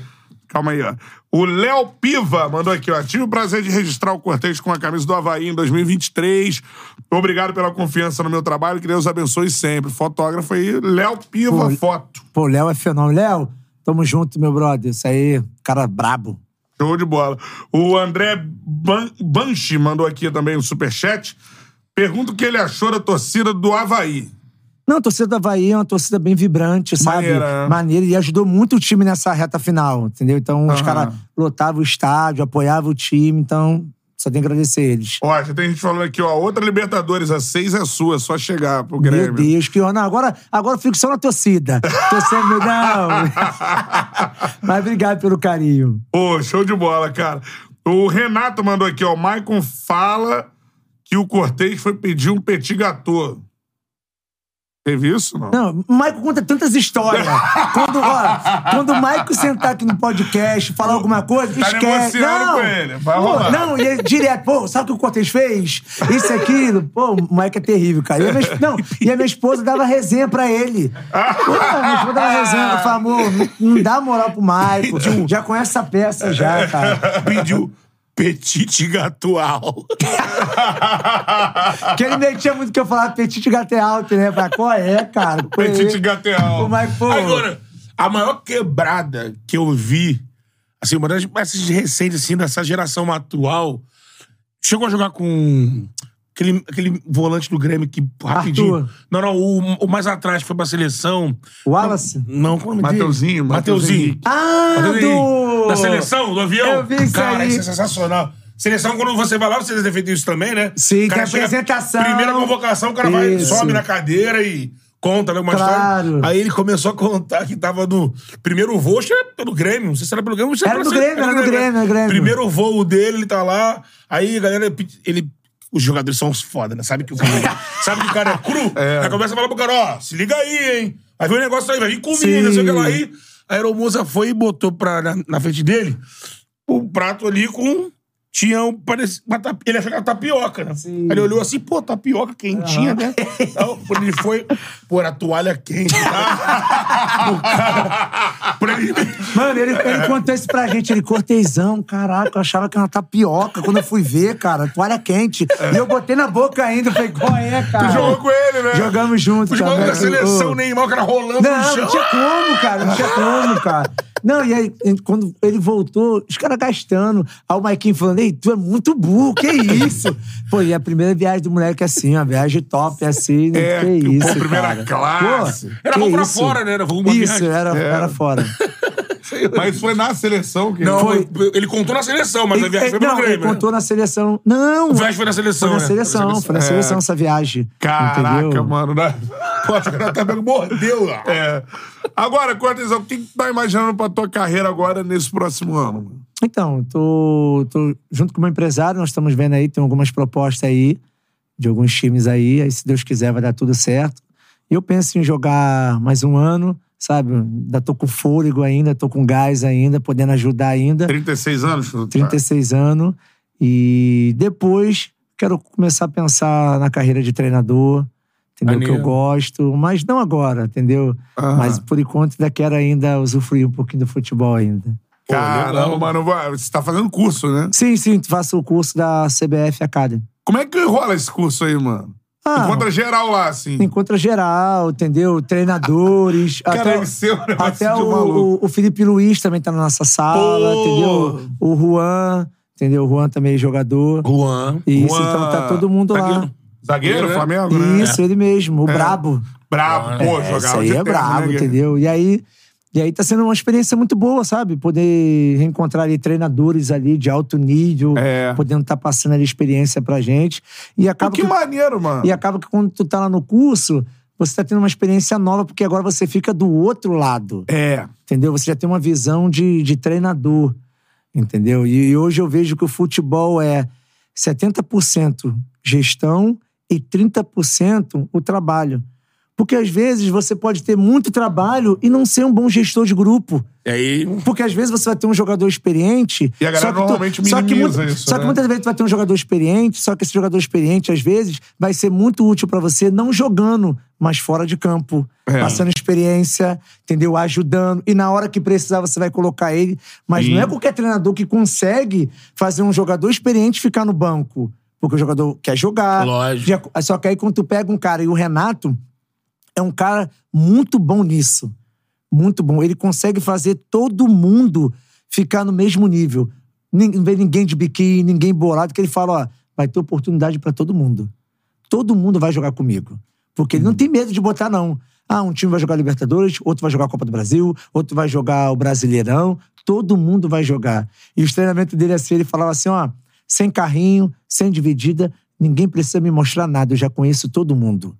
Calma aí, ó. O Léo Piva mandou aqui, ó. Tive o prazer de registrar o cortejo com a camisa do Havaí em 2023. Obrigado pela confiança no meu trabalho. Que Deus abençoe sempre. Fotógrafo aí, Léo Piva Pô, Foto. Pô, Léo é fenômeno. Léo, tamo junto, meu brother. Isso aí, cara brabo. Show de bola. O André Ban Banchi mandou aqui também um superchat. Pergunta o que ele achou da torcida do Havaí. Não, a torcida do Havaí é uma torcida bem vibrante, sabe? Maneira, né? Maneira. E ajudou muito o time nessa reta final, entendeu? Então, os Aham. caras lotavam o estádio, apoiavam o time. Então, só tem que agradecer eles. Ó, já tem gente falando aqui, ó. Outra Libertadores, a seis é sua, é só chegar pro Grêmio. Meu Deus, que honra. Agora, agora eu fico só na torcida. Torcendo, não. Mas obrigado pelo carinho. Pô, show de bola, cara. O Renato mandou aqui, ó. O Maicon fala que o Cortez foi pedir um petit gâteau. Teve isso, não? Não, o Maico conta tantas histórias. Quando, ó, quando o Maico sentar aqui no podcast, falar alguma coisa, Tá esquece. não, com ele, vai rolar. Não, e ele direto, pô, sabe o que o Cortez fez? Isso e aquilo. Pô, o Maico é terrível, cara. E a minha, não, e a minha esposa dava resenha pra ele. Pô, a minha esposa dava resenha. Eu falava, amor, não, não dá moral pro Maico. Já conhece essa peça já, cara. Pediu petit gatual. Que ele metia muito que eu falava petit gato é né? Pra qual é, cara? Pô, Petit ele- gâteau. O Maico, pô. Agora, a maior quebrada que eu vi, assim, uma das mais recentes, assim, dessa geração atual, chegou a jogar com aquele, aquele volante do Grêmio que, rapidinho... Arthur. Não, não, o, o mais atrás foi pra seleção. Wallace? Não, como é o dele? Mateuzinho, Mateuzinho. Mateuzinho. Ah, Mateuzinho. do... Da seleção, do avião? Eu vi isso Cara, aí. isso é sensacional. Seleção, quando você vai lá, você deve ter feito isso também, né? Sim, O chega- apresentação. Primeira convocação, o cara vai, Isso. sobe na cadeira e conta né, uma Claro. história. Aí ele começou a contar que tava no primeiro voo, acho que era pelo Grêmio, não sei se era pelo Grêmio. não sei se Era do Grêmio, era do né? Grêmio, era do Grêmio. Primeiro voo dele, ele tá lá, aí a galera, ele... Os jogadores são uns foda, né? Sabe que o cara, sabe que o cara é cru? Aí começa a falar pro cara, ó, se liga aí, hein? Aí vem o negócio aí, vai vir Sim. não sei o que lá. Aí a aeromoça foi e botou pra, na, na frente dele o prato ali com. Tinha um. Parece, uma tap- ele achou que era tapioca, né? Sim. Aí ele olhou assim, pô, tapioca quentinha, né? Então, quando ele foi, pô, era toalha quente, tá? o cara. Pra ele. Mano, ele, ele contou isso pra gente. Ele, cortesão, caraca, eu achava que era uma tapioca. Quando eu fui ver, cara, toalha quente. E eu botei na boca ainda. Falei, qual é, cara? Tu jogou com ele, né? Jogamos junto, Os cara. malucos da seleção, Ô. Neymar, o cara rolando no Não, chão. não tinha como, cara. Não tinha como, cara. Não, e aí, quando ele voltou, os caras gastando. Aí o Maiquinho falando, ei, tu é muito burro, que isso? Pô, e a primeira viagem do moleque é assim, uma viagem top, assim, né? É, que pô, isso, primeira cara. classe. Pô, Era voo pra isso? fora, né? Era uma Isso, viagem. era, era fora. Mas foi na seleção que Não, Foi. ele contou na seleção, mas a Ele- viagem foi pelo não, ele Grêmio. né? contou na seleção. Não! A viagem foi na seleção, Foi na né? seleção, foi na seleção essa viagem. Caraca, entendeu? mano. Né? Pô, o tá vendo, mordeu lá. É. Agora, Cortezão, o que tu tá imaginando pra tua carreira agora nesse próximo ano? mano? Então, tô, tô junto com o meu empresário, nós estamos vendo aí, tem algumas propostas aí, de alguns times aí, aí se Deus quiser vai dar tudo certo. E eu penso em jogar mais um ano, sabe? Ainda tô com fôlego ainda, tô com gás ainda, podendo ajudar ainda. 36 anos? tu tá? 36 anos. E depois quero começar a pensar na carreira de treinador, entendeu? Que eu gosto, mas não agora, entendeu? Aham. Mas por enquanto ainda quero ainda usufruir um pouquinho do futebol ainda. Caramba, mano. Você tá fazendo curso, né? Sim, sim, faço o curso da CBF Academy. Como é que rola esse curso aí, mano? Ah, Encontra geral lá, assim. encontra geral, entendeu? Treinadores. Cara, até um negócio até o, o, o Felipe Luiz também tá na nossa sala, Pô! entendeu? O Juan, entendeu? O Juan também é jogador. Juan. Isso, Juan, então tá todo mundo lá. zagueiro. Zagueiro, né? Flamengo, né? Isso, ele mesmo, o brabo. Brabo, pô, É, jogava Isso aí de é terno, brabo, né, entendeu? E aí, e aí tá sendo uma experiência muito boa, sabe? Poder reencontrar ali treinadores ali de alto nível, É. podendo estar passando ali experiência pra gente. E Pô, acaba que maneiro, mano. e acaba que quando tu tá lá no curso, você tá tendo uma experiência nova, porque agora você fica do outro lado. É. Entendeu? Você já tem uma visão de, de treinador. Entendeu? E, hoje eu vejo que o futebol é 70% gestão e 30% o trabalho. Porque às vezes você pode ter muito trabalho e não ser um bom gestor de grupo. E aí. Porque às vezes você vai ter um jogador experiente. E a galera só que tu- normalmente só que isso, Só que né? muitas vezes tu vai ter um jogador experiente, só que esse jogador experiente, às vezes, vai ser muito útil pra você, não jogando, mas fora de campo. É. Passando experiência, entendeu? Ajudando. E na hora que precisar, você vai colocar ele. Mas Sim. não é qualquer treinador que consegue fazer um jogador experiente ficar no banco. Porque o jogador quer jogar. Lógico. Já- Só que aí quando tu pega um cara, e o Renato é um cara muito bom nisso. Muito bom. Ele consegue fazer todo mundo ficar no mesmo nível. Não vê ninguém de biquíni, ninguém bolado, que ele fala, ó, vai ter oportunidade pra todo mundo. Todo mundo vai jogar comigo. Porque ele não tem medo de botar, não. Ah, um time vai jogar Libertadores, outro vai jogar a Copa do Brasil, outro vai jogar o Brasileirão. Todo mundo vai jogar. E os treinamentos dele assim, ele falava assim, ó, sem carrinho, sem dividida, ninguém precisa me mostrar nada, eu já conheço todo mundo.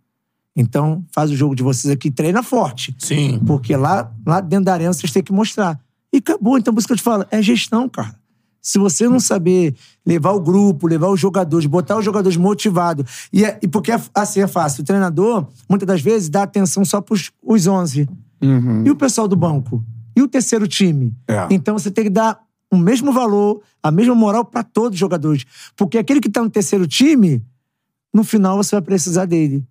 Então, faz o jogo de vocês aqui, treina forte. Sim. Porque lá, lá dentro da arena vocês têm que mostrar. E acabou. Então, por isso que eu te falo, é gestão, cara. Se você não saber levar o grupo, levar os jogadores, botar os jogadores motivados. E, é- e porque é- assim é fácil. O treinador, muitas das vezes, dá atenção só pros os 11. E o pessoal do banco? E o terceiro time? É. Então você tem que dar o mesmo valor, a mesma moral pra todos os jogadores. Porque aquele que tá no terceiro time, no final você vai precisar dele.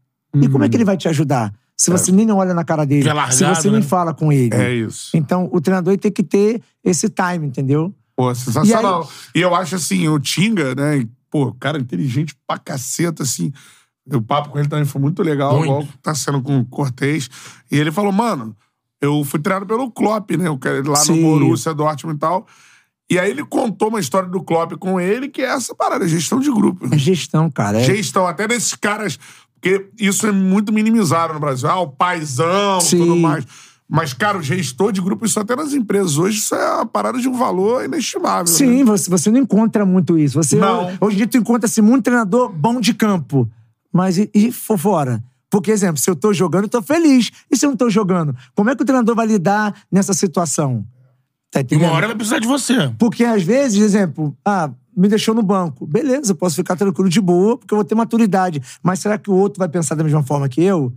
E como é que ele vai te ajudar? Se você nem olha na cara dele, é se largado, você nem né? fala com ele. É isso. Então, o treinador tem que ter esse time, entendeu? Pô, sensacional. E, eu acho assim, o Tinga, né? e, Pô, cara inteligente pra caceta, assim. O papo com ele também foi muito legal, Muito. igual tá sendo com o Cortez. E ele falou, mano, eu fui treinado pelo Klopp, né? Lá no Sim. Borussia Dortmund e tal. E aí ele contou uma história do Klopp com ele, que é essa parada, gestão de grupo. É gestão, cara. É, Gestão, até desses caras. Porque isso é muito minimizado no Brasil. Ah, o paizão, Sim. tudo mais. Mas, cara, o gestor de grupo, isso até nas empresas hoje, isso é uma parada de um valor inestimável. Sim, né? você, você não encontra muito isso. Você, Não. Hoje em dia tu encontra assim, muito treinador bom de campo. Mas e, e for fora? Porque, exemplo, se eu tô jogando, eu tô feliz. E se eu não tô jogando? Como é que o treinador vai lidar nessa situação? Tá E entendendo? uma hora vai precisar de você. Porque às vezes, exemplo, ah, me deixou no banco. Beleza, eu posso ficar tranquilo de boa, porque eu vou ter maturidade. Mas será que o outro vai pensar da mesma forma que eu?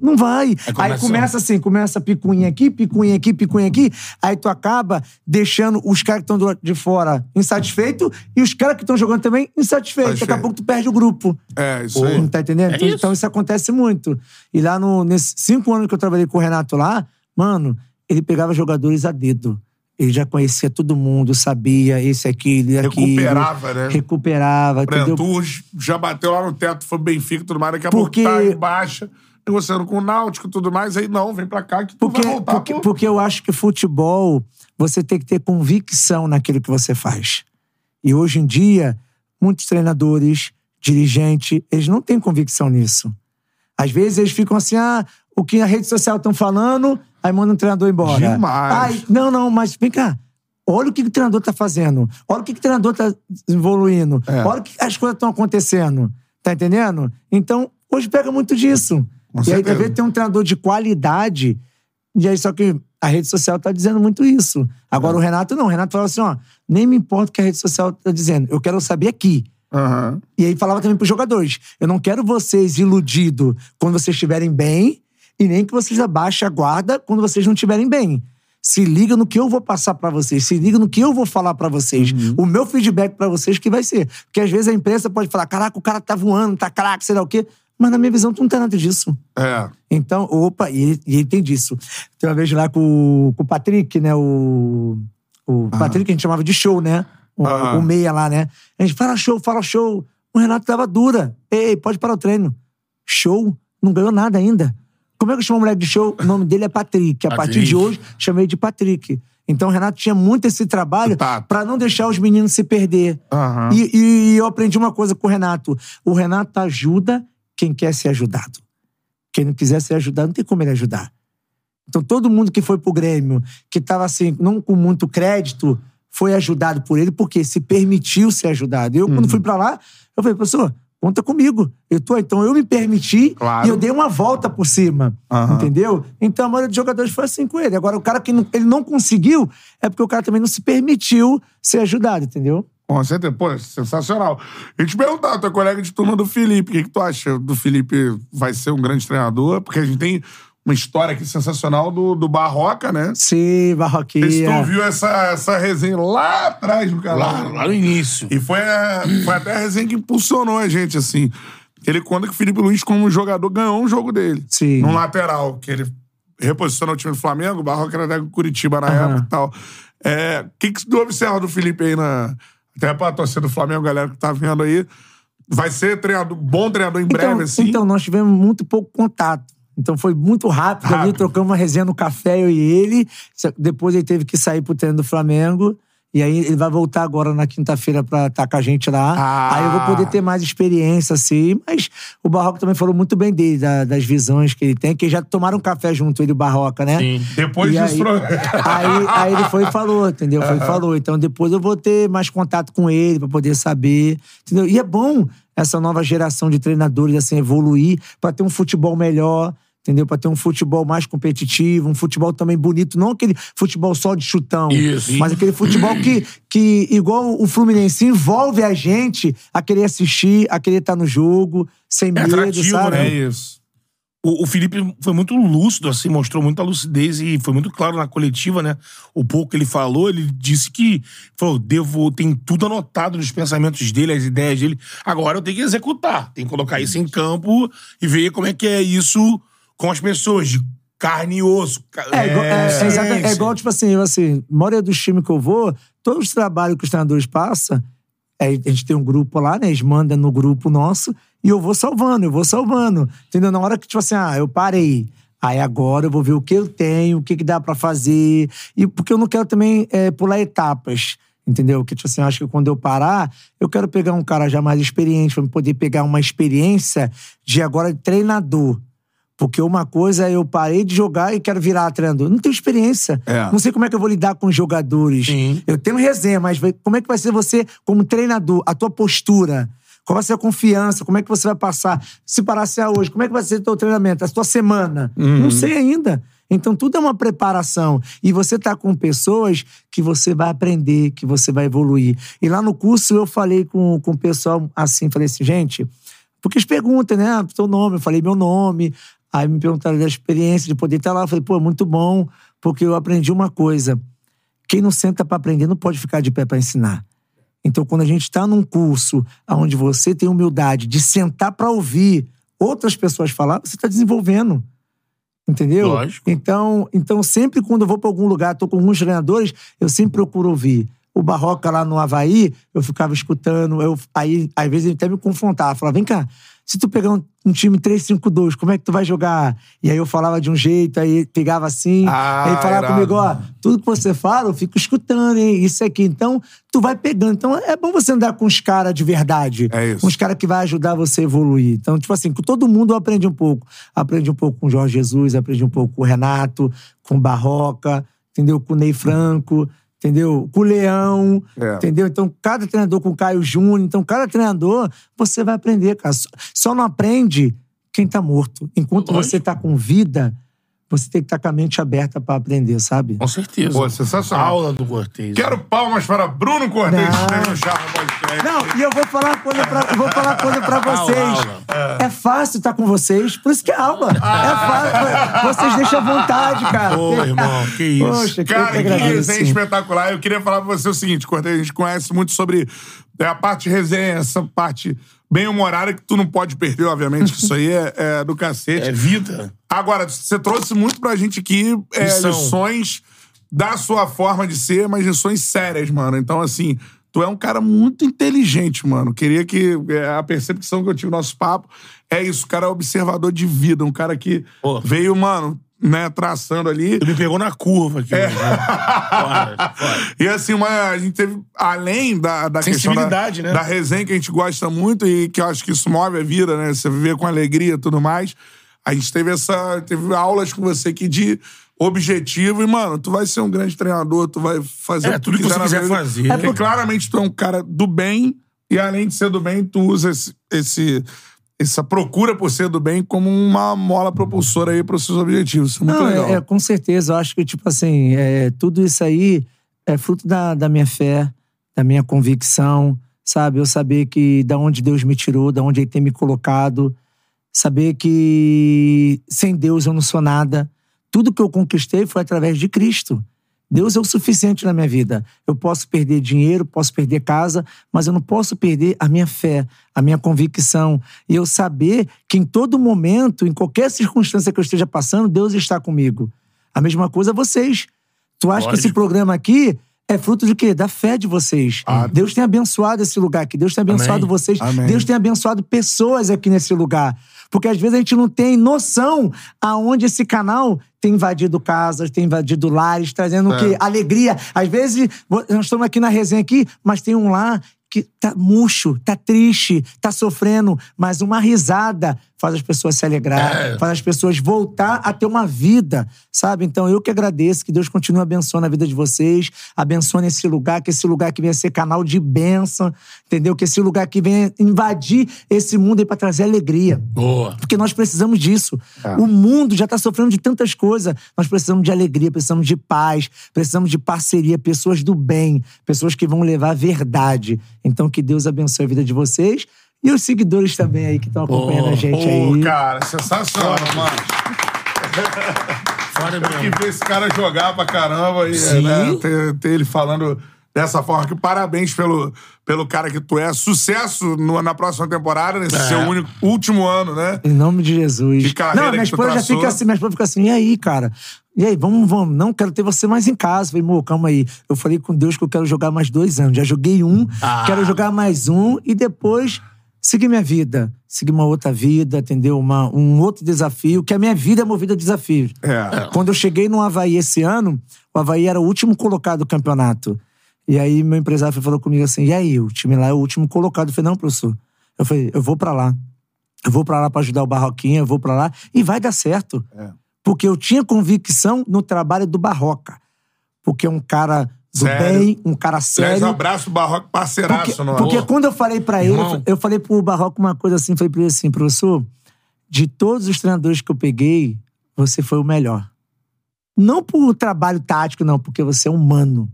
Não vai. Aí começa- assim, começa picuinha aqui, picuinha aqui, picuinha aqui. Aí tu acaba deixando os caras que estão do lado de fora insatisfeitos e os caras que estão jogando também insatisfeitos. Daqui a pouco tu perde o grupo. É, isso aí. Não tá entendendo? É então, isso. então isso acontece muito. E lá no, nesses cinco anos que eu trabalhei com o Renato lá, mano, ele pegava jogadores a dedo. Ele já conhecia todo mundo, sabia esse, aquele, aquilo. Recuperava, né? Recuperava, entendeu? Brantu já bateu lá no teto, foi Benfica e tudo mais. Daqui a Porque- pouco tá em baixa, negociando com o Náutico e tudo mais. Aí não, vem pra cá que tu Porque, vai voltar. porque, pô. porque eu acho que futebol, você tem que ter convicção naquilo que você faz. E hoje em dia, muitos treinadores, dirigentes, eles não têm convicção nisso. Às vezes eles ficam assim, ah, o que a rede social estão falando, aí manda um treinador embora. Demais. Ai, não, não, mas vem cá. Olha o que, o treinador tá fazendo. Olha o que, o treinador tá evoluindo. É. Olha o que as coisas estão acontecendo. Tá entendendo? Então, hoje pega muito disso. Com e aí, certeza. às vezes, tem um treinador de qualidade. E aí, só que a rede social tá dizendo muito isso. Agora, o Renato não. O Renato fala assim: ó, nem me importa o que a rede social tá dizendo. Eu quero saber aqui. Aham. E aí falava também pros jogadores: eu não quero vocês iludidos quando vocês estiverem bem, e nem que vocês abaixem a guarda quando vocês não estiverem bem. Se liga no que eu vou passar pra vocês, se liga no que eu vou falar pra vocês. O meu feedback pra vocês que vai ser. Porque às vezes a imprensa pode falar: caraca, o cara tá voando, tá craque, sei lá o quê. Mas na minha visão, tu não tem nada disso. É. Então, opa, e ele, e ele tem disso. Tem uma vez lá com, o- com o Patrick, né? O, o Patrick a gente chamava de show, né? O, Aham. o meia lá, né? A gente fala show, fala show. O Renato tava dura. Ei, pode parar o treino. Show? Não ganhou nada ainda. Como é que eu chamo o moleque de show? O nome dele é Patrick. A partir de hoje, chamei de Patrick. Então o Renato tinha muito esse trabalho Tato. pra não deixar os meninos se perder. Aham. E, e eu aprendi uma coisa com o Renato. O Renato ajuda quem quer ser ajudado. Quem não quiser ser ajudado, não tem como ele ajudar. Então todo mundo que foi pro Grêmio, que tava assim, não com muito crédito, foi ajudado por ele, porque se permitiu ser ajudado. Eu, Uhum. quando fui pra lá, eu falei, professor, conta comigo. Eu tô, então eu me permiti Claro. e eu dei uma volta por cima. Aham. Entendeu? Então a maioria dos jogadores foi assim com ele. Agora, o cara que não- ele não conseguiu, é porque o cara também não se permitiu ser ajudado, entendeu? Com certeza. Pô, sensacional. E te perguntar, tu é colega de turma do Felipe. O que, que tu acha do Felipe vai ser um grande treinador? Porque a gente tem uma história aqui sensacional do, do Barroca, né? Sim, sei se tu Barroquinha. ouviu essa, essa resenha lá atrás do canal. Lá, lá no início. E foi, a- foi até a resenha que impulsionou a gente, assim. Ele conta que o Felipe Luiz, como jogador, ganhou um jogo dele. Sim. Num lateral, que ele reposicionou o time do Flamengo, o Barroca era do Curitiba na Aham. época e tal. É, O que, que tu observa do Felipe aí na. Até pra torcida do Flamengo, galera que tá vendo aí. Vai ser treinador, bom treinador em breve, Então, assim. então, nós tivemos muito pouco contato. Então foi muito rápido, ali, Rápido. trocamos uma resenha no café, eu e ele. Depois ele teve que sair pro treino do Flamengo. E aí ele vai voltar agora na quinta-feira pra estar com a gente lá. Ah. Aí eu vou poder ter mais experiência, assim. Mas o Barroca também falou muito bem dele, da- das visões que ele tem, que já tomaram um café junto, ele e o Barroca, né? Sim. Depois E disso. aí, aí, aí ele foi e falou, entendeu? Foi e falou. Então depois eu vou ter mais contato com ele pra poder saber, entendeu? E é bom essa nova geração de treinadores assim evoluir pra ter um futebol melhor, entendeu? Pra ter um futebol mais competitivo, um futebol também bonito, não aquele futebol só de chutão, Isso. mas aquele futebol que, que igual o Fluminense envolve a gente a querer assistir, a querer estar no jogo, sem medo, atrativo, sabe? né? É isso. O, o Felipe foi muito lúcido, assim, mostrou muita lucidez e foi muito claro na coletiva, né? O pouco que ele falou, ele disse que falou, devo, tem tudo anotado nos pensamentos dele, as ideias dele. Agora eu tenho que executar, tenho que colocar isso em campo e ver como é que é isso com as pessoas, de carne e osso. ca- É, igual, é, é é igual, tipo assim, eu, assim, a maioria dos times que eu vou, todos os trabalhos que os treinadores passam, é, a gente tem um grupo lá, né? Eles mandam no grupo nosso e eu vou salvando, eu vou salvando. Entendeu? Na hora que, tipo assim, ah, eu parei. Aí agora eu vou ver o que eu tenho, o que, que dá pra fazer. E porque eu não quero também é, pular etapas. Entendeu? Porque, tipo assim, acho que quando eu parar, eu quero pegar um cara já mais experiente, pra poder pegar uma experiência de agora de treinador. Porque uma coisa é eu parei de jogar e quero virar treinador. Não tenho experiência. É. Não sei como é que eu vou lidar com os jogadores. Sim. Eu tenho resenha, mas como é que vai ser você como treinador? A tua postura? Qual vai ser a confiança? Como é que você vai passar? Se parasse a hoje, como é que vai ser o teu treinamento? A tua semana? Não sei ainda. Então, tudo é uma preparação. E você tá com pessoas que você vai aprender, que você vai evoluir. E lá no curso eu falei com, com o pessoal assim, falei assim, gente, porque eles perguntam, né? Ah, teu nome, eu falei meu nome. Aí me perguntaram da experiência de poder estar lá. Eu falei, pô, muito bom, porque eu aprendi uma coisa. Quem não senta para aprender não pode ficar de pé para ensinar. Então, quando a gente está num curso onde você tem humildade de sentar para ouvir outras pessoas falar, você está desenvolvendo. Entendeu? Lógico. Então, então, sempre quando eu vou para algum lugar, tô com alguns treinadores, eu sempre procuro ouvir. O Barroca lá no Havaí, eu ficava escutando, eu, aí às vezes ele até me confrontava, falava, vem cá, se tu pegar um, um time 3-5-2, como é que tu vai jogar? E aí eu falava de um jeito, aí pegava assim, Ah, aí falava irado. comigo, ó, tudo que você fala, eu fico escutando, hein? Isso aqui. Então, tu vai pegando. Então, é bom você andar com os caras de verdade. É isso. Com os caras que vai ajudar você a evoluir. Então, tipo assim, com todo mundo eu aprendi um pouco. Aprendi um pouco com o Jorge Jesus, aprendi um pouco com o Renato, com o Barroca, entendeu? Com o Ney Franco, entendeu? Com o Leão, É. entendeu? Então, cada treinador com o Caio Júnior. Então, cada treinador, você vai aprender, cara. Só- Só não aprende quem tá morto. Enquanto Lógico. você tá com vida, você tem que estar com a mente aberta pra aprender, sabe? Com certeza. Pô, sensacional. Aula do Cortez. Quero palmas para Bruno Cortez, Não. que esteve no Charla Podcast. Não, e eu vou falar uma coisa pra, eu vou falar coisa pra vocês. aula. É fácil estar com vocês, por isso que é aula. É fácil. Vocês deixam à vontade, cara. Pô, irmão, que isso. Poxa, Cara, que que resenha espetacular. Eu queria falar pra você o seguinte, Cortez, a gente conhece muito sobre é, a parte resenha, essa parte bem humorada que tu não pode perder, obviamente, que isso aí é, é do cacete. É vida. Agora, você trouxe muito pra gente aqui é, Lição. lições da sua forma de ser, mas lições sérias, mano. Então, assim, tu é um cara muito inteligente, mano. Queria que é, a percepção que eu tive no nosso papo é isso. O cara é observador de vida, um cara que veio, mano, né, traçando ali. Ele me pegou na curva aqui. É. né? Foda. E assim, uma, a gente teve, além da, da questão da, Sensibilidade, né? da resenha que a gente gosta muito e que eu acho que isso move a vida, né? Você viver com alegria e tudo mais. A gente teve essa. Teve aulas com você aqui de objetivo e, mano, tu vai ser um grande treinador, tu vai fazer É, o que tu tudo que você quiser vida. fazer. É porque claramente tu é um cara do bem e, além de ser do bem, tu usa esse. esse essa procura por ser do bem como uma mola propulsora aí para os seus objetivos. Isso é muito Não, legal. é, é, com certeza. Eu acho que, tipo assim, é, tudo isso aí é fruto da, da minha fé, da minha convicção, sabe? Eu saber que da onde Deus me tirou, da onde Ele tem me colocado, saber que sem Deus eu não sou nada. Tudo que eu conquistei foi através de Cristo. Deus é o suficiente na minha vida. Eu posso perder dinheiro, posso perder casa, mas eu não posso perder a minha fé, a minha convicção. E eu saber que em todo momento, em qualquer circunstância que eu esteja passando, Deus está comigo. A mesma coisa vocês. Tu acha que esse Lógico. programa aqui é fruto de quê? Da fé de vocês. Deus tem abençoado esse lugar aqui. Deus tem abençoado Amém. vocês. Amém. Deus tem abençoado pessoas aqui nesse lugar. Porque às vezes a gente não tem noção aonde esse canal tem invadido casas, tem invadido lares, trazendo o quê? Alegria. Às vezes, nós estamos aqui na resenha aqui, mas tem um lar que tá murcho, tá triste, tá sofrendo, mas uma risada faz as pessoas se alegrar, É. faz as pessoas voltar a ter uma vida, sabe? Então eu que agradeço, que Deus continue abençoando a vida de vocês, abençoando esse lugar, que esse lugar que venha ser canal de bênção, entendeu? Que esse lugar que venha invadir esse mundo aí pra trazer alegria. Boa. Porque nós precisamos disso. É. O mundo já está sofrendo de tantas coisas. Nós precisamos de alegria, precisamos de paz, precisamos de parceria, pessoas do bem, pessoas que vão levar a verdade. Então, que Deus abençoe a vida de vocês e os seguidores também aí que estão acompanhando a gente Pô, aí. cara, sensacional, mano. Tem mesmo. que ver esse cara jogar pra caramba e né, ter, ter ele falando dessa forma. Que parabéns pelo, pelo cara que tu é. Sucesso no- na próxima temporada, nesse É. seu único, último ano, né? Em nome de Jesus. Que carreira não, minha esposa já traçou. fica assim, minha esposa fica assim, e aí, cara? E aí, vamos, vamos. Não, quero ter você mais em casa. Falei, amor, calma aí. Eu falei com Deus que eu quero jogar mais dois anos. Já joguei um, Ah. quero jogar mais um e depois seguir minha vida. Seguir uma outra vida, entendeu? Uma, um outro desafio, que a minha vida é movida a desafios. É. Quando eu cheguei no Havaí esse ano, o Havaí era o último colocado do campeonato. E aí meu empresário falou comigo assim: e aí, o time lá é o último colocado. Eu falei, não, professor. Eu falei, eu vou pra lá. Eu vou pra lá pra ajudar o Barroquinha, eu vou pra lá e vai dar certo. É. Porque eu tinha convicção no trabalho do Barroca. Porque é um cara do Sério? bem, um cara Aliás, sério. um abraço, Barroco, parceiraço. Porque, no porque amor. quando eu falei pra ele, eu Irmão. eu falei pro Barroco uma coisa assim, falei pra ele assim, professor, de todos os treinadores que eu peguei, você foi o melhor. Não por trabalho tático, não, porque você é humano.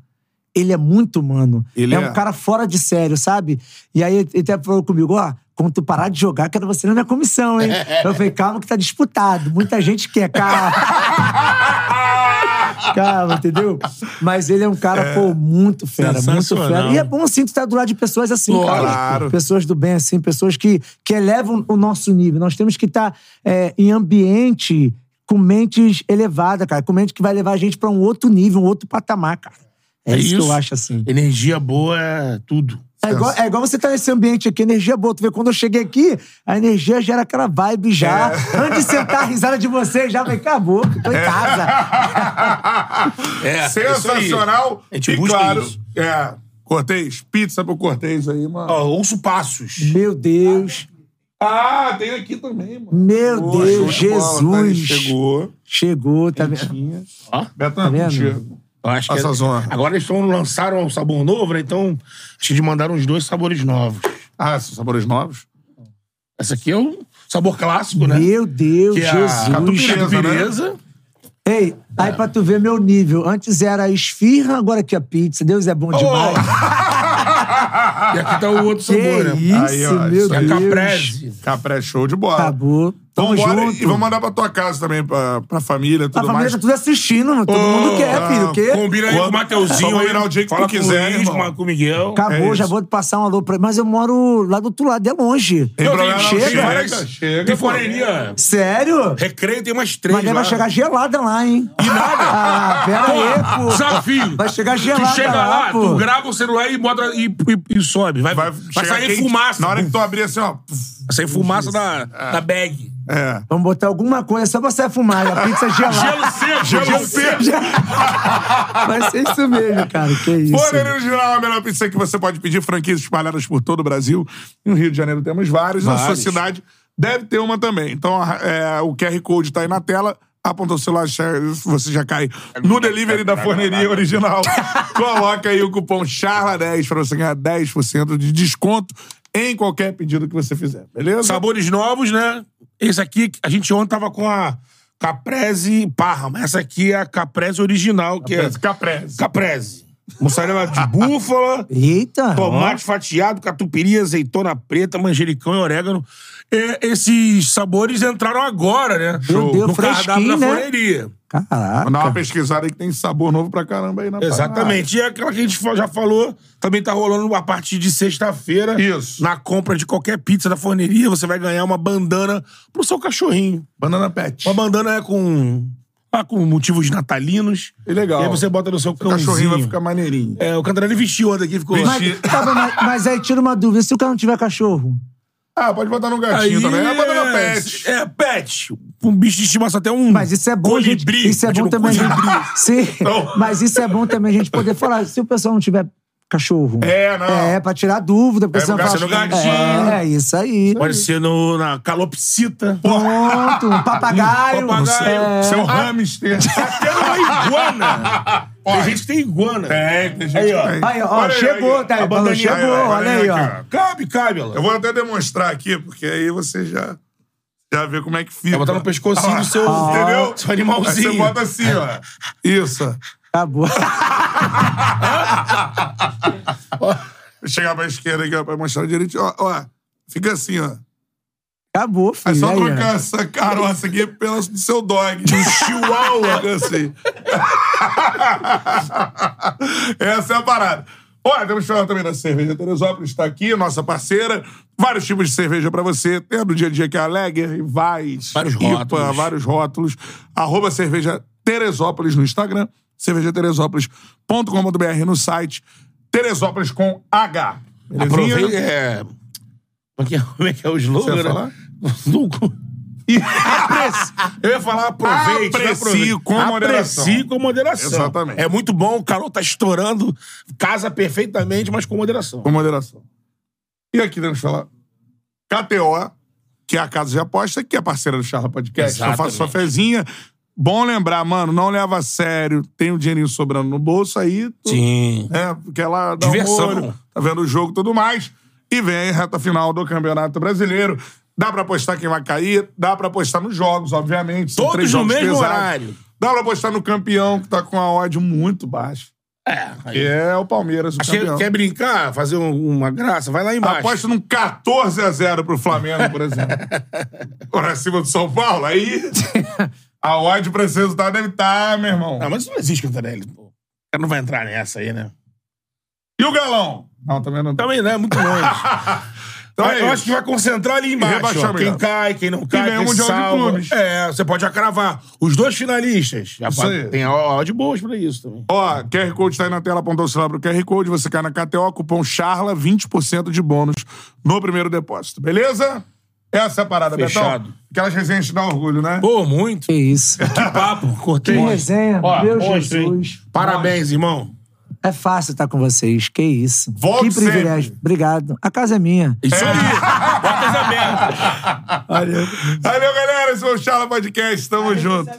Ele é muito humano. Ele é, é. um cara fora de sério, sabe? E aí ele até falou comigo, ó, quando tu parar de jogar, quero você na minha comissão, hein? eu falei, calma que tá disputado. Muita gente quer, calma. calma, entendeu? Mas ele é um cara, pô, muito fera, muito fera. E é bom, assim, tu estar do lado de pessoas assim, cara. Claro. Pessoas do bem, assim, pessoas que, que elevam o nosso nível. Nós temos que estar é, em ambiente com mentes elevadas, cara. Com mente que vai levar a gente pra um outro nível, um outro patamar, cara. É, É isso, que eu acho, assim. Energia boa é tudo. É igual, é igual você tá nesse ambiente aqui, energia boa. Tu vê, quando eu cheguei aqui, a energia gera aquela vibe já. Antes de sentar a risada de vocês, já falei, acabou, que tô em casa. É, Sensacional. A gente e busca claro, isso. é. Cortez, pizza pro Cortez aí, mano. Ó, ouço passos. Meu Deus. Ah, tem aqui também, mano. Meu Deus, de bola, tá Jesus. Chegou. Chegou, tá vendo? Ó. Betão, Tá vendo? contigo. Eu acho que Essa é- zona. Agora eles tão, lançaram um sabor novo, né? Então, acho que eles mandaram uns dois sabores novos. Ah, são sabores novos? Essa aqui é o sabor clássico, né? Meu Deus, que é a Jesus. Catupiry. catupiryesa. Ei, aí pra tu ver meu nível. Antes era esfirra, agora aqui a pizza. Deus é bom demais. E aqui tá o outro que sabor, né? isso, Aí, ó, meu isso É a Deus. caprese. Capré show de bola. Acabou. Tamo junto. e vamos mandar pra tua casa também, pra, pra família, A tudo família mais. tá tudo assistindo, mano. todo mundo quer, ah, filho. O quê? Combina aí Quando- com o Mateuzinho. Virar o dia que Fala tu com quiser, o Luiz, irmão. com, com o Miguel. Acabou, É já vou passar um alô pra ele. Mas eu moro lá do outro lado, é longe. Tem Não, problema, não. chega. Chega, chega. Tem forneria. Sério? Recreio tem umas três Mas lá. vai chegar gelada lá, hein? E nada. Ah, pera aí, pô. Desafio. Vai chegar gelada Tu chega lá, lá, pô. tu grava o celular e bota e, e, e sobe. Vai, vai, chegar sair quente. fumaça. Na hora que tu abrir assim, ó. Vai sair fumaça da, da bag. É. Vamos botar alguma coisa só pra você fumar. A pizza gelada. seco, Gelo seco. Vai ser isso mesmo, cara. Que isso. Forneria Original é a melhor pizza que você pode pedir. Franquias espalhadas por todo o Brasil. No Rio de Janeiro temos vários. Na sua cidade deve ter uma também. Então, é, o QR Code tá aí na tela. Aponta o celular, você já cai no delivery da Forneria Original. Coloca aí o cupom CHARLA10 pra você ganhar 10% de desconto em qualquer pedido que você fizer. Beleza? Sabores novos, né? Esse aqui, a gente ontem tava com a Caprese Parma. Essa aqui é a Caprese original, que é... Caprese. Caprese. Mussarela de búfala, Eita. tomate fatiado, catupiry, azeitona preta, manjericão e orégano. E esses sabores entraram agora, né? Meu Deus, no cardápio fresquinho, da né? forneria. Vou dar uma Caraca. pesquisada aí que tem sabor novo pra caramba aí na Exatamente. E aquela que a gente já falou, também tá rolando a partir de sexta-feira. Isso. Na compra de qualquer pizza da forneria, você vai ganhar uma bandana pro seu cachorrinho. Banana Pet. Uma bandana é com. Ah, com motivos natalinos. E legal. E aí você bota no seu O cãozinho. cachorrinho vai ficar maneirinho. É, o Cantarelli vestiu ontem aqui, ficou. Mas, tá bom, mas, mas aí tira uma dúvida. Se o cara não tiver cachorro? Ah, pode botar no gatinho também. É a banana é- pet. É, pet. Um bicho de estimação, até um. Mas isso é bom, gente. colibri. Isso é bom Tipo, também. colibri. Sim. Então- Mas isso é bom também a gente poder falar. Se o pessoal não tiver cachorro. É, não. É, pra tirar dúvida. Porque É, senão no fala- gatinho. É, é isso aí. Pode ser no, na calopsita. Pronto, um papagaio. Papagaio. É. Seu hamster. Até uma iguana. Tem gente que tem iguana. É, tem gente Aí, ó. que tem. Aí, ó, Olha chegou, aí, tá aí, a bandaninha chegou, aí, ó, olha aí, ó. Cabe, cabe, ela. Eu vou até demonstrar aqui, porque aí você já, já vê como é que fica. Vai botar no pescocinho Ah, do seu, Entendeu? seu animalzinho. Aí você bota assim, ó. Isso. Acabou. Vou chegar pra esquerda aqui, ó, pra mostrar direitinho. Ó, ó. Fica assim, ó. Acabou, É filho. só aí, ó. trocar essa caroça aqui pela do seu dog. De chihuahua. Assim. Essa é a parada. Olha, temos que falar também da cerveja Teresópolis, está aqui, nossa parceira. Vários tipos de cerveja pra você. Tem a do dia a dia que é a Lager, Vais, Vários IPA, rótulos. vários rótulos. Arroba cerveja Teresópolis no Instagram, cervejateresópolis.com.br no site, Teresópolis com H. Aproveita. É... Como é que é, é é o slogan? Né? Aprecie. Eu ia falar aproveite. né? Aprecie Aproveite. com moderação. Aprecie com moderação. Exatamente. É muito bom, o calor tá estourando, casa perfeitamente, mas com moderação. Com moderação. E aqui temos que falar KTO, que é a casa de aposta, que é parceira do Charla Podcast. Eu faço Exatamente. sua fezinha. Bom lembrar, mano, não leva a sério. Tem o dinheirinho sobrando no bolso aí. tu- Sim. É, porque ela dá Diversão. um molho, tá vendo o jogo e tudo mais. E vem aí, reta final do Campeonato Brasileiro. Dá pra apostar quem vai cair, dá pra apostar nos jogos, obviamente. São Todos no mesmo pesados. horário. Dá pra apostar no campeão, que tá com a odd muito baixa. É. Que é o Palmeiras, o que campeão. quer brincar, fazer um- uma graça? Vai lá embaixo. Aposta num 14x0 pro Flamengo, por exemplo. Pra cima do São Paulo, aí a odd pra esse resultado deve estar, meu irmão. Não, mas isso não existe, Cantarelli. O cara não vai entrar nessa aí, né? E o Galão? Não, também não. Também não, é muito longe. Então é eu isso. acho que vai concentrar ali embaixo. ó. Quem cai, quem não cai, quem Mundial de salva. Clubes. É, você pode já cravar. Os dois finalistas. Já Isso pode- aí. Tem ó, de boas pra isso também. Ó, QR Code tá aí na tela, apontou o celular pro QR Code, você cai na KTO, cupom CHARLA, 20% de bônus no primeiro depósito, beleza? Essa é a parada, Fechado. Betão. Aquelas resenhas te dá orgulho, né? Pô, muito. Que isso. Que papo. Cortei. Que resenha, Ó, meu monstro, hein? Jesus. Parabéns, irmão. É fácil estar com vocês. Que isso. Volte que privilégio. sempre. Obrigado. A casa é minha. Isso aí. Portas abertas. Valeu. Valeu, galera. Esse foi o Charla Podcast. Tamo junto.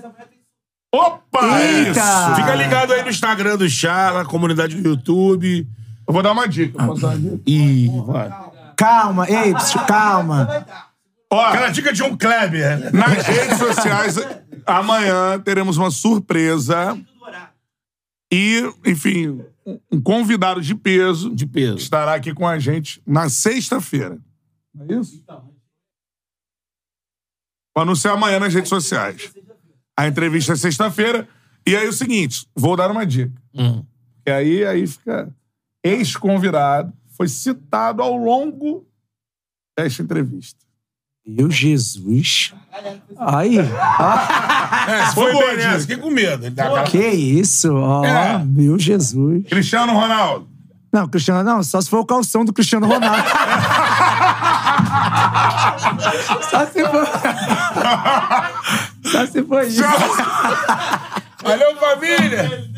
Opa! Eita! Isso! Fica ligado aí no Instagram do Charla, comunidade do YouTube. Eu vou dar uma dica. Posso dar uma dica? E vai. Calma, ei, psiu, calma. Ó, Aquela dica de um Kleber. nas redes sociais, amanhã teremos uma surpresa. E, enfim, um- convidado de peso De peso. estará aqui com a gente na sexta-feira. Não é isso? Vou anunciar amanhã nas redes sociais. A entrevista é sexta-feira. E aí o seguinte, vou dar uma dica. Hum. E aí, aí fica ex-convidado, foi citado ao longo desta entrevista. Meu Jesus. Aí. É, ah. foi bem nessa, fiquei com medo. Ele aquela- Que isso? Ó, É. meu Jesus. Cristiano Ronaldo. Não, Cristiano, não, só se for o calção do Cristiano Ronaldo. só se for. só se for isso. Valeu, família!